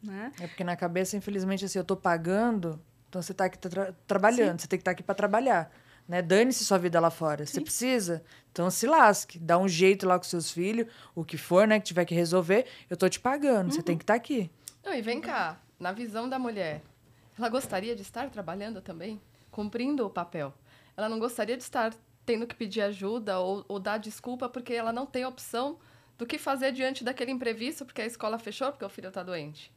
Né? É porque na cabeça, infelizmente, assim, eu tô pagando, então você tá aqui tá tra trabalhando, Sim. você tem que estar tá aqui para trabalhar. Né? Dane-se sua vida lá fora. Sim. Você precisa? Então se lasque. Dá um jeito lá com seus filhos, o que for, né? Que tiver que resolver, eu tô te pagando. Uhum. Você tem que estar tá aqui. Não, e vem cá, na visão da mulher, ela gostaria de estar trabalhando também, cumprindo o papel. Ela não gostaria de estar tendo que pedir ajuda ou, ou dar desculpa porque ela não tem opção do que fazer diante daquele imprevisto, porque a escola fechou, porque o filho está doente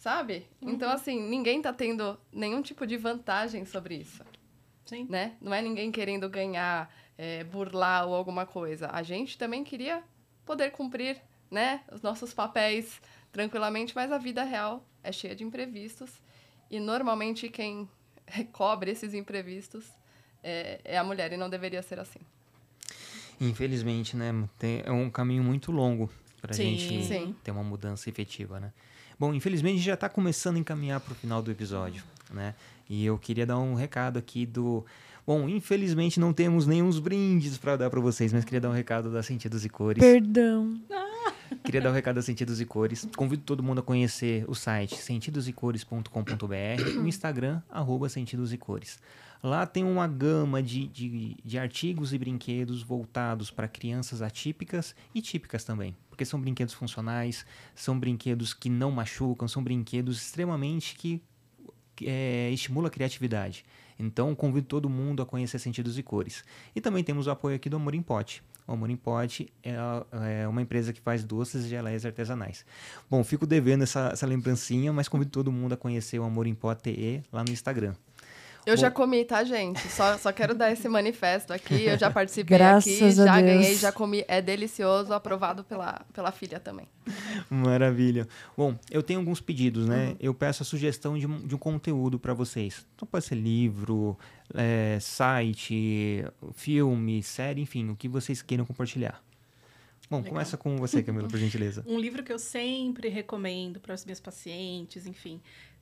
sabe? Uhum. Então, assim, ninguém tá tendo nenhum tipo de vantagem sobre isso. Sim. Né? Não é ninguém querendo ganhar, é, burlar ou alguma coisa. A gente também queria poder cumprir, né, os nossos papéis tranquilamente, mas a vida real é cheia de imprevistos e normalmente quem cobre esses imprevistos é, é a mulher e não deveria ser assim. Infelizmente, né? Tem, é um caminho muito longo para a gente sim. ter uma mudança efetiva, né? Bom, infelizmente a gente já está começando a encaminhar para o final do episódio, né? E eu queria dar um recado aqui do. Bom, infelizmente não temos nenhum brindes para dar para vocês, mas queria dar um recado da Sentidos e Cores. Perdão. Queria dar um recado da Sentidos e Cores. Convido todo mundo a conhecer o site sentidosecores.com.br e o Instagram, arroba Sentidos e Cores. Lá tem uma gama de, de, de artigos e brinquedos voltados para crianças atípicas e típicas também. Porque são brinquedos funcionais, são brinquedos que não machucam, são brinquedos extremamente que é, estimula a criatividade. Então, convido todo mundo a conhecer Sentidos e Cores. E também temos o apoio aqui do Amor em Pote. O Amor em Pote é, é, uma empresa que faz doces e geleias artesanais. Bom, fico devendo essa, essa lembrancinha, mas convido todo mundo a conhecer o Amor em Pote TE lá no Instagram. Eu já comi, tá, gente? Só, só quero dar esse manifesto aqui. Eu já participei Graças aqui, já Deus. ganhei, já comi. É delicioso, aprovado pela, pela filha também. Maravilha. Bom, eu tenho alguns pedidos, né? Uhum. Eu peço a sugestão de um, de um conteúdo para vocês. Então pode ser livro, é, site, filme, série, enfim, o que vocês queiram compartilhar. Bom, Legal. começa com você, Camila, por gentileza. um livro que eu sempre recomendo para os meus pacientes, enfim,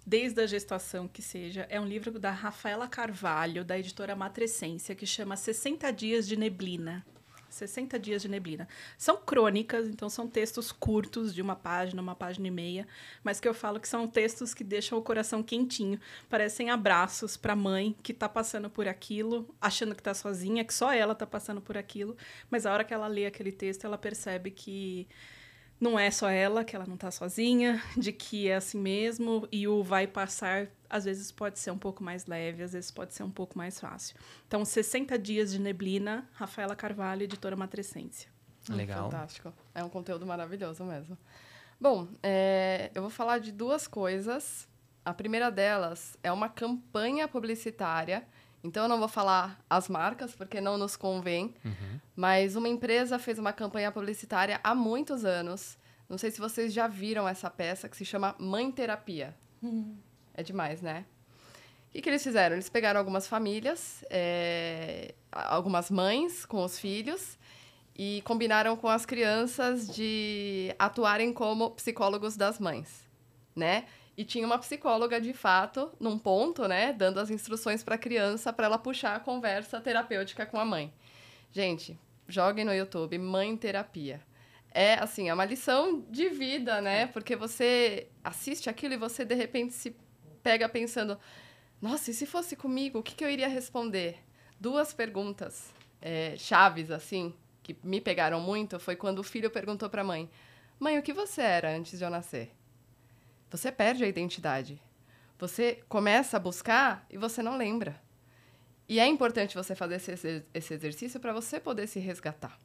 desde a gestação que seja. É um livro da Rafaela Carvalho, da editora Matrescência, que chama 60 Dias de Neblina. 60 dias de neblina. São crônicas, então são textos curtos, de uma página, uma página e meia, mas que eu falo que são textos que deixam o coração quentinho. Parecem abraços para a mãe que está passando por aquilo, achando que está sozinha, que só ela está passando por aquilo, mas a hora que ela lê aquele texto, ela percebe que não é só ela, que ela não está sozinha, de que é assim mesmo, e o vai passar, às vezes pode ser um pouco mais leve, às vezes pode ser um pouco mais fácil. Então, 60 Dias de Neblina, Rafaela Carvalho, editora Matrescência. Legal. Fantástico. É um conteúdo maravilhoso mesmo. Bom, é, eu vou falar de duas coisas. A primeira delas é uma campanha publicitária. Então, eu não vou falar as marcas, porque não nos convém. Uhum. Mas uma empresa fez uma campanha publicitária há muitos anos. Não sei se vocês já viram essa peça que se chama Mãe Terapia. Uhum. É demais, né? O que, que, eles fizeram? Eles pegaram algumas famílias, é, algumas mães com os filhos, e combinaram com as crianças de atuarem como psicólogos das mães, né? E tinha uma psicóloga de fato num ponto, né, dando as instruções para a criança para ela puxar a conversa terapêutica com a mãe. Gente, joguem no YouTube Mãe Terapia. É assim, é uma lição de vida, né? Porque você assiste aquilo e você de repente se pega pensando: nossa, e se fosse comigo, o que, que eu iria responder? Duas perguntas é, chaves, assim, que me pegaram muito foi quando o filho perguntou para a mãe: Mãe, o que você era antes de eu nascer? Você perde a identidade. Você começa a buscar e você não lembra. E é importante você fazer esse, esse exercício para você poder se resgatar.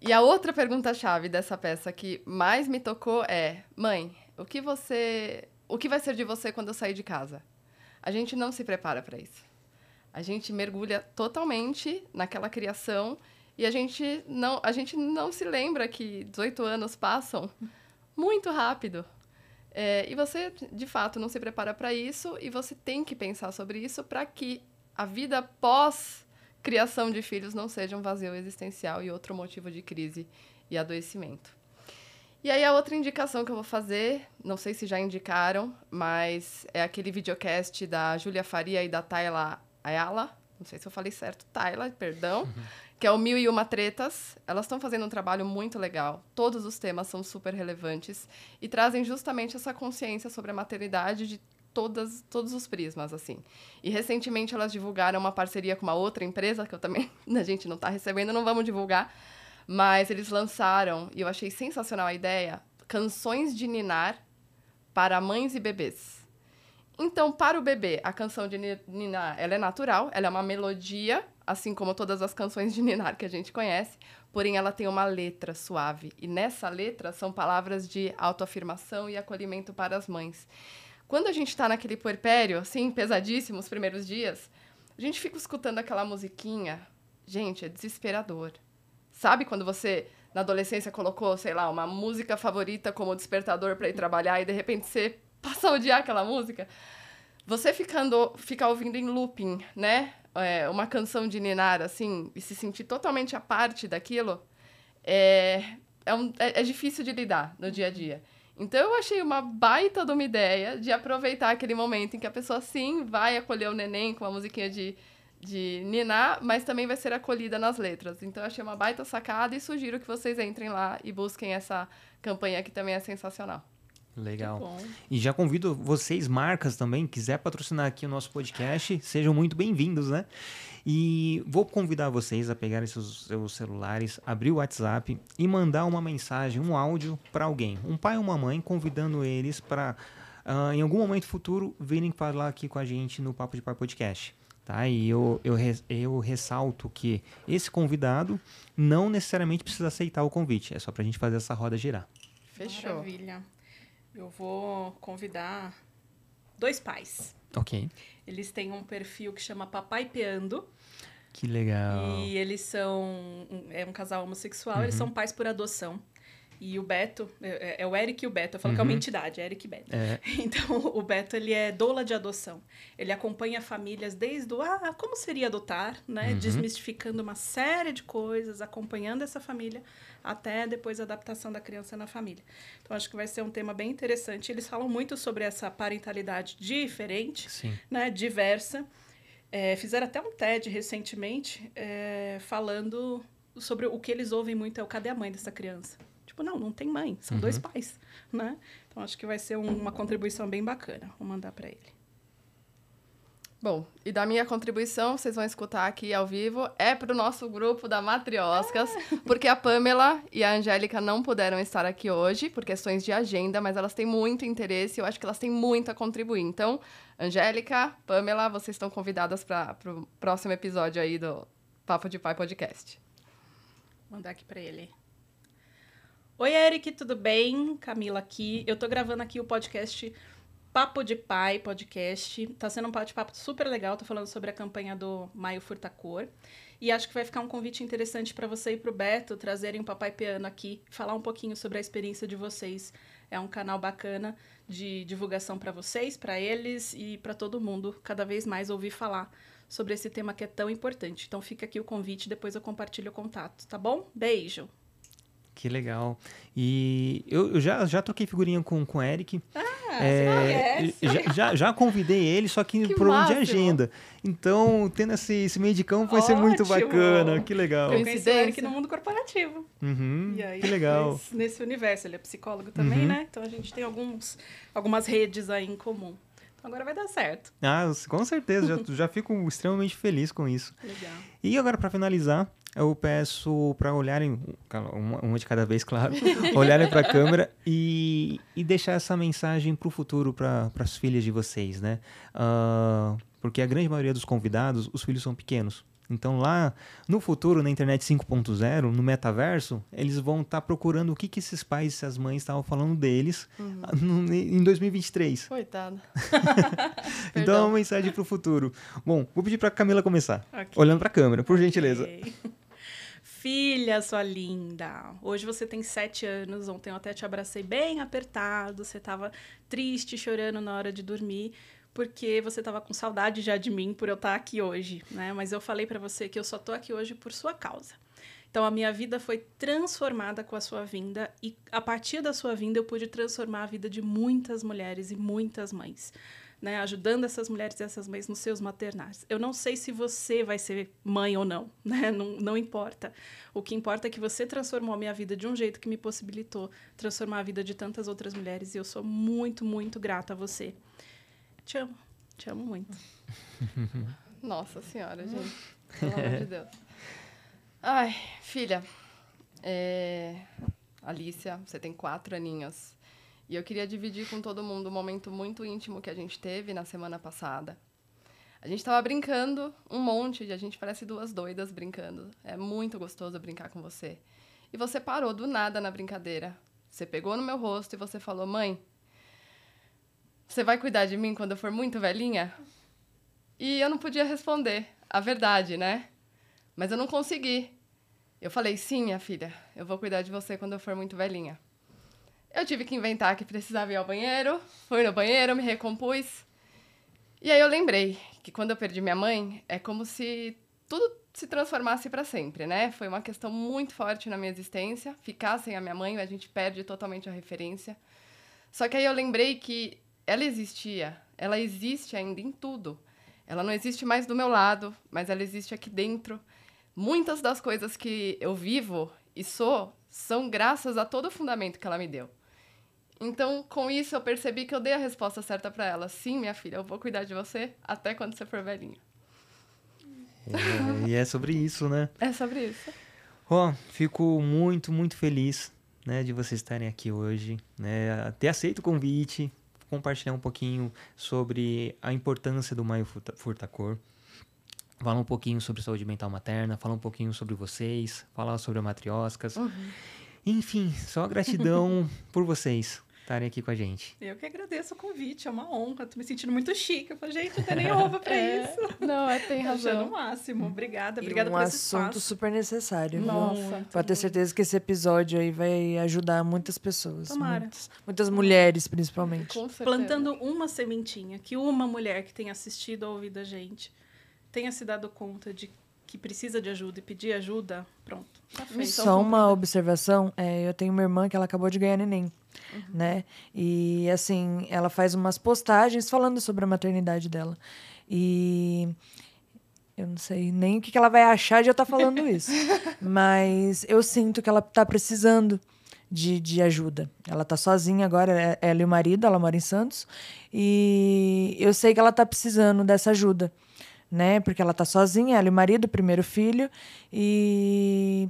E a outra pergunta-chave dessa peça que mais me tocou é: mãe, o que você, o que vai ser de você quando eu sair de casa? A gente não se prepara para isso. A gente mergulha totalmente naquela criação e a gente não, a gente não se lembra que 18 anos passam muito rápido. É, e você, de fato, não se prepara para isso e você tem que pensar sobre isso para que a vida pós criação de filhos não seja um vazio existencial e outro motivo de crise e adoecimento. E aí a outra indicação que eu vou fazer, não sei se já indicaram, mas é aquele videocast da Júlia Faria e da Tayla Ayala, não sei se eu falei certo, Tayla, perdão. que é o Mil e Uma Tretas. Elas estão fazendo um trabalho muito legal. Todos os temas são super relevantes e trazem justamente essa consciência sobre a maternidade de todas, todos os prismas, assim. E recentemente elas divulgaram uma parceria com uma outra empresa, que eu também, a gente não está recebendo, não vamos divulgar, mas eles lançaram, e eu achei sensacional a ideia, canções de ninar para mães e bebês. Então, para o bebê, a canção de ninar, ela é natural, ela é uma melodia, assim como todas as canções de ninar que a gente conhece, porém ela tem uma letra suave. E nessa letra são palavras de autoafirmação e acolhimento para as mães. Quando a gente está naquele puerpério, assim, pesadíssimo, os primeiros dias, a gente fica escutando aquela musiquinha. Gente, é desesperador. Sabe quando você, na adolescência, colocou, sei lá, uma música favorita como despertador para ir trabalhar e de repente você passa a odiar aquela música? Você ficando, ficar ouvindo em looping, né? É, uma canção de Ninar, assim, e se sentir totalmente a parte daquilo, é, é, um, é, é difícil de lidar no dia a dia. Então eu achei uma baita de uma ideia de aproveitar aquele momento em que a pessoa sim vai acolher o neném com uma musiquinha de de ninar, mas também vai ser acolhida nas letras. Então, eu achei uma baita sacada e sugiro que vocês entrem lá e busquem essa campanha que também é sensacional. Legal. E já convido vocês, marcas também, quiser patrocinar aqui o nosso podcast, sejam muito bem-vindos, né? E vou convidar vocês a pegarem seus, seus celulares, abrir o WhatsApp e mandar uma mensagem, um áudio para alguém, um pai ou uma mãe, convidando eles para, uh, em algum momento futuro, virem falar aqui com a gente no Papo de Pai Podcast. Tá? E eu, eu, eu ressalto que esse convidado não necessariamente precisa aceitar o convite, é só para a gente fazer essa roda girar. Fechou. Maravilha. Eu vou convidar dois pais. Ok. Eles têm um perfil que chama Papai Peando. Que legal. E eles são. É um casal homossexual, uhum. eles são pais por adoção. E o Beto, é, é, é, o Eric e o Beto, eu falo uhum. que é uma uhum. entidade, é Eric e Beto. É. Então, o Beto, ele é doula de adoção. Ele acompanha famílias desde o, ah, como seria adotar, né? Uhum. Desmistificando uma série de coisas, acompanhando essa família, até depois a adaptação da criança na família. Então, acho que vai ser um tema bem interessante. Eles falam muito sobre essa parentalidade diferente, Sim. né? Diversa. É, fizeram até um TED recentemente, é, falando sobre o que eles ouvem muito é o cadê a mãe dessa criança? Tipo, não, não tem mãe, são uhum. dois pais, né? Então acho que vai ser um, uma contribuição bem bacana. Vou mandar para ele. Bom, e da minha contribuição, vocês vão escutar aqui ao vivo, é para o nosso grupo da Matrioscas, ah. porque a Pamela e a Angélica não puderam estar aqui hoje por questões de agenda, mas elas têm muito interesse, eu acho que elas têm muito a contribuir. Então, Angélica, Pamela, vocês estão convidadas para o próximo episódio aí do Papo de Pai Podcast. Vou mandar aqui para ele. Oi, Eric, tudo bem? Camila aqui. Eu tô gravando aqui o podcast Papo de Pai podcast. Tá sendo um bate-papo super legal. Tô falando sobre a campanha do Maio Furtacor. E acho que vai ficar um convite interessante para você e pro Beto trazerem o Papai Piano aqui, falar um pouquinho sobre a experiência de vocês. É um canal bacana de divulgação para vocês, para eles e para todo mundo cada vez mais ouvir falar sobre esse tema que é tão importante. Então fica aqui o convite, depois eu compartilho o contato, tá bom? Beijo. Que legal. E eu, eu, já, já troquei figurinha com, com o Eric. Ah, é, já, já, já, convidei ele, só que, que por problema de agenda. Então, tendo esse, esse meio de campo vai Ótimo. ser muito bacana. Que legal. Eu conheci o Eric no mundo corporativo. Uhum, aí, que legal. Nesse universo, ele é psicólogo também, uhum. né? Então a gente tem alguns, algumas redes aí em comum. Então agora vai dar certo. Ah, com certeza. já, já fico extremamente feliz com isso. Legal. E agora, para finalizar, eu peço para olharem, uma de cada vez, claro, olharem para a câmera e, e deixar essa mensagem para o futuro, para as filhas de vocês, né? Uh, porque a grande maioria dos convidados, os filhos são pequenos. Então lá no futuro, na internet 5.0, no metaverso, eles vão estar tá procurando o que, que esses pais e essas mães estavam falando deles uhum. no, em 2023. Coitado. então é uma mensagem para o futuro. Bom, vou pedir para Camila começar, okay. olhando para a câmera, por gentileza. Okay. filha, sua linda. Hoje você tem sete anos. Ontem eu até te abracei bem apertado. Você estava triste, chorando na hora de dormir, porque você estava com saudade já de mim por eu estar aqui hoje, né? Mas eu falei para você que eu só tô aqui hoje por sua causa. Então a minha vida foi transformada com a sua vinda e a partir da sua vinda eu pude transformar a vida de muitas mulheres e muitas mães né, ajudando essas mulheres e essas mães nos seus maternais. Eu não sei se você vai ser mãe ou não, né? não, não importa. O que importa é que você transformou a minha vida de um jeito que me possibilitou transformar a vida de tantas outras mulheres e eu sou muito, muito grata a você. Te amo, te amo muito. Nossa Senhora, gente. Pelo amor de Deus. Ai, filha, é... Alicia, você tem quatro aninhos. E eu queria dividir com todo mundo um momento muito íntimo que a gente teve na semana passada. A gente estava brincando um monte, a gente parece duas doidas brincando. É muito gostoso brincar com você. E você parou do nada na brincadeira. Você pegou no meu rosto e você falou: Mãe, você vai cuidar de mim quando eu for muito velhinha? E eu não podia responder a verdade, né? Mas eu não consegui. Eu falei: Sim, minha filha, eu vou cuidar de você quando eu for muito velhinha. Eu tive que inventar que precisava ir ao banheiro, fui no banheiro, me recompus. E aí eu lembrei que quando eu perdi minha mãe, é como se tudo se transformasse para sempre, né? Foi uma questão muito forte na minha existência. Ficar sem a minha mãe, a gente perde totalmente a referência. Só que aí eu lembrei que ela existia, ela existe ainda em tudo. Ela não existe mais do meu lado, mas ela existe aqui dentro. Muitas das coisas que eu vivo e sou são graças a todo o fundamento que ela me deu. Então, com isso, eu percebi que eu dei a resposta certa para ela. Sim, minha filha, eu vou cuidar de você até quando você for velhinha. É, e é sobre isso, né? É sobre isso. Ó, oh, fico muito, muito feliz né, de vocês estarem aqui hoje, né, ter aceito o convite, compartilhar um pouquinho sobre a importância do Maio Furtacor, falar um pouquinho sobre saúde mental materna, falar um pouquinho sobre vocês, falar sobre a matrioscas. Uhum. Enfim, só gratidão por vocês estarem aqui com a gente. Eu que agradeço o convite, é uma honra. Tô me sentindo muito chique. Eu falei, gente, não tem nem roupa pra é, isso. Não, é, tem razão. no máximo. Obrigada, obrigada e um por esse assunto espaço. super necessário. Nossa. Pode ter certeza que esse episódio aí vai ajudar muitas pessoas. Tomara. Muitas, muitas mulheres, principalmente. Com Plantando uma sementinha, que uma mulher que tenha assistido ou ouvido a gente tenha se dado conta de que precisa de ajuda e pedir ajuda, pronto. Tá feito, Só uma observação, é, eu tenho uma irmã que ela acabou de ganhar neném, uhum. né? E assim, ela faz umas postagens falando sobre a maternidade dela. E eu não sei nem o que ela vai achar de eu estar tá falando isso. mas eu sinto que ela está precisando de, de ajuda. Ela está sozinha agora, é, ela e o marido, ela mora em Santos. E eu sei que ela está precisando dessa ajuda né? Porque ela tá sozinha, ela e o marido, o primeiro filho, e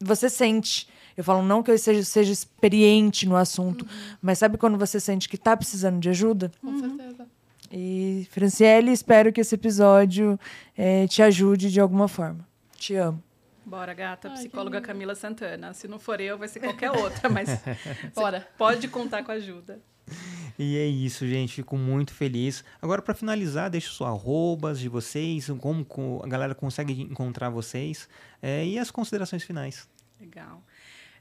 você sente. Eu falo não que eu seja, seja experiente no assunto, uhum. mas sabe quando você sente que tá precisando de ajuda? Com uhum. certeza. E, Franciele, espero que esse episódio é, te ajude de alguma forma. Te amo. Bora, gata, Ai, psicóloga Camila Santana. Se não for eu, vai ser qualquer outra, mas Bora. pode contar com a ajuda. E é isso, gente. Fico muito feliz. Agora, para finalizar, deixo só arrobas de vocês, como a galera consegue encontrar vocês é, e as considerações finais. Legal.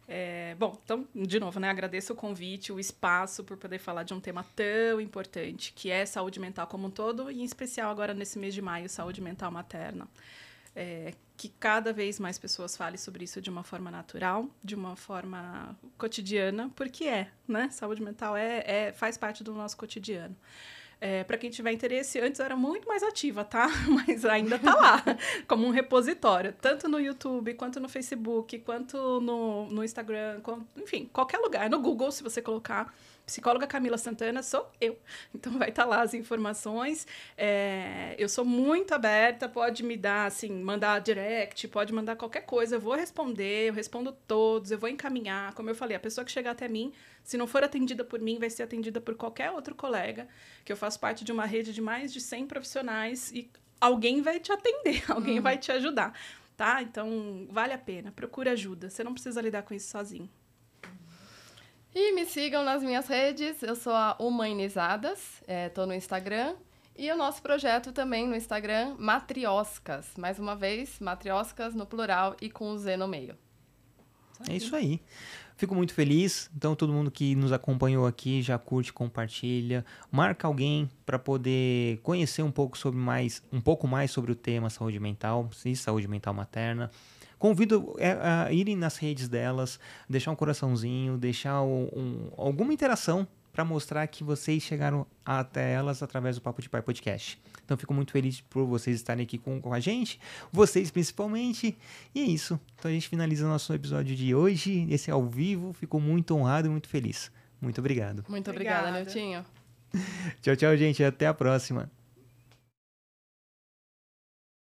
É, bom, então, de novo, né, agradeço o convite, o espaço por poder falar de um tema tão importante, que é saúde mental como um todo, e em especial agora nesse mês de maio, saúde mental materna é, que cada vez mais pessoas falem sobre isso de uma forma natural, de uma forma cotidiana, porque é, né? Saúde mental é, é faz parte do nosso cotidiano. É, para quem tiver interesse, antes era muito mais ativa, tá? Mas ainda tá lá, como um repositório, tanto no YouTube, quanto no Facebook, quanto no, no Instagram, com, enfim, qualquer lugar. No Google, se você colocar psicóloga Camila Santana sou eu. Então vai estar tá lá as informações. É, eu sou muito aberta, pode me dar, assim, mandar direct, pode mandar qualquer coisa, eu vou responder, eu respondo todos, eu vou encaminhar. Como eu falei, a pessoa que chegar até mim, se não for atendida por mim, vai ser atendida por qualquer outro colega, que eu faço parte de uma rede de mais de 100 profissionais e alguém vai te atender, alguém uhum. vai te ajudar. Tá? Então, vale a pena, procura ajuda. Você não precisa lidar com isso sozinho. E me sigam nas minhas redes. Eu sou a Humanizadas. Estou é, no Instagram E o nosso projeto também no Instagram, Matrioscas. Mais uma vez, Matrioscas no plural e com o Z no meio. É isso aí. Fico muito feliz. Então, todo mundo que nos acompanhou aqui já curte, compartilha, marca alguém para poder conhecer um pouco sobre mais, um pouco mais sobre o tema saúde mental e saúde mental materna. Convido é, a irem nas redes delas, deixar um coraçãozinho, deixar um, um, alguma interação para mostrar que vocês chegaram até elas através do Papo de Pai Podcast. Então fico muito feliz por vocês estarem aqui com, com a gente, vocês principalmente. E é isso. Então a gente finaliza nosso episódio de hoje, esse ao vivo. Fico muito honrado e muito feliz. Muito obrigado. Muito obrigada, obrigada. Niltinho. tchau, tchau, gente. Até a próxima.